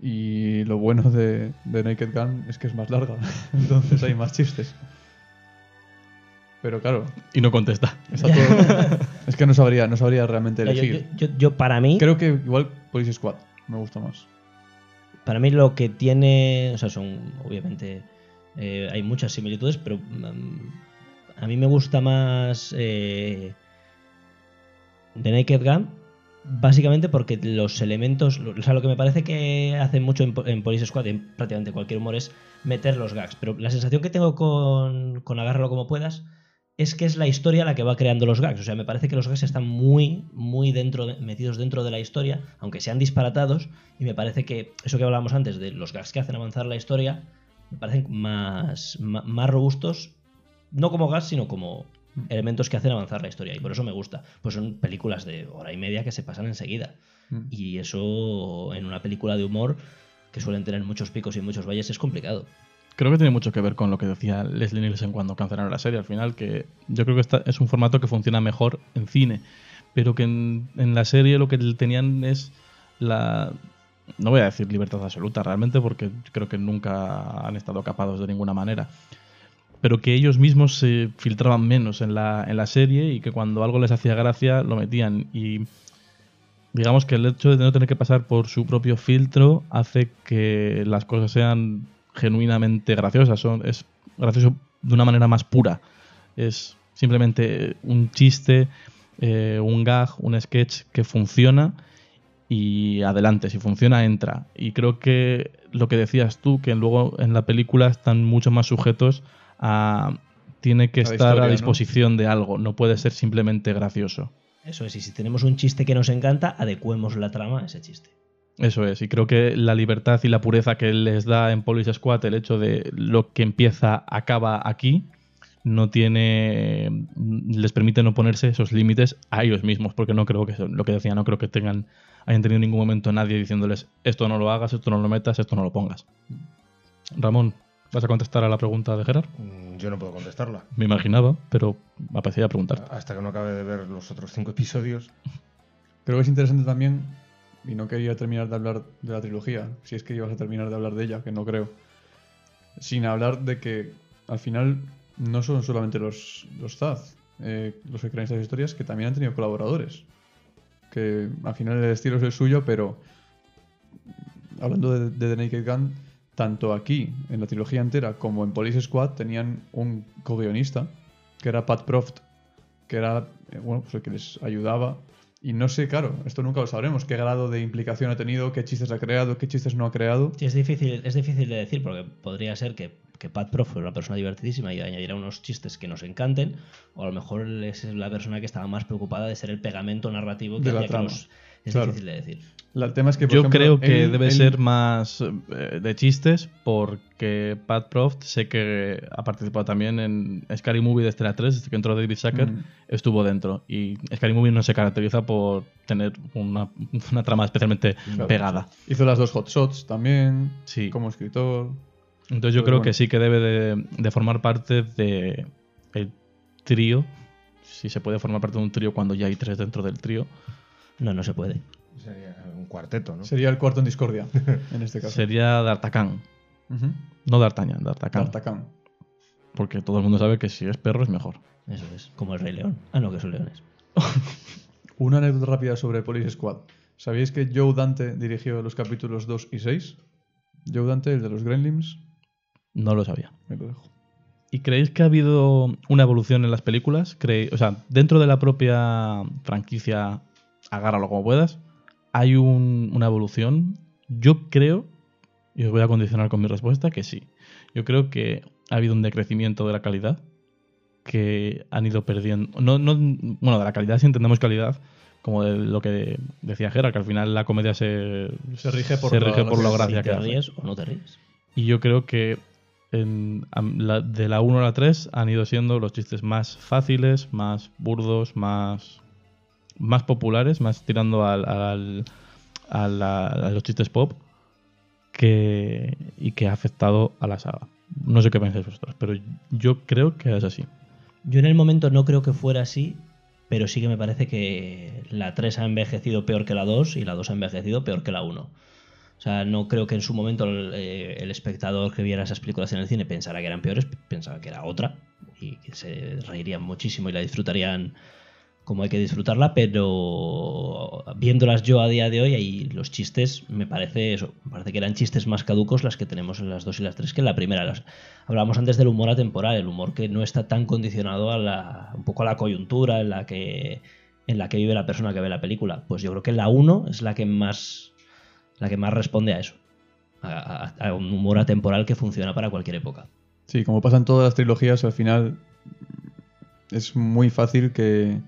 Y lo bueno de, de Naked Gun es que es más larga. [LAUGHS] Entonces hay más chistes. Pero claro, Y no contesta. está todo... [LAUGHS] es que no sabría, no sabría realmente elegir. yo- yo- yo, para mí, Creo que igual Police Squad me gusta más. para mí lo que tiene, o sea, son obviamente eh, hay muchas similitudes, pero mm, a mí me gusta más eh, The Naked Gun, básicamente porque los elementos, o sea, lo que me parece que hacen mucho en, en Police Squad, y en prácticamente cualquier humor, es meter los gags. Pero la sensación que tengo con, con Agárralo como puedas es que es la historia la que va creando los gags. O sea, me parece que los gags están muy, muy dentro de- metidos dentro de la historia, aunque sean disparatados, y me parece que eso que hablábamos antes de los gags que hacen avanzar la historia, me parecen más, ma- más robustos, no como gags, sino como elementos que hacen avanzar la historia. Y por eso me gusta. Pues son películas de hora y media que se pasan enseguida. Mm. Y eso en una película de humor que suelen tener muchos picos y muchos valles es complicado. Creo que tiene mucho que ver con lo que decía Leslie Nielsen cuando cancelaron la serie. Al final, que yo creo que es un formato que funciona mejor en cine, pero que en, en la serie lo que tenían es la. No voy a decir libertad absoluta realmente, porque creo que nunca han estado capados de ninguna manera. Pero que ellos mismos se filtraban menos en la, en la serie y que cuando algo les hacía gracia lo metían. Y digamos que el hecho de no tener que pasar por su propio filtro hace que las cosas sean genuinamente graciosas. Son, es gracioso de una manera más pura. Es simplemente un chiste, eh, un gag, un sketch que funciona y adelante, si funciona, entra. Y creo que lo que decías tú, que luego en la película están mucho más sujetos a... Tiene que la estar historia, a ¿no? disposición de algo, no puede ser simplemente gracioso. Eso es, y si tenemos un chiste que nos encanta, adecuemos la trama a ese chiste. Eso es, y creo que la libertad y la pureza que les da en Police Squad, el hecho de lo que empieza acaba aquí, no tiene. les permite no ponerse esos límites a ellos mismos, porque no creo que son- lo que decía, no creo que tengan, hayan tenido en ningún momento nadie diciéndoles esto no lo hagas, esto no lo metas, esto no lo pongas. Ramón, ¿vas a contestar a la pregunta de Gerard? Mm, Yo no puedo contestarla. Me imaginaba, pero me apetecía preguntarte. Hasta que no acabe de ver los otros cinco episodios. Creo que es interesante también, y no quería terminar de hablar de la trilogía, si es que ibas a terminar de hablar de ella, que no creo, sin hablar de que al final no son solamente los, los Zaz, eh, los que crean estas historias, que también han tenido colaboradores. Que al final el estilo es el suyo, pero hablando de, de The Naked Gun, tanto aquí, en la trilogía entera, como en Police Squad, tenían un co-guionista, que era Pat Proft, que era eh, bueno, pues el que les ayudaba. Y no sé, claro, esto nunca lo sabremos, qué grado de implicación ha tenido, qué chistes ha creado, qué chistes no ha creado. Sí, es difícil, es difícil de decir porque podría ser que, que Pat Prof fuera una persona divertidísima y añadiera unos chistes que nos encanten, o a lo mejor es la persona que estaba más preocupada de ser el pegamento narrativo que De la hacía que trama. los- Es Claro. difícil de decir. La- El tema es que, por Yo ejemplo, creo que él- debe él- ser más eh, de chistes porque Pat Proft sé que ha participado también en Scary Movie de Estela 3, desde que entró David Zucker, Mm. estuvo dentro. Y Scary Movie no se caracteriza por tener una, una trama especialmente Claro. pegada. Hizo las dos hot shots también, Sí. como escritor. Entonces yo creo bueno. que sí que debe de, de formar parte de el trío. Si se puede formar parte de un trío cuando ya hay tres dentro del trío. No, no se puede. Sería un cuarteto, ¿no? Sería el cuarto en discordia, [LAUGHS] en este caso. Sería D'Artagnan. Ujú. No D'Artagnan, D'Artagnan. D'Artagnan. Porque todo el mundo sabe que si es perro es mejor. Eso es. Como el Rey León. Ah, no, que son leones. [LAUGHS] Una anécdota rápida sobre Police Squad. ¿Sabéis que Joe Dante dirigió los capítulos 2 y 6? Joe Dante, el de los Gremlins, No lo sabía. me lo dejo. ¿Y creéis que ha habido una evolución en las películas? ¿Creéis- o sea, dentro de la propia franquicia, agárralo como puedas, hay un- una evolución. Yo creo, y os voy a condicionar con mi respuesta, que sí. Yo creo que ha habido un decrecimiento de la calidad, que han ido perdiendo. No, no, bueno, de la calidad si entendemos calidad, como de lo que decía Gerard, que al final la comedia se, Se rige por se la- rige por lo gracia Si que te hace. o no te ríes. Y yo creo que en- am- la- de la 1 a la 3 han ido siendo los chistes más fáciles, más burdos, más, más populares, más tirando al, a los chistes pop que, y que ha afectado a la saga. No sé qué pensáis vosotros, pero yo creo que es así. Yo en el momento no creo que fuera así, pero sí que me parece que la 3 ha envejecido peor que la 2 y la 2 ha envejecido peor que la 1. O sea, no creo que en su momento el, eh, el espectador que viera esas películas en el cine pensara que eran peores, pensaba que era otra y que se reirían muchísimo y la disfrutarían como hay que disfrutarla, pero viéndolas yo a día de hoy, ahí los chistes, me parece eso, me parece que eran chistes más caducos las que tenemos en las 2 y las 3 que en la primera. Las- hablábamos antes del humor atemporal, el humor que no está tan condicionado a la, un poco a la coyuntura en la que en la que vive la persona que ve la película. Pues yo creo que la 1 es la que más la que más responde a eso. A, a- a un humor atemporal que funciona para cualquier época. Sí, como pasa en todas las trilogías, al final es muy fácil que,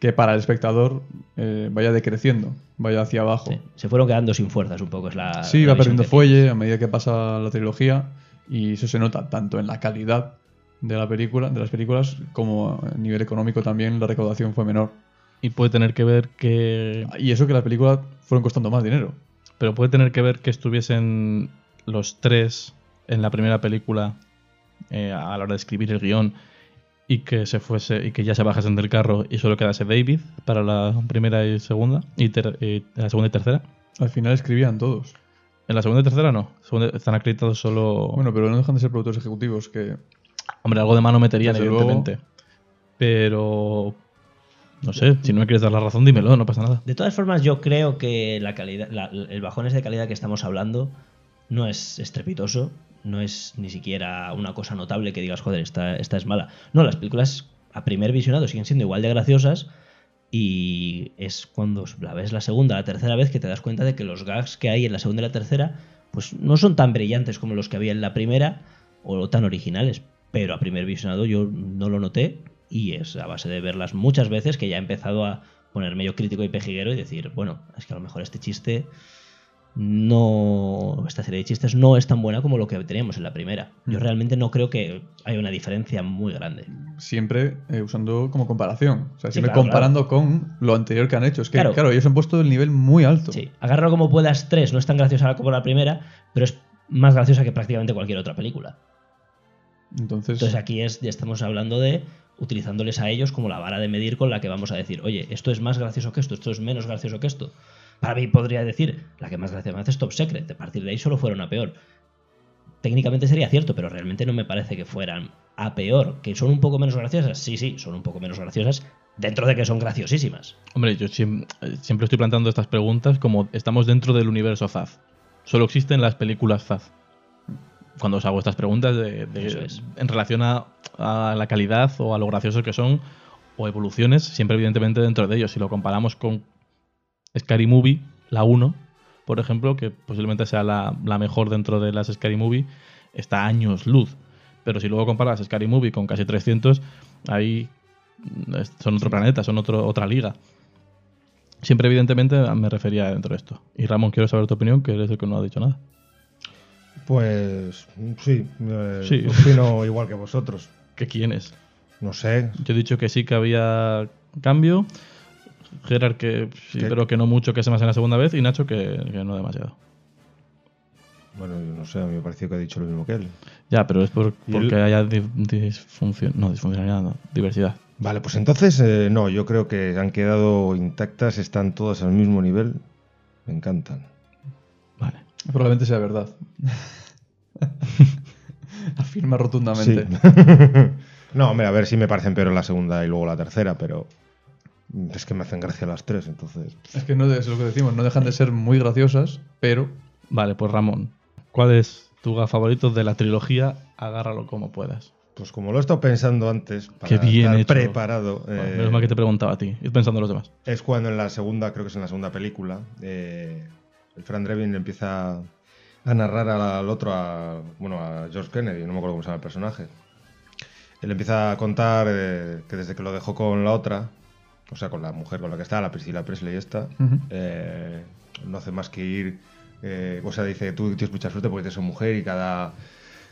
que para el espectador eh, vaya decreciendo, vaya hacia abajo. Sí, Se fueron quedando sin fuerzas un poco. Es la, Sí, la va perdiendo fuelle a medida que pasa la trilogía y eso se nota tanto en la calidad de la película, de las películas, como a nivel económico también la recaudación fue menor. Y puede tener que ver que Y eso que las películas fueron costando más dinero. Pero puede tener que ver que estuviesen los tres en la primera película eh, a la hora de escribir el guion y que se fuese y que ya se bajasen del carro y solo quedase David para la primera y segunda y, ter- y la segunda y tercera. Al final escribían todos. En la segunda y tercera no, Segunda- están acreditados solo. Bueno, pero no dejan de ser productores ejecutivos que hombre, algo de mano meterían Desde luego. evidentemente. Pero no sé, si no me quieres dar la razón, dímelo, no pasa nada. De todas formas, yo creo que la calidad, la- el bajones de calidad que estamos hablando no es estrepitoso, no es ni siquiera una cosa notable que digas, joder, esta, esta es mala. No, las películas a primer visionado siguen siendo igual de graciosas y es cuando la ves la segunda, la tercera vez que te das cuenta de que los gags que hay en la segunda y la tercera pues no son tan brillantes como los que había en la primera o tan originales, pero a primer visionado yo no lo noté y es a base de verlas muchas veces que ya he empezado a ponerme yo crítico y pejiguero y decir, bueno, es que a lo mejor este chiste no esta serie de chistes no es tan buena como lo que teníamos en la primera. Yo Mm. realmente no creo que haya una diferencia muy grande. siempre eh, usando como comparación. O sea, Sí, siempre claro, comparando con lo anterior que han hecho. Es que, Claro. claro, ellos han puesto el nivel muy alto. Sí, agárralo como puedas 3, no es tan graciosa como la primera, pero es más graciosa que prácticamente cualquier otra película. Entonces, Entonces aquí es, ya estamos hablando de utilizándoles a ellos como la vara de medir con la que vamos a decir, oye, esto es más gracioso que esto, esto es menos gracioso que esto. Para mí podría decir, la que más gracia me hace es Top Secret, de partir de ahí solo fueron a peor. Técnicamente sería cierto, pero realmente no me parece que fueran a peor. ¿Que son un poco menos graciosas? Sí, sí, son un poco menos graciosas, dentro de que son graciosísimas. Hombre, yo siem- siempre estoy planteando estas preguntas como estamos dentro del universo Faz. Solo existen las películas Faz. Cuando os hago estas preguntas de, de- Eso es. en relación a, a la calidad o a lo graciosos que son o evoluciones, siempre evidentemente dentro de ellos. Si lo comparamos con Scary Movie, la 1, por ejemplo, que posiblemente sea la, la mejor dentro de las Scary Movie, está a años luz. Pero si luego comparas Scary Movie con casi 300, ahí mm, son otro planeta, son otro, otra liga. Siempre, evidentemente, me refería dentro de esto. Y Ramón, quiero saber tu opinión, que eres el que no ha dicho nada. Pues sí, eh, Sí. opino [LAUGHS] igual que vosotros. ¿Qué quién es? No sé, Yo he dicho que sí que había cambio. Gerard que sí, ¿Qué? pero que no mucho, que se más en la segunda vez. Y Nacho que, que no demasiado. Bueno, yo no sé, a mí me pareció que ha dicho lo mismo que él. Ya, pero es por- porque el- haya di- disfunción. No, disfuncionalidad, no. Diversidad. Vale, pues entonces, eh, no, yo creo que han quedado intactas, están todas al mismo nivel. Me encantan. Vale. Probablemente sea verdad. [LAUGHS] Afirma rotundamente. Sí. [LAUGHS] no, hombre, a ver si me parecen peor la segunda y luego la tercera, pero es que me hacen gracia las tres, entonces. Es que no es lo que decimos, no dejan de ser muy graciosas, pero Vale, pues Ramón, ¿cuál es tu gag favorito de la trilogía? Agárralo como puedas. Pues como lo he estado pensando antes, para Qué bien estar hecho. preparado, Bueno, eh, menos mal que te preguntaba a ti. Ir pensando en los demás. es cuando en la segunda, creo que es en la segunda película, eh, el Fran Drebin le empieza a narrar al, al otro, a, bueno, a George Kennedy, no me acuerdo cómo se llama el personaje. Él empieza a contar eh, que desde que lo dejó con la otra, o sea, con la mujer con la que está, la Priscilla Presley esta, Ujú. eh, no hace más que ir, eh, o sea, dice, tú tienes mucha suerte porque eres mujer y cada...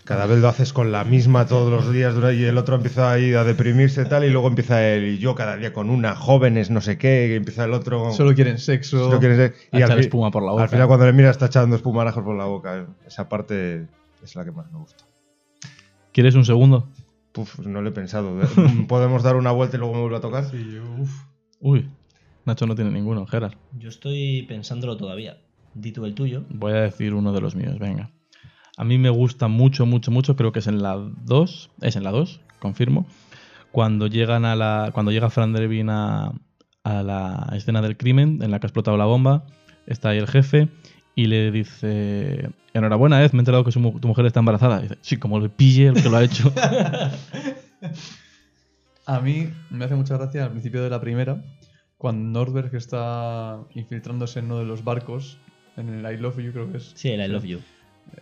Cada vez lo haces con la misma todos los días y el otro empieza ahí a deprimirse y tal y luego empieza él y yo cada día con una, jóvenes, no sé qué, y empieza el otro... solo quieren sexo. Solo quiere ser- A y echar espuma por la boca. al final cuando le mira está echando espumarajos por la boca. Esa parte es la que más me gusta. ¿Quieres un segundo? Puf, no lo he pensado. [LAUGHS] ¿Podemos dar una vuelta y luego me vuelve a tocar? Sí, uf. Uy, Nacho no tiene ninguno, Gerard. Yo estoy pensándolo todavía. Di tú el tuyo. Voy a decir uno de los míos, venga. A mí me gusta mucho, mucho, mucho, creo que es en la 2, es en la 2, confirmo, cuando llegan a la cuando llega Fran Drebin a, a la escena del crimen en la que ha explotado la bomba, está ahí el jefe y le dice, enhorabuena, Ed, me he enterado que su tu mujer está embarazada. Y dice, sí, como le pille el que lo ha hecho. [LAUGHS] A mí me hace mucha gracia al principio de la primera, cuando Nordberg está infiltrándose en uno de los barcos, en el I Love You creo que es. Sí, el I Love You.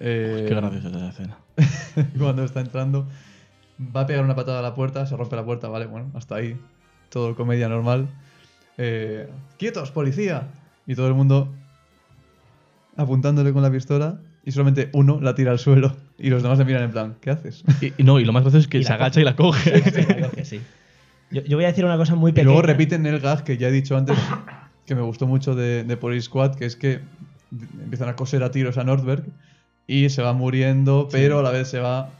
Eh, Qué graciosa esa escena. [LAUGHS] cuando está entrando, va a pegar una patada a la puerta, se rompe la puerta, vale, bueno, hasta ahí. Todo comedia normal. Eh, ¡Quietos, policía! Y todo el mundo apuntándole con la pistola y solamente uno la tira al suelo. Y los demás le miran en plan, ¿qué haces? Y, y no, y lo más gracioso es que Y se agacha y la coge. Sí, la coge, sí. Yo, yo voy a decir una cosa muy Y pequeña. luego repiten el gag que ya he dicho antes, que me gustó mucho de, de Police Squad, que es que empiezan a coser a tiros a Nordberg y se va muriendo, pero a la vez se va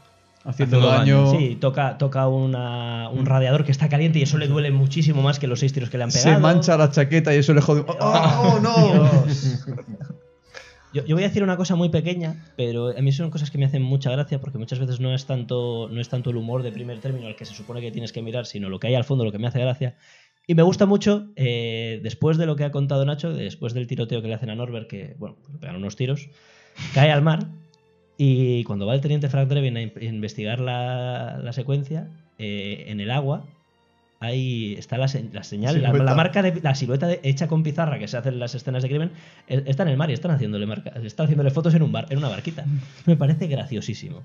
haciendo, Haciendo daño. daño. Sí, toca, toca una- un radiador que está caliente y eso le duele muchísimo más que los seis tiros que le han pegado. Se mancha la chaqueta y eso le jode. ¡Oh, oh, no! Dios. Yo, voy a decir una cosa muy pequeña, pero a mí son cosas que me hacen mucha gracia porque muchas veces no es tanto, no es tanto el humor de primer término al que se supone que tienes que mirar, sino lo que hay al fondo, lo que me hace gracia. Y me gusta mucho, eh, después de lo que ha contado Nacho, después del tiroteo que le hacen a Norbert, que, bueno, le pegan unos tiros, cae al mar y cuando va el teniente Frank Drebin a in- investigar la, la secuencia, eh, en el agua ahí está la, la señal, la, marca de la silueta de- hecha con pizarra que se hace en las escenas de crimen, está en el mar y están haciéndole marca, están haciéndole fotos en un bar, en una barquita. Me parece graciosísimo.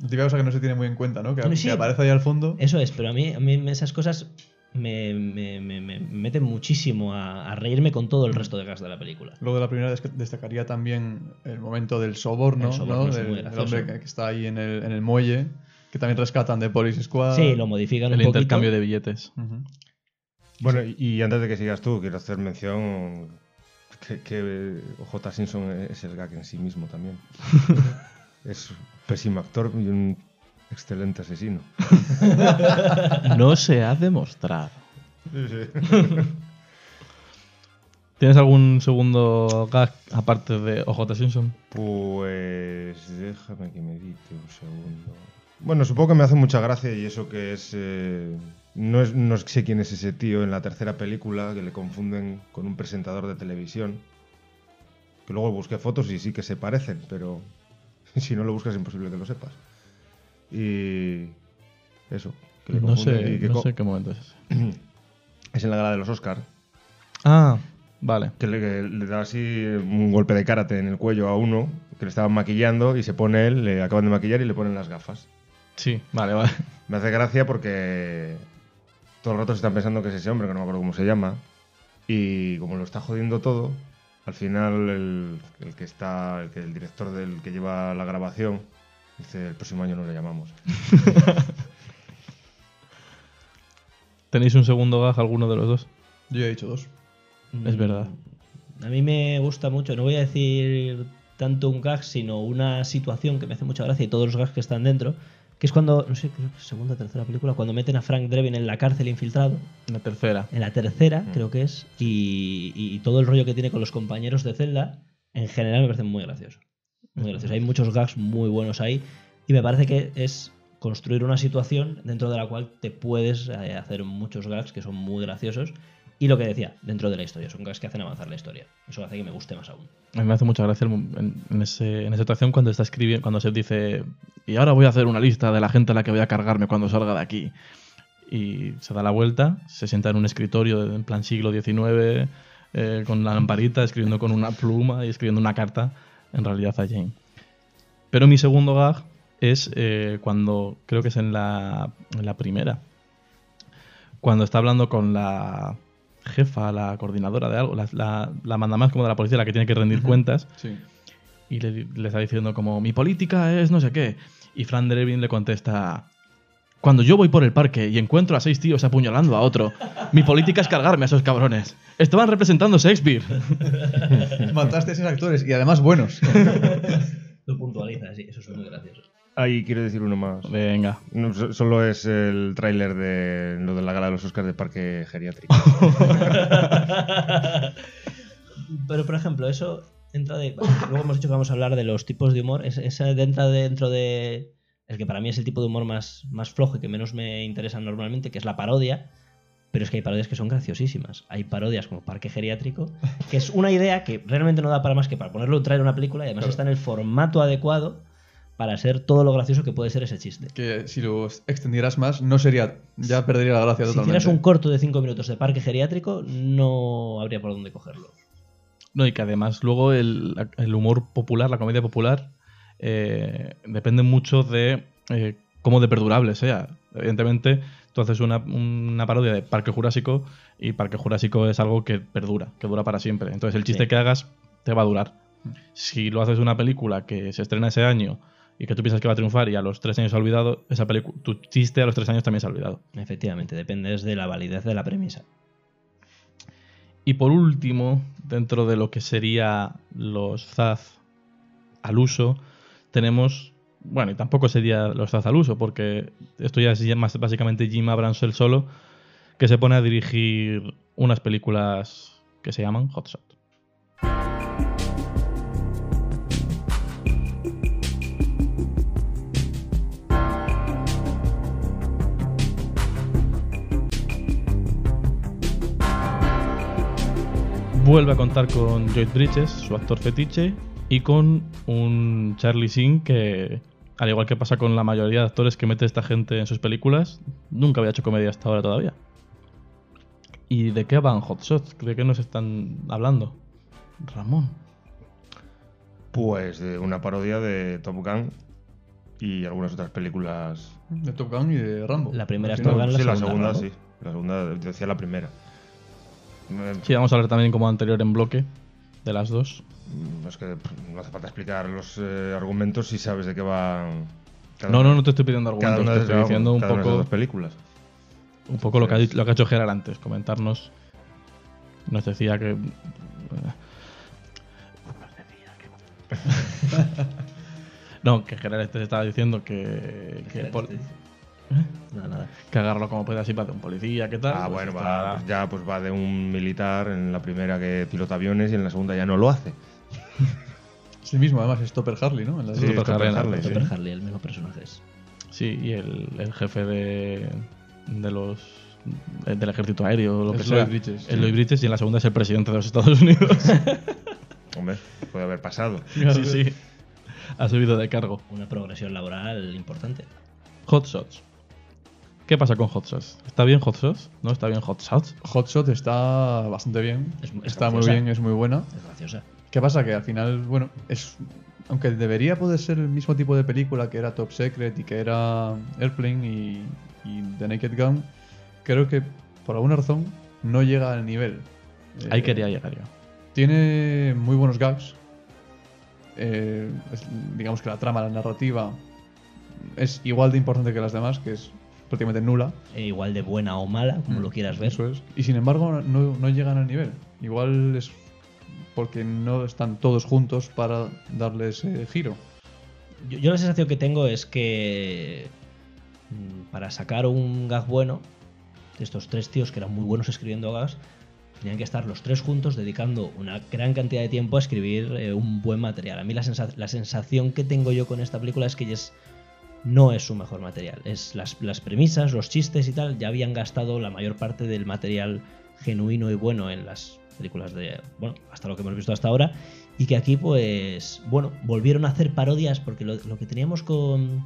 Típica cosa que no se tiene muy en cuenta, ¿no? Que, Sí. que aparece ahí al fondo. Eso es, pero a mí, a mí esas cosas me, me- me- me meten muchísimo a, a reírme con todo el resto de gas de la película. Luego de la primera des- destacaría también el momento del soborno, El soborno ¿no? Del, hombre que, que está ahí en el, en el muelle, que también rescatan de Police Squad. Sí, lo modifican El un poquito. intercambio de billetes. Bueno, y, y antes de que sigas tú, quiero hacer mención que, que J. Simpson es el gag en sí mismo también. [LAUGHS] es un pésimo actor y un excelente asesino. [LAUGHS] No se ha demostrado. [LAUGHS] ¿Tienes algún segundo gag aparte de OJ Simpson? Pues déjame que medite un segundo. Bueno, supongo que me hace mucha gracia y eso que es... eh, no, es no sé quién es ese tío en la tercera película que le confunden con un presentador de televisión. Que luego busqué fotos y sí que se parecen, pero [LAUGHS] si no lo buscas es imposible que lo sepas. Y eso. que le No sé, y que no sé qué momento es ese. [CLEARS THROAT] Es en la gala de los Oscars. Ah, vale. Que le, que le da así un golpe de karate en el cuello a uno que le estaban maquillando y se pone él, le acaban de maquillar y le ponen las gafas. Sí, vale, vale. [LAUGHS] Me hace gracia porque todo el rato se están pensando que es ese hombre, que no me acuerdo cómo se llama. Y como lo está jodiendo todo, al final el, el que está, el, que, el director del que lleva la grabación, dice el próximo año no le llamamos. [LAUGHS] ¿Tenéis un segundo gag alguno de los dos? Yo ya he dicho dos. Es verdad. A mí me gusta mucho, no voy a decir tanto un gag, sino una situación que me hace mucha gracia y todos los gags que están dentro, que es cuando, no sé, creo que es segunda o tercera película, cuando meten a Frank Drebin en la cárcel infiltrado, La tercera. en la tercera creo que es, y, y todo el rollo que tiene con los compañeros de celda, en general me parece muy gracioso. Muy gracioso. Hay muchos gags muy buenos ahí y me parece que es construir una situación dentro de la cual te puedes eh, hacer muchos gags que son muy graciosos y lo que decía, dentro de la historia, son gags que hacen avanzar la historia. Eso hace que me guste más aún. A mí me hace mucha gracia en esa situación cuando está escribiendo, cuando se dice, y ahora voy a hacer una lista de la gente a la que voy a cargarme cuando salga de aquí. Y se da la vuelta, se sienta en un escritorio en plan siglo XIX, eh, con la lamparita, escribiendo con una pluma y escribiendo una carta, en realidad a Jane. Pero mi segundo gag es eh, cuando, creo que es en la, en la primera, cuando está hablando con la jefa, la coordinadora de algo, la, la, la mandamás como de la policía, la que tiene que rendir cuentas, Sí. y le, le está diciendo como, mi política es no sé qué. Y Fran Drebin le contesta, cuando yo voy por el parque y encuentro a seis tíos apuñalando a otro, mi política es cargarme a esos cabrones. Estaban representando Shakespeare. Mataste a esos actores y además buenos. Lo puntualiza, sí, eso es muy gracioso. Ahí quiero decir uno más. Venga. No, so- solo es el tráiler de lo de la gala de los Oscars de Parque Geriátrico. [LAUGHS] Pero, por ejemplo, eso entra de. Luego hemos dicho que vamos a hablar de los tipos de humor. Es- Esa entra dentro de. El que para mí es el tipo de humor más, más flojo y que menos me interesa normalmente, que es la parodia. Pero es que hay parodias que son graciosísimas. Hay parodias como Parque Geriátrico, que es una idea que realmente no da para más que para ponerlo en traer una película y además Claro. está en el formato adecuado para ser todo lo gracioso que puede ser ese chiste. que si lo extendieras más, no sería. Ya perdería la gracia Si totalmente. hicieras un corto de 5 minutos de Parque Geriátrico, no habría por dónde cogerlo. No, y que además luego el, el humor popular, la comedia popular, eh, depende mucho de eh, cómo de perdurable sea. Evidentemente, tú haces una, una parodia de Parque Jurásico y Parque Jurásico es algo que perdura, que dura para siempre. Entonces el chiste Sí. que hagas te va a durar. Si lo haces una película que se estrena ese año y que tú piensas que va a triunfar y a los tres años se ha olvidado, esa pelicu- tu chiste a los tres años también se ha olvidado. Efectivamente, dependes de la validez de la premisa. Y por último, dentro de lo que sería los Zaz al uso, tenemos. Bueno, y tampoco sería los Zaz al uso, porque esto ya es más básicamente Jim Abrams el solo, que se pone a dirigir unas películas que se llaman Hot Shot. Vuelve a contar con Lloyd Bridges, su actor fetiche, y con un Charlie Sheen que, al igual que pasa con la mayoría de actores que mete esta gente en sus películas, nunca había hecho comedia hasta ahora todavía. ¿Y de qué van Hot Shots? ¿De qué nos están hablando? Ramón. Pues de una parodia de Top Gun y algunas otras películas. De Top Gun y de Rambo. La primera es Top. Gun, sí, la segunda, segunda, ¿no? sí. La segunda, decía la primera. Eh, Sí, vamos a hablar también como anterior en bloque de las dos. mm, Es que no hace falta explicar los eh, argumentos si sabes de qué va. cada No, no, no te estoy pidiendo cada argumentos, una te estoy diciendo un poco, dos películas. un poco lo, que ha, lo que ha hecho Gerard antes, comentarnos. Nos decía que. [LAUGHS] [LAUGHS] No, que Gerard te estaba diciendo que. Nada, nada. que agarrarlo como puede así para de un policía, ¿qué tal? Ah, Pues bueno, está- va, ya pues va de un militar en la primera que pilota aviones y en la segunda ya no lo hace. [LAUGHS] Es el mismo, además, es Topper Harley, ¿no? En la Sí. Topper Harley, sí. El mismo personaje es. Sí, y el, el jefe de, de los del ejército aéreo lo Es que sea. Lloyd Bridges, El sí. Lloyd Bridges y en la segunda es el presidente de los Estados Unidos. [LAUGHS] Hombre, puede haber pasado. sí, sí. Ha subido de cargo. Una progresión laboral importante. Hot Shots. ¿Qué pasa con Hot Shots? ¿Está bien Hot Shots? ¿No está bien Hot Shots? Hotshot está bastante bien. Es- es está muy bien, es muy buena. Es graciosa. ¿Qué pasa? Que al final, bueno, es. Aunque debería poder ser el mismo tipo de película que era Top Secret y que era Airplane y, y The Naked Gun, creo que por alguna razón no llega al nivel. Eh, Ahí quería llegar yo. Tiene muy buenos gags. Eh, es- digamos que la trama, la narrativa es igual de importante que las demás, que es prácticamente nula. E igual de buena o mala, como lo quieras ver. Eso es. Y sin embargo, no, no llegan al nivel. Igual es porque no están todos juntos para darle ese giro. Yo, yo la sensación que tengo es que mm, para sacar un gag bueno, de estos tres tíos que eran muy buenos escribiendo gags, tenían que estar los tres juntos dedicando una gran cantidad de tiempo a escribir eh, un buen material. A mí la, sensa- la sensación que tengo yo con esta película es que ya es, no es su mejor material. Es las, las premisas, los chistes y tal, ya habían gastado la mayor parte del material genuino y bueno en las películas de, bueno, hasta lo que hemos visto hasta ahora. Y que aquí, pues, bueno, volvieron a hacer parodias, porque lo, lo que teníamos con,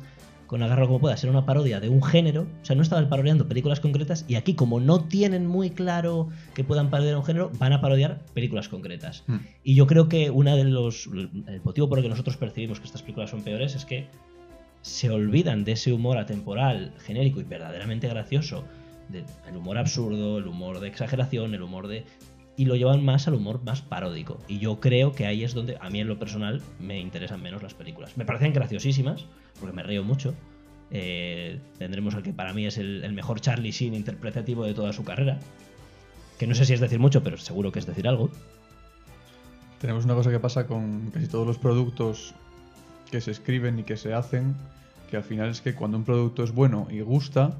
con Agarro como puedas era una parodia de un género, o sea, no estaban parodiando películas concretas, y aquí, como no tienen muy claro que puedan parodiar un género, van a parodiar películas concretas. Hmm. Y yo creo que uno de los. El motivo por el que nosotros percibimos que estas películas son peores es que se olvidan de ese humor atemporal, genérico y verdaderamente gracioso, el humor absurdo, el humor de exageración, el humor de. Y lo llevan más al humor más paródico. Y yo creo que ahí es donde a mí en lo personal me interesan menos las películas. Me parecen graciosísimas, porque me río mucho. Eh, tendremos al que para mí es el, el mejor Charlie Sheen interpretativo de toda su carrera. Que no sé si es decir mucho, pero seguro que es decir algo. Tenemos una cosa que pasa con casi todos los productos que se escriben y que se hacen, que al final es que cuando un producto es bueno y gusta,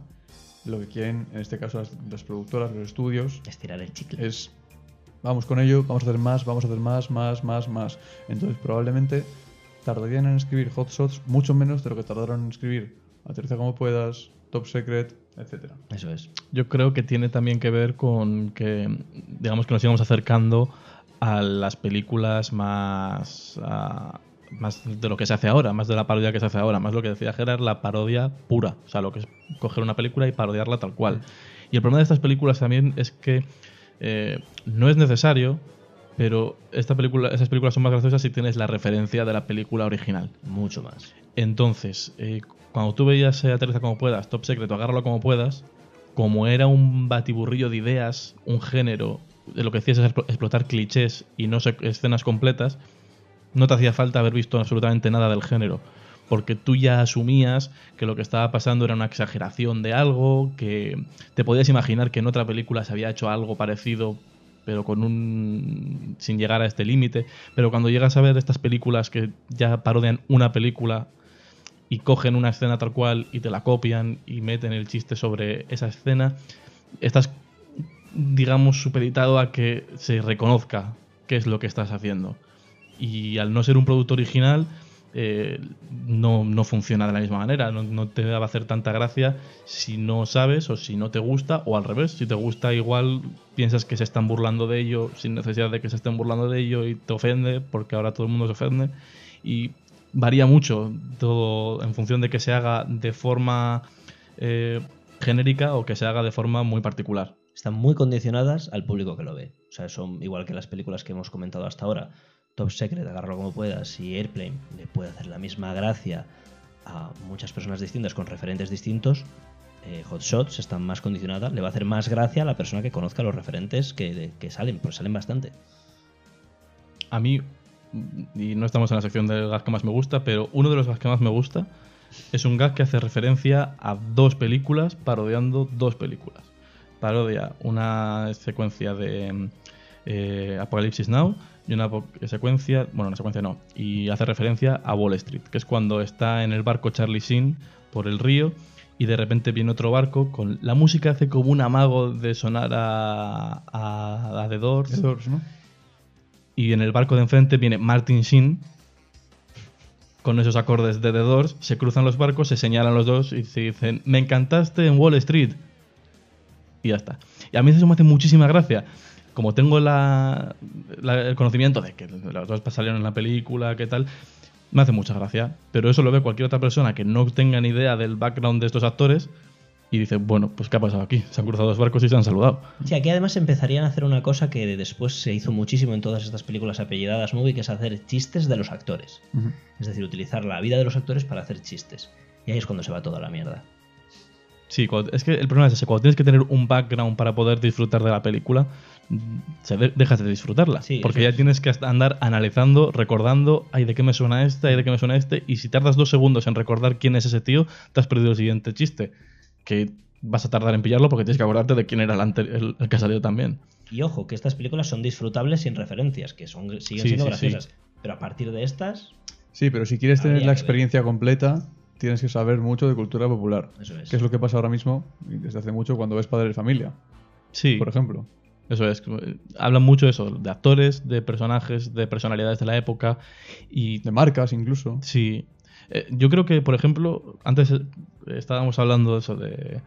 lo que quieren, en este caso las, las productoras, los estudios, Estirar el chicle. es vamos con ello, vamos a hacer más, vamos a hacer más, más, más, más. Entonces probablemente tardarían en escribir hot shots mucho menos de lo que tardaron en escribir Aterriza como puedas, Top Secret, etcétera. Eso es. Yo creo que tiene también que ver con que, digamos que nos íbamos acercando a las películas más, más de lo que se hace ahora, más de la parodia que se hace ahora, más lo que decía Gerard, la parodia pura, o sea, lo que es coger una película y parodiarla tal cual. Y el problema de estas películas también es que eh, no es necesario, pero esta película, esas películas son más graciosas si tienes la referencia de la película original. Mucho más. Entonces, eh, cuando tú veías eh, Aterriza como puedas, Top Secret o Agárralo como puedas, como era un batiburrillo de ideas, un género, de lo que hacías es explo- explotar clichés y no escenas completas, no te hacía falta haber visto absolutamente nada del género. Porque tú ya asumías que lo que estaba pasando era una exageración de algo, que te podías imaginar que en otra película se había hecho algo parecido, pero con un. sin llegar a este límite. Pero cuando llegas a ver estas películas que ya parodian una película y cogen una escena tal cual y te la copian y meten el chiste sobre esa escena, estás, digamos, supeditado a que se reconozca qué es lo que estás haciendo. Y al no ser un producto original, eh, no, no funciona de la misma manera. No, no te va a hacer tanta gracia si no sabes o si no te gusta, o al revés, si te gusta igual piensas que se están burlando de ello sin necesidad de que se estén burlando de ello y te ofende porque ahora todo el mundo se ofende. Y varía mucho todo en función de que se haga de forma eh, genérica o que se haga de forma muy particular. Están muy condicionadas al público que lo ve. O sea, son igual que las películas que hemos comentado hasta ahora. Top Secret, agárralo como puedas, y Airplane le puede hacer la misma gracia a muchas personas distintas con referentes distintos. Eh, Hot Shots están más condicionadas, le va a hacer más gracia a la persona que conozca los referentes que, salen, pues salen bastante. A mí, y no estamos en la sección del gag que más me gusta, pero uno de los gags que más me gusta es un gag que hace referencia a dos películas parodiando dos películas. Parodia una secuencia de eh, Apocalipsis Now y una secuencia, bueno, una secuencia no, y hace referencia a Wall Street, que es cuando está en el barco Charlie Sheen por el río y de repente viene otro barco con la música hace como un amago de sonar a, a, a The Doors. The Doors, ¿no? Y en el barco de enfrente viene Martin Sheen con esos acordes de The Doors. Se cruzan los barcos, se señalan los dos y se dicen: Me encantaste en Wall Street. Y ya está. Y a mí eso me hace muchísima gracia. Como tengo la, la- el conocimiento de que los dos salieron en la película, qué tal, me hace mucha gracia. Pero eso lo ve cualquier otra persona que no tenga ni idea del background de estos actores y dice: Bueno, pues ¿qué ha pasado aquí? Se han cruzado dos barcos y se han saludado. Sí, aquí además empezarían a hacer una cosa que después se hizo muchísimo en todas estas películas apellidadas movie, que es hacer chistes de los actores. Es decir, utilizar la vida de los actores para hacer chistes. Y ahí es cuando se va toda la mierda. Sí, es que el problema es ese, cuando tienes que tener un background para poder disfrutar de la película, se de- dejas de disfrutarla. Sí, porque ya es. tienes que andar analizando, recordando, ay, ¿de qué me suena este? Ay, ¿de qué me suena este? Y si tardas dos segundos en recordar quién es ese tío, te has perdido el siguiente chiste. Que vas a tardar en pillarlo porque tienes que acordarte de quién era el, el- el que ha salido también. Y ojo, que estas películas son disfrutables sin referencias, que son, siguen Sí, siendo sí, graciosas. Pero a partir de estas, Sí, pero si quieres tener la ver. experiencia completa, tienes que saber mucho de cultura popular. eso es. Que es lo que pasa ahora mismo, y desde hace mucho, cuando ves Padre de Familia, Sí, por ejemplo. Eso es. eh, Hablan mucho de eso, de actores, de personajes, de personalidades de la época. Y De marcas, incluso. Sí. Eh, yo creo que, por ejemplo, antes eh, estábamos hablando de eso, de,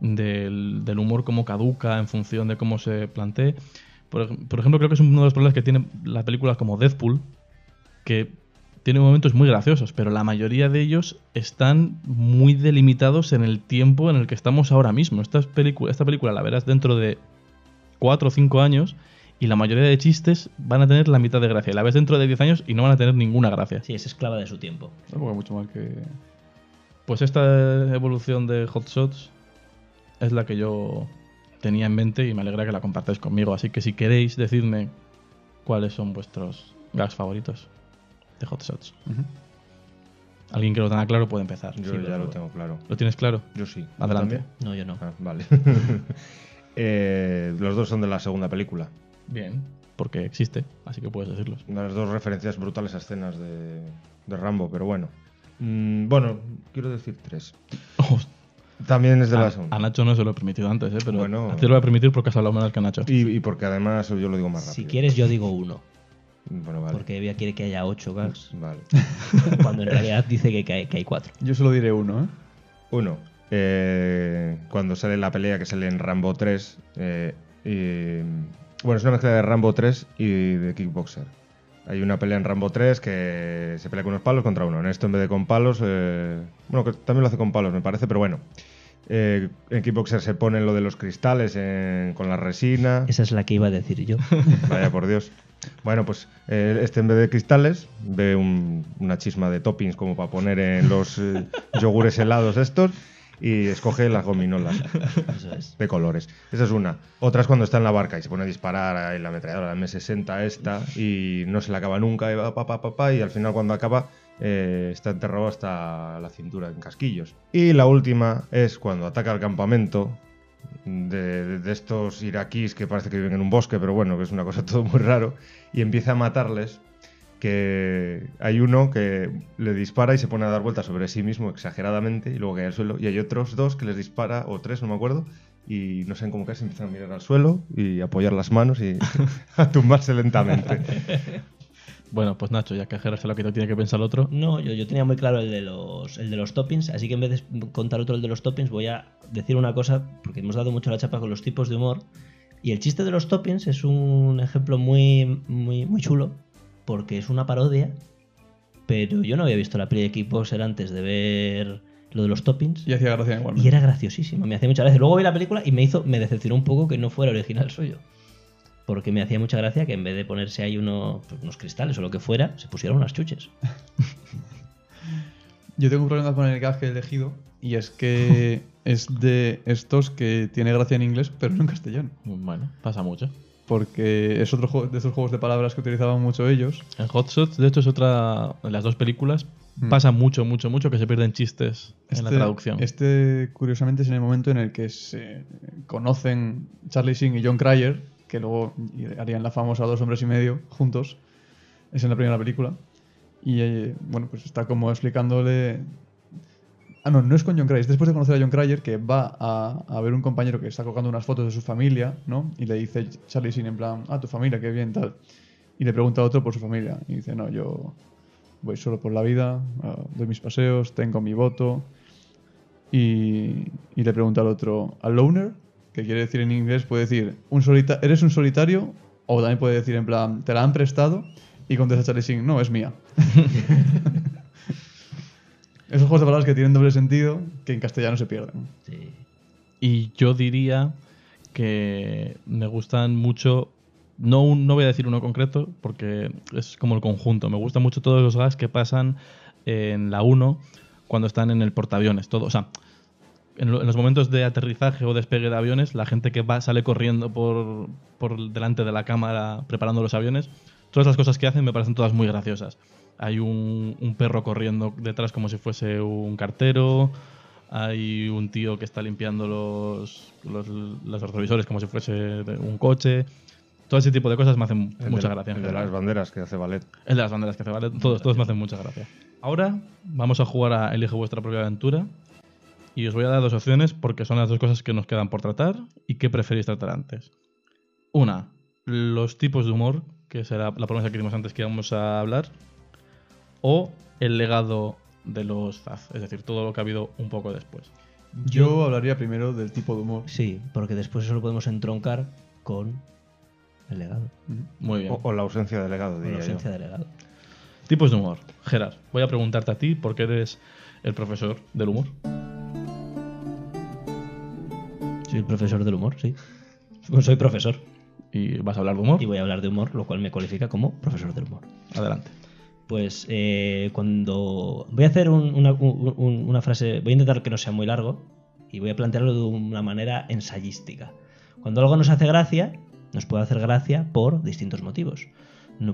del, del humor como caduca en función de cómo se plantee. Por, ej- por ejemplo, creo que es uno de los problemas que tiene las películas como Deadpool, que tiene momentos muy graciosos, pero la mayoría de ellos están muy delimitados en el tiempo en el que estamos ahora mismo. Esta, película esta película la verás dentro de 4 o 5 años y la mayoría de chistes van a tener la mitad de gracia. Y la ves dentro de 10 años y no van a tener ninguna gracia. Sí, es esclava de su tiempo. Hay mucho mal que. Pues esta evolución de Hot Shots es la que yo tenía en mente y me alegra que la compartáis conmigo. Así que si queréis, decidme cuáles son vuestros gags favoritos de Hot Shots. Alguien que lo tenga claro puede empezar. Yo Sí, ya lo tengo claro. ¿Lo tienes claro? Yo sí. ¿Tú Adelante. también? No, yo no. Ah, vale. [LAUGHS] Eh, los dos son de la segunda película. Bien. Porque existe, así que puedes decirlos. Las dos referencias brutales a escenas de, de Rambo, pero bueno. Mm, bueno, quiero decir tres. Oh, También es de la a, segunda. a Nacho no se lo he permitido antes, ¿eh? pero Bueno. a ti te lo voy a permitir porque has hablado menos que a Nacho. Y, y porque además yo lo digo más rápido. Si quieres, yo digo uno. Bueno, vale. Porque Evia quiere que haya ocho gags, Vale. cuando en realidad dice que, que hay, que hay cuatro. Yo solo diré uno, ¿eh? Uno. Eh, cuando sale la pelea que sale en Rambo 3. eh, y- bueno, es una mezcla de Rambo 3 y de Kickboxer. Hay una pelea en Rambo 3 que se pelea con unos palos contra uno. En esto, en vez de con palos. eh, bueno, que también lo hace con palos, me parece, pero bueno. Eh, en Kickboxer se ponen lo de los cristales en- con la resina. Esa es la que iba a decir yo. [LAUGHS] Vaya por Dios. Bueno, pues eh, este en vez de cristales ve un- una chisma de toppings como para poner en los eh, yogures helados estos y escoge las gominolas Eso es. de colores. Esa es una. Otra es cuando está en la barca y se pone a disparar ahí la ametralladora, la M60 esta, y no se la acaba nunca, y va pa, pa, pa, pa, y al final cuando acaba eh, está enterrado hasta la cintura en casquillos. Y la última es cuando ataca el campamento de, de- de estos iraquíes que parece que viven en un bosque, pero bueno, que es una cosa [LAUGHS] todo muy raro, y empieza a matarles que hay uno que le dispara y se pone a dar vueltas sobre sí mismo exageradamente y luego cae al suelo y hay otros dos que les dispara o tres no me acuerdo y no saben cómo caer se empiezan a mirar al suelo y apoyar las manos y [LAUGHS] a tumbarse lentamente [LAUGHS] Bueno, pues Nacho, ya que Gerard se lo ha quitado, tiene que pensar el otro. No, yo, yo tenía muy claro el de, los, el de los toppings, así que en vez de contar otro el de los toppings, voy a decir una cosa, porque hemos dado mucho la chapa con los tipos de humor. Y el chiste de los toppings es un ejemplo muy, muy, muy chulo, porque es una parodia, pero yo no había visto la peli de Kickboxer antes de ver lo de los toppings. Y hacía gracia igualmente. Y era graciosísimo, me hacía mucha gracia. Luego vi la película y me hizo, me decepcionó un poco que no fuera original suyo. Porque me hacía mucha gracia que en vez de ponerse ahí uno, pues, unos cristales o lo que fuera, se pusieron unas chuches. [LAUGHS] Yo tengo un problema con el gag que he elegido y es que [LAUGHS] es de estos que tiene gracia en inglés, pero no en castellano. Bueno, pasa mucho. Porque es otro juego, de esos juegos de palabras que utilizaban mucho ellos. En Hot Shots, de hecho, es otra de las dos películas. Mm. Pasa mucho, mucho, mucho que se pierden chistes en la traducción. Este, curiosamente, es en el momento en el que se conocen Charlie Sheen y John Cryer, que luego harían la famosa Dos Hombres y Medio juntos. Es en la primera película. Y eh, bueno, pues está como explicándole. Ah, no, no es con John Cryer. Es después de conocer a John Cryer que va a, ver un compañero que está colgando unas fotos de su familia, ¿no? Y le dice Charlie Sheen en plan, ah, tu familia, qué bien, tal. Y le pregunta a otro por su familia. Y dice, no, yo voy solo por la vida, ah, doy mis paseos, tengo mi voto. Y, y le pregunta al otro, ¿a loner? Que quiere decir en inglés, puede decir, un solita ¿eres un solitario? O también puede decir en plan, ¿te la han prestado? Y contesta Charlie Sheen, no, es mía. [LAUGHS] Esos juegos de palabras que tienen doble sentido, que en castellano se pierden. Sí. Y yo diría que me gustan mucho. No, un- no voy a decir uno concreto, porque es como el conjunto. Me gustan mucho todos los gags que pasan en la 1 cuando están en el portaaviones. Todo, o sea, en, lo- en los momentos de aterrizaje o despegue de aviones, la gente que va sale corriendo por, por delante de la cámara preparando los aviones. Todas las cosas que hacen me parecen todas muy graciosas. Hay un, un perro corriendo detrás como si fuese un cartero. hay un tío que está limpiando los, los, los retrovisores como si fuese un coche. Todo ese tipo de cosas me hacen El mucha de- gracia. El de las banderas que hace ballet. El de las banderas que hace, ¿vale? Todos, todos me hacen mucha gracia. Ahora vamos a jugar a Elige vuestra propia aventura. Y os voy a dar dos opciones porque son las dos cosas que nos quedan por tratar y que preferís tratar antes. Una, los tipos de humor, que será la promesa que dimos antes que íbamos a hablar. O el legado de los Zaz, es decir, todo lo que ha habido un poco después. Yo hablaría primero del tipo de humor. Sí, porque después eso lo podemos entroncar con el legado. Muy bien. O, o la ausencia de legado, Con la diría yo. ausencia de legado. Tipos de humor. Gerard, voy a preguntarte a ti porque eres el profesor del humor. Soy el profesor del humor, sí. Pues soy profesor. Y vas a hablar de humor. Y voy a hablar de humor, lo cual me cualifica como profesor del humor. Adelante. Pues eh, cuando. Voy a hacer un- una, un- un- una frase. Voy a intentar que no sea muy largo. Y voy a plantearlo de una manera ensayística. Cuando algo nos hace gracia, nos puede hacer gracia por distintos motivos.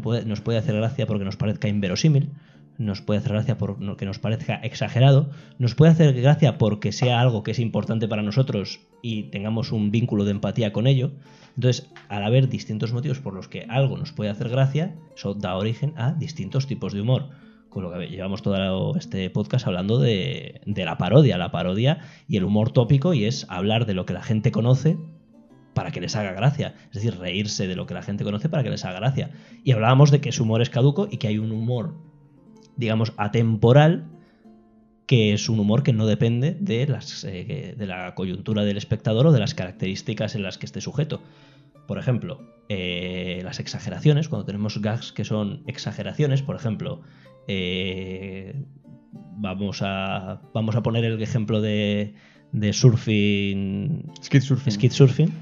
Puede- nos puede hacer gracia porque nos parezca inverosímil. Nos puede hacer gracia porque nos parezca exagerado. Nos puede hacer gracia porque sea algo que es importante para nosotros y tengamos un vínculo de empatía con ello. Entonces, al haber distintos motivos por los que algo nos puede hacer gracia, eso da origen a distintos tipos de humor. Con lo que llevamos todo este podcast hablando de, de la parodia, la parodia y el humor tópico, y es hablar de lo que la gente conoce para que les haga gracia. Es decir, reírse de lo que la gente conoce para que les haga gracia. Y hablábamos de que ese humor es caduco y que hay un humor, digamos, atemporal, que es un humor que no depende de, las, eh, de la coyuntura del espectador o de las características en las que esté sujeto. Por ejemplo, eh, las exageraciones, cuando tenemos gags que son exageraciones, por ejemplo, eh, vamos, a, vamos a poner el ejemplo de, de surfing, Skid surfing. skid surfing.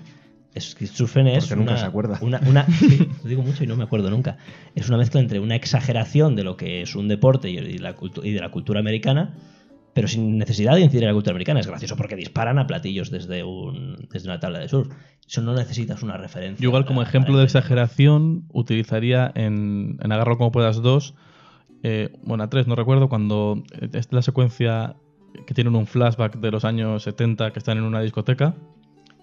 Surfing es Porque nunca una, se acuerda. una- una- [LAUGHS] sí, lo digo mucho y no me acuerdo nunca. Es una mezcla entre una exageración de lo que es un deporte y, y la, cultu- y de la cultura americana, pero sin necesidad de incidir en la cultura americana. Es gracioso porque disparan a platillos desde, un, desde una tabla de surf. Eso no necesitas una referencia. Yo igual como para ejemplo de exageración utilizaría en, en Agarro como puedas 2, eh, bueno, a 3 no recuerdo, cuando es la secuencia que tienen un flashback de los años 70 que están en una discoteca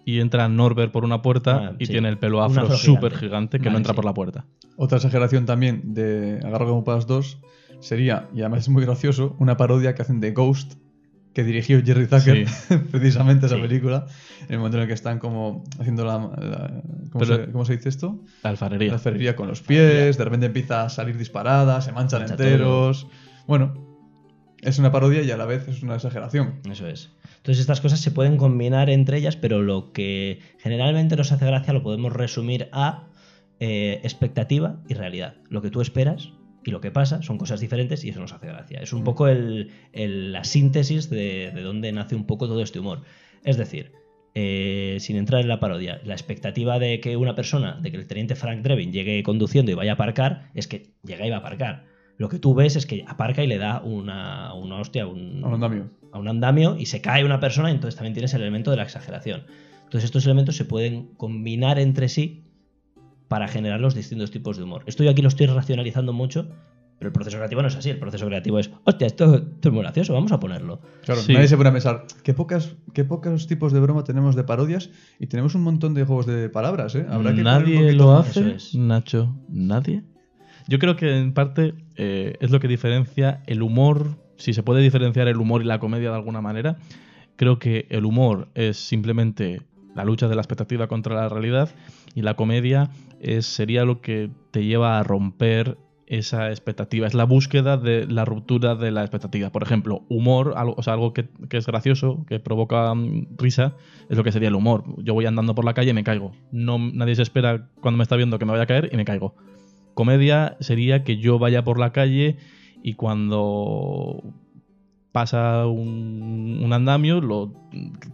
y entra Norbert por una puerta Ah, y sí. tiene el pelo afro súper gigante. que Vale, no entra sí. por la puerta. Otra exageración también de Agarro como puedas 2 sería, y además es muy gracioso, una parodia que hacen de Ghost que dirigió Jerry Zucker, [LAUGHS] precisamente esa película, en el momento en el que están como haciendo la... la- ¿cómo, Pero- se, cómo se dice esto? La alfarería. La ferrería con los pies, de repente empieza a salir disparada, se manchan Mancha enteros. Bueno, es una parodia y a la vez es una exageración. Eso es. Entonces estas cosas se pueden combinar entre ellas, pero lo que generalmente nos hace gracia lo podemos resumir a eh, expectativa y realidad. Lo que tú esperas y lo que pasa son cosas diferentes y eso nos hace gracia. Es un poco el- el- la síntesis de, de dónde nace un poco todo este humor. Es decir, eh, sin entrar en la parodia, la expectativa de que una persona, de que el teniente Frank Drebin llegue conduciendo y vaya a aparcar, es que llega y va a aparcar. Lo que tú ves es que aparca y le da una, una hostia, un, A un andamio. a un andamio y se cae una persona, y entonces también tienes el elemento de la exageración. Entonces estos elementos se pueden combinar entre sí para generar los distintos tipos de humor. Esto yo aquí lo estoy racionalizando mucho, pero el proceso creativo no es así. El proceso creativo es, hostia, esto, esto es muy gracioso, vamos a ponerlo. Claro, Sí. nadie se pone a pensar qué, pocas, qué pocos tipos de broma tenemos de parodias y tenemos un montón de juegos de palabras, ¿eh? Habrá que Nadie lo hace, es. Nacho. ¿Nadie? Yo creo que en parte eh, es lo que diferencia el humor, si se puede diferenciar el humor y la comedia de alguna manera. Creo que el humor es simplemente la lucha de la expectativa contra la realidad y la comedia es, sería lo que te lleva a romper esa expectativa. Es la búsqueda de la ruptura de la expectativa. Por ejemplo, humor, algo, o sea, algo que, es gracioso, que provoca mm, risa, es lo que sería el humor. Yo voy andando por la calle y me caigo. No, nadie se espera cuando me está viendo que me vaya a caer y me caigo. Comedia sería que yo vaya por la calle y cuando pasa un, un andamio lo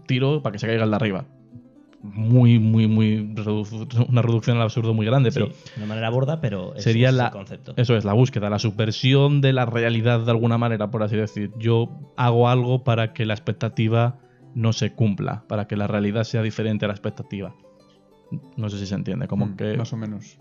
tiro para que se caiga el de arriba. Muy, muy, muy. una reducción al absurdo muy grande, pero Sí, de una manera borda, pero ese sería es la, el concepto. Eso es, la búsqueda, la subversión de la realidad de alguna manera, por así decir. Yo hago algo para que la expectativa no se cumpla, para que la realidad sea diferente a la expectativa. No sé si se entiende, como Mm, que Más o menos.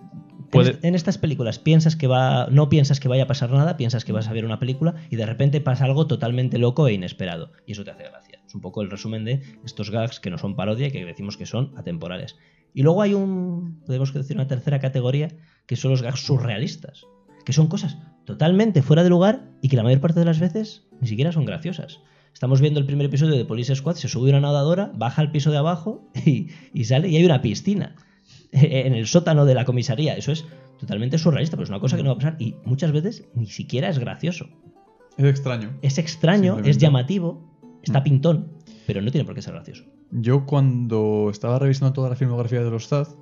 Puede... En, est- en estas películas piensas que va, no piensas que vaya a pasar nada, piensas que vas a ver una película y de repente pasa algo totalmente loco e inesperado y eso te hace gracia. Es un poco el resumen de estos gags que no son parodia y que decimos que son atemporales. Y luego hay un, podemos decir, una tercera categoría, que son los gags surrealistas, que son cosas totalmente fuera de lugar y que la mayor parte de las veces ni siquiera son graciosas. Estamos viendo el primer episodio de Police Squad, se sube una nadadora, baja al piso de abajo [LAUGHS] y sale y hay una piscina [LAUGHS] en el sótano de la comisaría. Eso es totalmente surrealista, pero es una cosa que no va a pasar y muchas veces ni siquiera es gracioso. Es extraño. Es extraño, es llamativo, está Mm. pintón, pero no tiene por qué ser gracioso. Yo cuando estaba revisando toda la filmografía de los Zaz,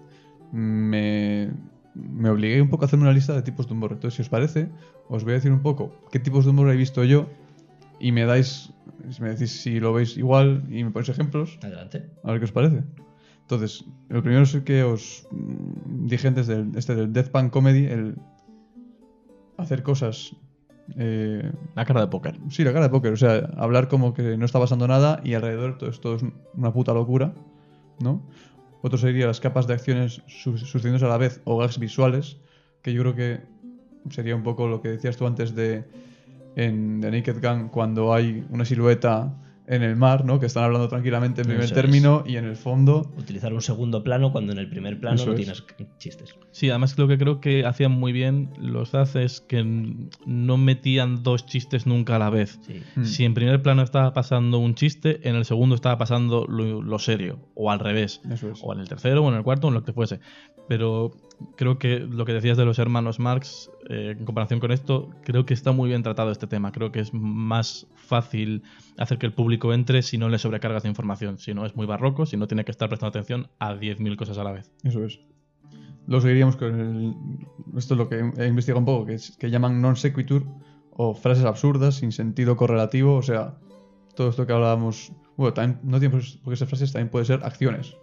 me, me obligué un poco a hacerme una lista de tipos de humor. Entonces, si os parece, os voy a decir un poco qué tipos de humor he visto yo y me dais, me decís si lo veis igual y me ponéis ejemplos, Adelante. a ver qué os parece. Entonces, el primero es que os mm, dije antes del, este del Deathpan Comedy, el hacer cosas... eh, La cara de póker. Sí, la cara de póker. O sea, hablar como que no está pasando nada y alrededor todo esto es una puta locura, ¿no? Otro sería las capas de acciones su- sucediéndose a la vez o gags visuales, que yo creo que sería un poco lo que decías tú antes de en The Naked Gun cuando hay una silueta en el mar, ¿no? Que están hablando tranquilamente en primer Eso es. término y en el fondo... Utilizar un segundo plano cuando en el primer plano Eso no es. tienes chistes. Sí, además lo que creo que hacían muy bien los Zaz es que no metían dos chistes nunca a la vez. Sí. Mm. Si en primer plano estaba pasando un chiste, en el segundo estaba pasando lo, lo serio, o al revés. Eso es. O en el tercero, o en el cuarto, o en lo que fuese. Pero creo que lo que decías de los hermanos Marx, eh, en comparación con esto, creo que está muy bien tratado este tema. Creo que es más fácil hacer que el público entre si no le sobrecargas de información. Si no es muy barroco, si no tiene que estar prestando atención a 10.000 cosas a la vez. Eso es. Lo seguiríamos con esto es lo que he investigado un poco, que, es, que llaman non sequitur o frases absurdas sin sentido correlativo. O sea, todo esto que hablábamos. Bueno, también no tiene por qué ser frases, también puede ser acciones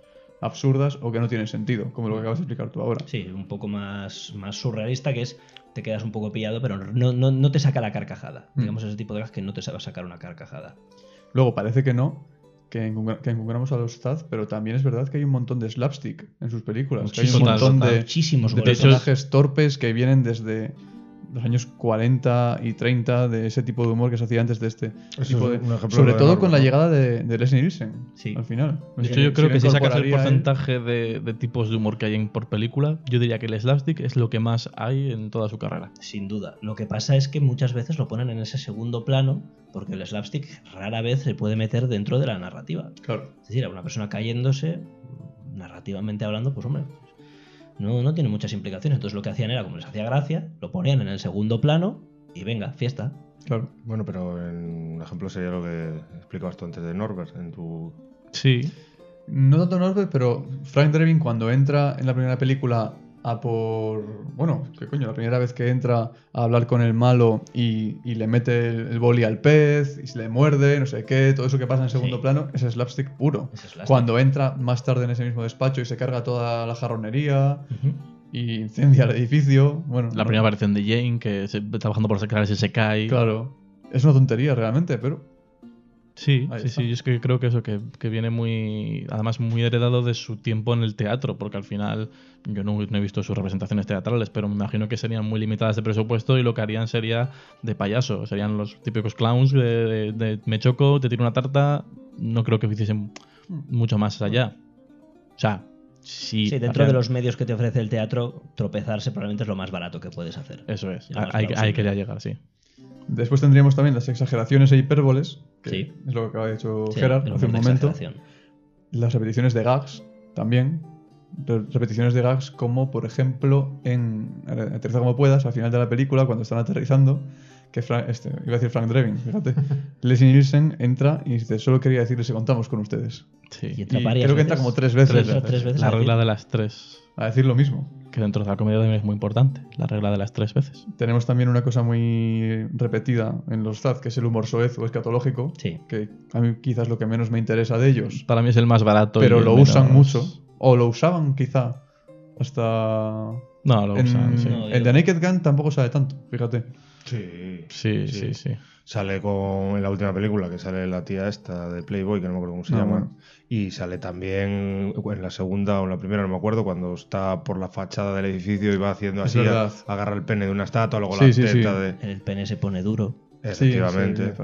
absurdas o que no tienen sentido, como lo que acabas de explicar tú ahora. Sí, un poco más, más surrealista, que es te quedas un poco pillado, pero no, no, no te saca la carcajada. Mm. Digamos ese tipo de gags que no te a sacar una carcajada. Luego parece que no, que, encumbramos a los Zaz, pero también es verdad que hay un montón de slapstick en sus películas. que hay un montón de, Muchísimos de personajes torpes que vienen desde los años 40 y 30 de ese tipo de humor que se hacía antes de este es tipo un- de... ejemplo Sobre de todo con la llegada de, de Leslie Nielsen Sí. al final. De hecho, yo creo que si sacas el porcentaje de, de tipos de humor que hay en, por película, yo diría que el slapstick es lo que más hay en toda su carrera. Sin duda. Lo que pasa es que muchas veces lo ponen en ese segundo plano, porque el slapstick rara vez se puede meter dentro de la narrativa. Claro. Es decir, a una persona cayéndose, narrativamente hablando, pues hombre, no, no tiene muchas implicaciones. Entonces lo que hacían era, como les hacía gracia, lo ponían en el segundo plano y venga, fiesta. Claro. Bueno, pero en un ejemplo sería lo que explicabas tú antes de Norbert en tu. Sí, No tanto Norbert, pero Frank Drebin cuando entra en la primera película a por... Bueno, ¿qué coño? La primera vez que entra a hablar con el malo y, y le mete el, el boli al pez y se le muerde, no sé qué, todo eso que pasa en segundo Sí. plano es slapstick puro. Slapstick. Cuando entra más tarde en ese mismo despacho y se carga toda la jarronería y incendia el edificio, bueno... la no- primera aparición de Jane, que se, trabajando por escaleras y se cae. Claro. Es una tontería realmente, pero... Sí, Ahí sí, está. sí. Yo es que creo que eso, que, que viene muy. Además, muy heredado de su tiempo en el teatro, porque al final yo no, no he visto sus representaciones teatrales, pero me imagino que serían muy limitadas de presupuesto y lo que harían sería de payaso. Serían los típicos clowns de, de- de me choco, te tiro una tarta. No creo que hiciesen mucho más allá. O sea, sí. Sí, dentro hacían- de los medios que te ofrece el teatro, tropezarse probablemente es lo más barato que puedes hacer. Eso es. Ahí, ahí plausible. quería llegar, sí. Después tendríamos también las exageraciones e hipérboles, que Sí. es lo que acaba de dicho Sí, Gerard hace un momento. Las repeticiones de gags también. Re- Repeticiones de gags como, por ejemplo, en Aterriza como puedas, al final de la película, cuando están aterrizando, que Fra- este, iba a decir Frank Drebin, fíjate. [LAUGHS] Leslie Nielsen entra y dice, solo quería decirles que contamos con ustedes. sí. Y entra Y creo que entra veces. como tres veces. Tres Entra veces. tres veces La regla de las tres. A decir lo mismo. Que dentro de la comedia también es muy importante. La regla de las tres veces. Tenemos también una cosa muy repetida en los Zaz, que es el humor soez o escatológico, Sí. que a mí quizás lo que menos me interesa de ellos. Para mí es el más barato. pero el lo usan mucho. O lo usaban quizá hasta... No, lo en, usan, sí. No, en yo- The Naked Gun tampoco sale tanto, fíjate. Sí. Sí, sí, sí. Sale con en la última película que sale la tía esta de Playboy, que no me acuerdo cómo se Ah, llama. bueno. Y sale también en la segunda o en la primera, no me acuerdo, cuando está por la fachada del edificio y va haciendo Es así, a- agarra el pene de una estatua, luego Sí, la sí, sí. teta de. El pene se pone duro. Efectivamente. sí,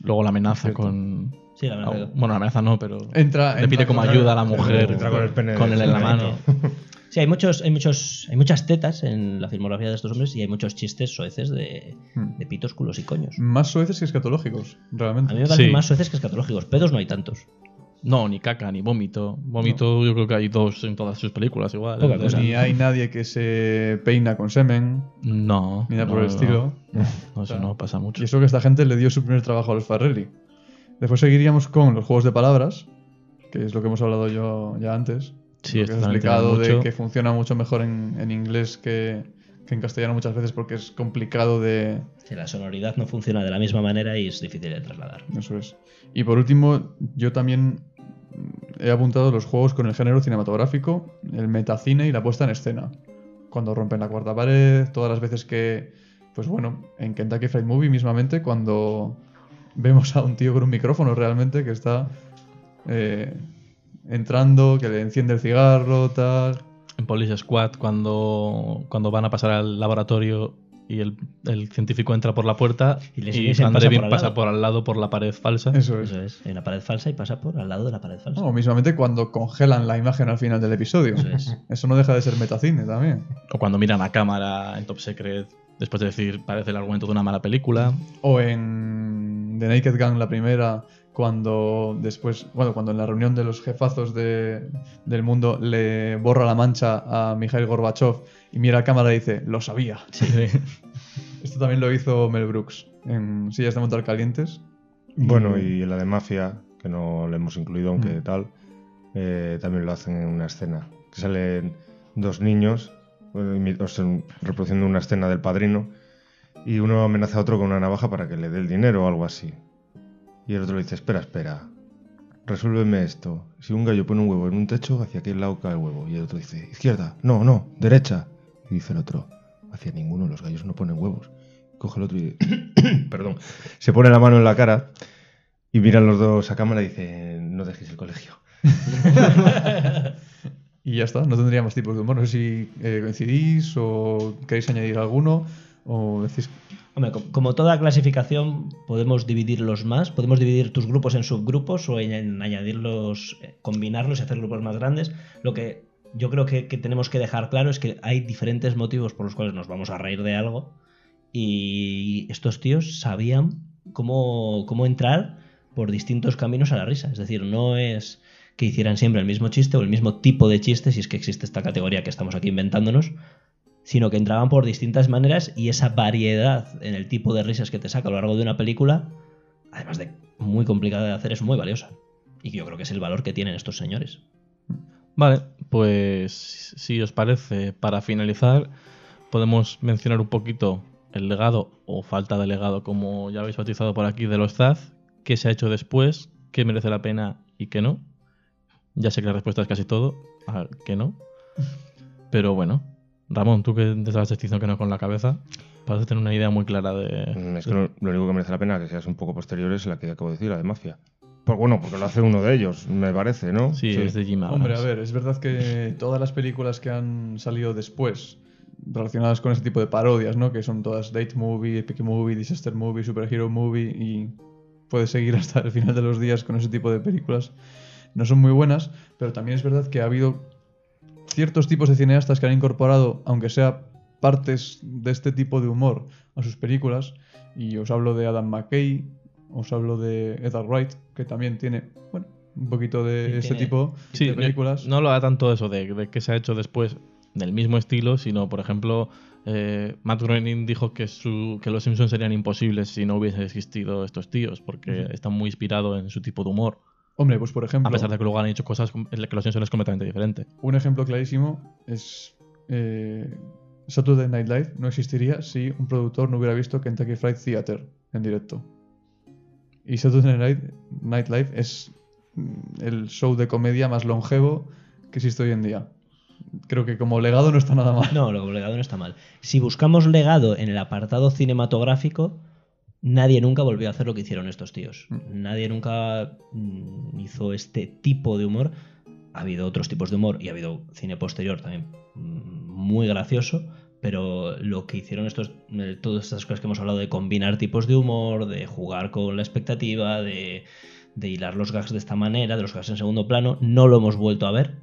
Luego la amenaza con. Sí, la verdad. Bueno, la amenaza no, pero. Entra, le pide entra como ayuda a la mujer. Entra con el pene con él en la mano. Sí, hay muchos, hay muchos, hay muchas tetas en la filmografía de estos hombres y hay muchos chistes soeces de, Hmm. de pitos, culos y coños. Más soeces que escatológicos, realmente. A mí me parecen Sí. más soeces que escatológicos. Pedos no hay tantos. No, ni caca, ni vómito. Vómito yo creo que hay dos en todas sus películas igual. Poca cosa. Ni hay nadie que se peina con semen, No. ni nada por no, el no. estilo. No, eso no pasa mucho. Y eso que esta gente le dio su primer trabajo a los Farrelly. Después seguiríamos con los juegos de palabras, que es lo que hemos hablado yo ya antes. Sí, lo que explicado de que funciona mucho mejor en, en inglés que, que en castellano muchas veces porque es complicado de... Sí, la sonoridad no funciona de la misma manera y es difícil de trasladar. Eso es. Y por último, yo también he apuntado los juegos con el género cinematográfico, el metacine y la puesta en escena. Cuando rompen la cuarta pared, todas las veces que, pues bueno, en Kentucky Fried Movie mismamente, cuando vemos a un tío con un micrófono realmente que está eh, entrando, que le enciende el cigarro, tal. En Police Squad, cuando, cuando van a pasar al laboratorio y el, el científico entra por la puerta Y les Van pasa por al pasa lado. por al lado por la pared falsa. Eso es. Eso es. Hay una pared falsa y pasa por al lado de la pared falsa. O mismamente cuando congelan la imagen al final del episodio. Eso es. [LAUGHS] Eso no deja de ser metacine también. O cuando miran a cámara en Top Secret después de decir parece el argumento de una mala película. O en The Naked Gun, la primera, cuando después, bueno, cuando en la reunión de los jefazos de- del mundo le borra la mancha a Mikhail Gorbachev y mira a cámara y dice, lo sabía. [LAUGHS] Esto también lo hizo Mel Brooks en Sillas de Montar Calientes. Bueno, y la de Mafia, que no le hemos incluido, aunque Mm. tal, eh, también lo hacen en una escena. Que salen dos niños eh, imi- o sea, reproduciendo una escena del padrino y uno amenaza a otro con una navaja para que le dé el dinero o algo así. Y el otro le dice, espera, espera, resuélveme esto. Si un gallo pone un huevo en un techo, ¿hacia qué lado cae el huevo? Y el otro dice, izquierda, no, no, derecha. Y dice el otro, hacia ninguno, los gallos no ponen huevos. Coge el otro y, [COUGHS] [COUGHS] perdón, se pone la mano en la cara y miran los dos a cámara y dicen, no dejéis el colegio. [LAUGHS] Y ya está, no tendría más tipos de humor. No sé si eh, coincidís o queréis añadir alguno o decís... Hombre, co- como toda clasificación, podemos dividirlos más. Podemos dividir tus grupos en subgrupos o en, añadirlos, eh, combinarlos y hacer grupos más grandes. Lo que yo creo que, que tenemos que dejar claro es que hay diferentes motivos por los cuales nos vamos a reír de algo. Y estos tíos sabían cómo, cómo entrar por distintos caminos a la risa. Es decir, no es que hicieran siempre el mismo chiste o el mismo tipo de chiste, si es que existe esta categoría que estamos aquí inventándonos, sino que entraban por distintas maneras y esa variedad en el tipo de risas que te saca a lo largo de una película, además de muy complicada de hacer, es muy valiosa. Y yo creo que es el valor que tienen estos señores. Vale, pues si os parece, para finalizar, podemos mencionar un poquito el legado o falta de legado, como ya habéis bautizado por aquí, de los Zaz, qué se ha hecho después, qué merece la pena y qué no. Ya sé que la respuesta es casi todo, a que no. Pero bueno, Ramón, tú que te estabas diciendo que no con la cabeza, parece tener una idea muy clara de... Mm, Es que lo, lo único que merece la pena que seas un poco posterior es la que acabo de decir, la de Mafia. Pues bueno, porque lo hace uno de ellos, me parece, ¿no? Sí, es de Jim Abrams. Hombre, a ver, es verdad que todas las películas que han salido después, relacionadas con ese tipo de parodias, ¿no? Que son todas Date Movie, Epic Movie, Disaster Movie, Superhero Movie y puedes seguir hasta el final de los días con ese tipo de películas. No son muy buenas, pero también es verdad que ha habido ciertos tipos de cineastas que han incorporado, aunque sea partes de este tipo de humor a sus películas. Y os hablo de Adam McKay, os hablo de Edgar Wright, que también tiene, bueno, un poquito de Sí, este tiene- tipo Sí, de películas. No lo da tanto eso de, de que se ha hecho después del mismo estilo, sino, por ejemplo, eh, Matt Groening dijo que, su, que los Simpsons serían imposibles si no hubiese existido estos tíos, porque están muy inspirados en su tipo de humor, Hombre, pues por ejemplo, a pesar de que luego han hecho cosas en las que los Simpsons es completamente diferente. un ejemplo clarísimo es eh, Saturday Night Live no existiría si un productor no hubiera visto Kentucky Fried Theater en directo. Y Saturday Night, Night Live es mm, el show de comedia más longevo que existe hoy en día. Creo que como legado no está nada mal. No, lo legado no está mal. Si buscamos legado en el apartado cinematográfico, nadie nunca volvió a hacer lo que hicieron estos tíos. Nadie nunca mm, hizo este tipo de humor. Ha habido otros tipos de humor y ha habido cine posterior también mm, muy gracioso, Pero lo que hicieron estos, eh, todas estas cosas que hemos hablado de combinar tipos de humor, de jugar con la expectativa, de, de hilar los gags de esta manera, de los gags en segundo plano, no lo hemos vuelto a ver.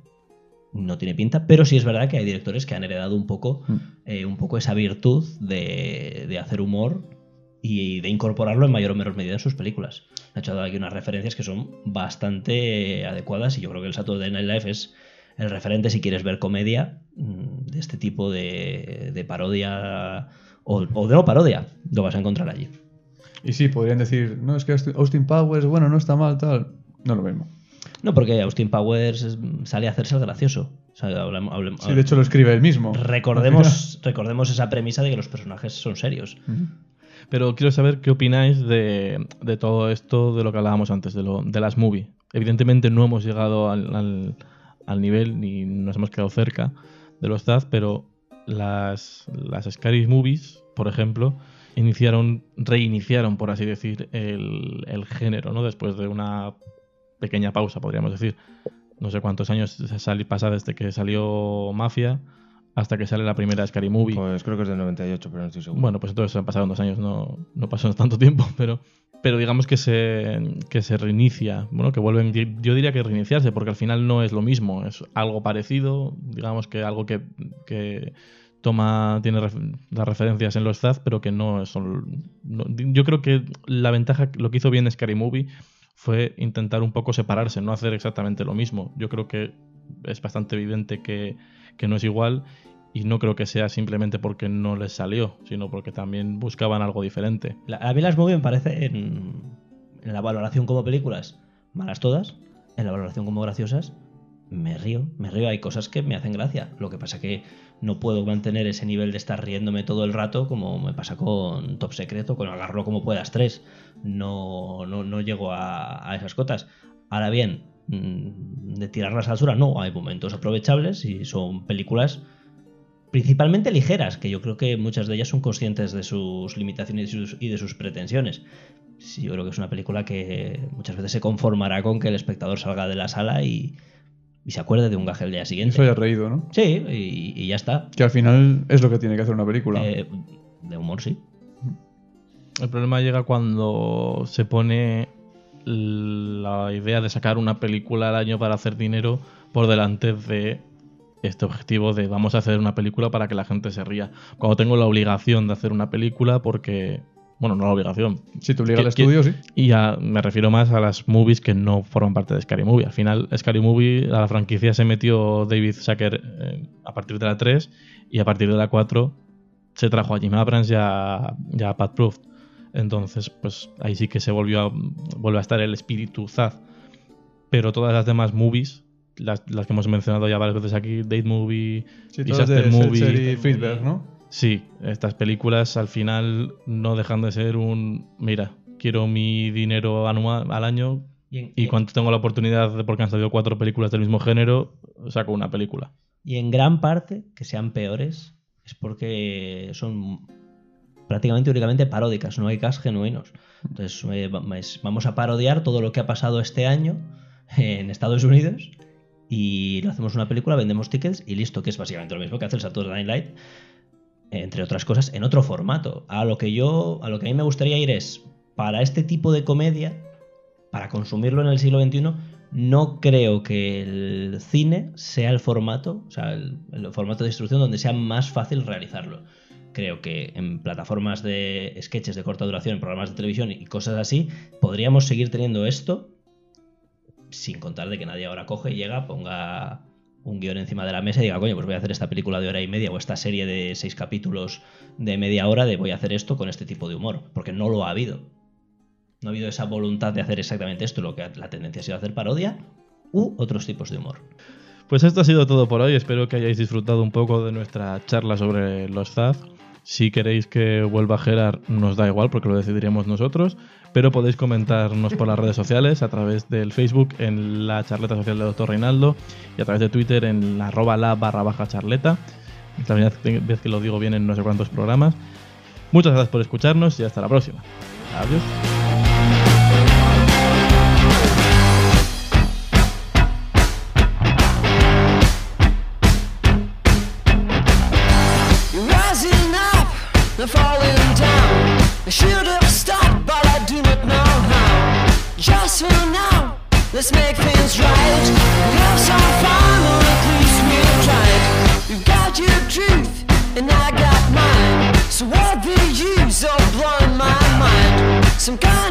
No tiene pinta, pero sí es verdad que hay directores que han heredado un poco, Mm. eh, un poco esa virtud de, de hacer humor y de incorporarlo en mayor o menor medida en sus películas. Ha hecho aquí unas referencias que son bastante adecuadas y yo creo que el Saturday Night Live es el referente si quieres ver comedia mm, de este tipo de, de parodia o, o de no parodia, lo vas a encontrar allí. Y sí, podrían decir, no, es que Austin- Powers, bueno, no está mal, tal. No lo mismo. No, porque Austin Powers es- sale a hacerse el gracioso. O sea, Sí, de hecho lo escribe él mismo. recordemos, [LAUGHS] recordemos esa premisa de que los personajes son serios. Ujú. Pero quiero saber qué opináis de, todo esto, de lo que hablábamos antes, de, lo, de las movies. Evidentemente no hemos llegado al, al- al nivel ni nos hemos quedado cerca de los Zaz, pero las, Scary Movies, por ejemplo, iniciaron, reiniciaron, por así decir, el, el género, ¿no? Después de una pequeña pausa, podríamos decir. No sé cuántos años se sali- pasa desde que salió Mafia hasta que sale la primera Scary Movie. Pues creo que es del 98, pero no estoy seguro. Bueno, pues entonces han pasado dos años, no, no pasó [LAUGHS] tanto tiempo, pero, pero digamos que se, que se reinicia, bueno, que vuelven, yo diría que reiniciarse, porque al final no es lo mismo, es algo parecido, digamos que algo que, que toma, tiene ref- las referencias en los Zaz, pero que no son... no- yo creo que la ventaja, lo que hizo bien Scary Movie fue intentar un poco separarse, no hacer exactamente lo mismo. Yo creo que es bastante evidente que, que no es igual y no creo que sea simplemente porque no les salió, sino porque también buscaban algo diferente. La- a mí las movies me parece en, en la valoración como películas malas todas, en la valoración como graciosas me río, me río, hay cosas que me hacen gracia. Lo que pasa que no puedo mantener ese nivel de estar riéndome todo el rato como me pasa con Top Secreto, con Agarro como puedas 3. No, no, no llego a, a esas cotas. Ahora bien, mm, de tirarlas a la basura, no, hay momentos aprovechables y son películas principalmente ligeras, que yo creo que muchas de ellas son conscientes de sus limitaciones y de sus, y de sus pretensiones. Sí, yo creo que es una película que muchas veces se conformará con que el espectador salga de la sala y, y se acuerde de un gaje el día siguiente. Eso haya reído, ¿no? Sí, y, y ya está. Que al final es lo que tiene que hacer una película. Eh, de humor, sí. El problema llega cuando se pone la idea de sacar una película al año para hacer dinero por delante de este objetivo de vamos a hacer una película para que la gente se ría. Cuando tengo la obligación de hacer una película porque, bueno, no la obligación, si te obliga que- al estudio, sí. y ya me refiero más a las movies que no forman parte de Scary Movie. Al final, Scary Movie, a la franquicia se metió David Sacker eh, a partir de la 3 y a partir de la 4 se trajo a Jim Abrams y a, y a Pat Proof. Entonces, pues ahí sí que se volvió a, vuelve a estar el espíritu Zaz. Pero todas las demás movies, las, las que hemos mencionado ya varias veces aquí, Date Movie, Sí, de Disaster Movie, y Friedberg, ¿no? Sí, estas películas al final no dejan de ser un, mira, quiero mi dinero anual al año Y en, y cuando tengo la oportunidad, de, porque han salido cuatro películas del mismo género, saco una película. y en gran parte que sean peores es porque son prácticamente únicamente paródicas, no hay gas genuinos. Entonces eh, vamos a parodiar todo lo que ha pasado este año en Estados Unidos y lo hacemos una película, vendemos tickets y listo, que es básicamente lo mismo que hace el Saturday Night entre otras cosas, en otro formato. A lo que yo, a lo que a mí me gustaría ir es, para este tipo de comedia, para consumirlo en el siglo XXI, no creo que el cine sea el formato, o sea, el, el formato de distribución donde sea más fácil realizarlo. Creo que en plataformas de sketches de corta duración, en programas de televisión y cosas así, podríamos seguir teniendo esto sin contar de que nadie ahora coge y llega, ponga un guion encima de la mesa y diga, coño, pues voy a hacer esta película de hora y media o esta serie de seis capítulos de media hora de voy a hacer esto con este tipo de humor, porque no lo ha habido. No ha habido esa voluntad de hacer exactamente esto, lo que la tendencia ha sido hacer parodia u otros tipos de humor. Pues esto ha sido todo por hoy. Espero que hayáis disfrutado un poco de nuestra charla sobre los Zaz. Si queréis que vuelva Gerard, nos da igual porque lo decidiremos nosotros. Pero podéis comentarnos por las redes sociales, a través del Facebook en la charleta social de Dr. Reinaldo y a través de Twitter en la la barra baja charleta. Es la primera vez que lo digo bien en no sé cuántos programas. Muchas gracias por escucharnos y hasta la próxima. Adiós. Some kind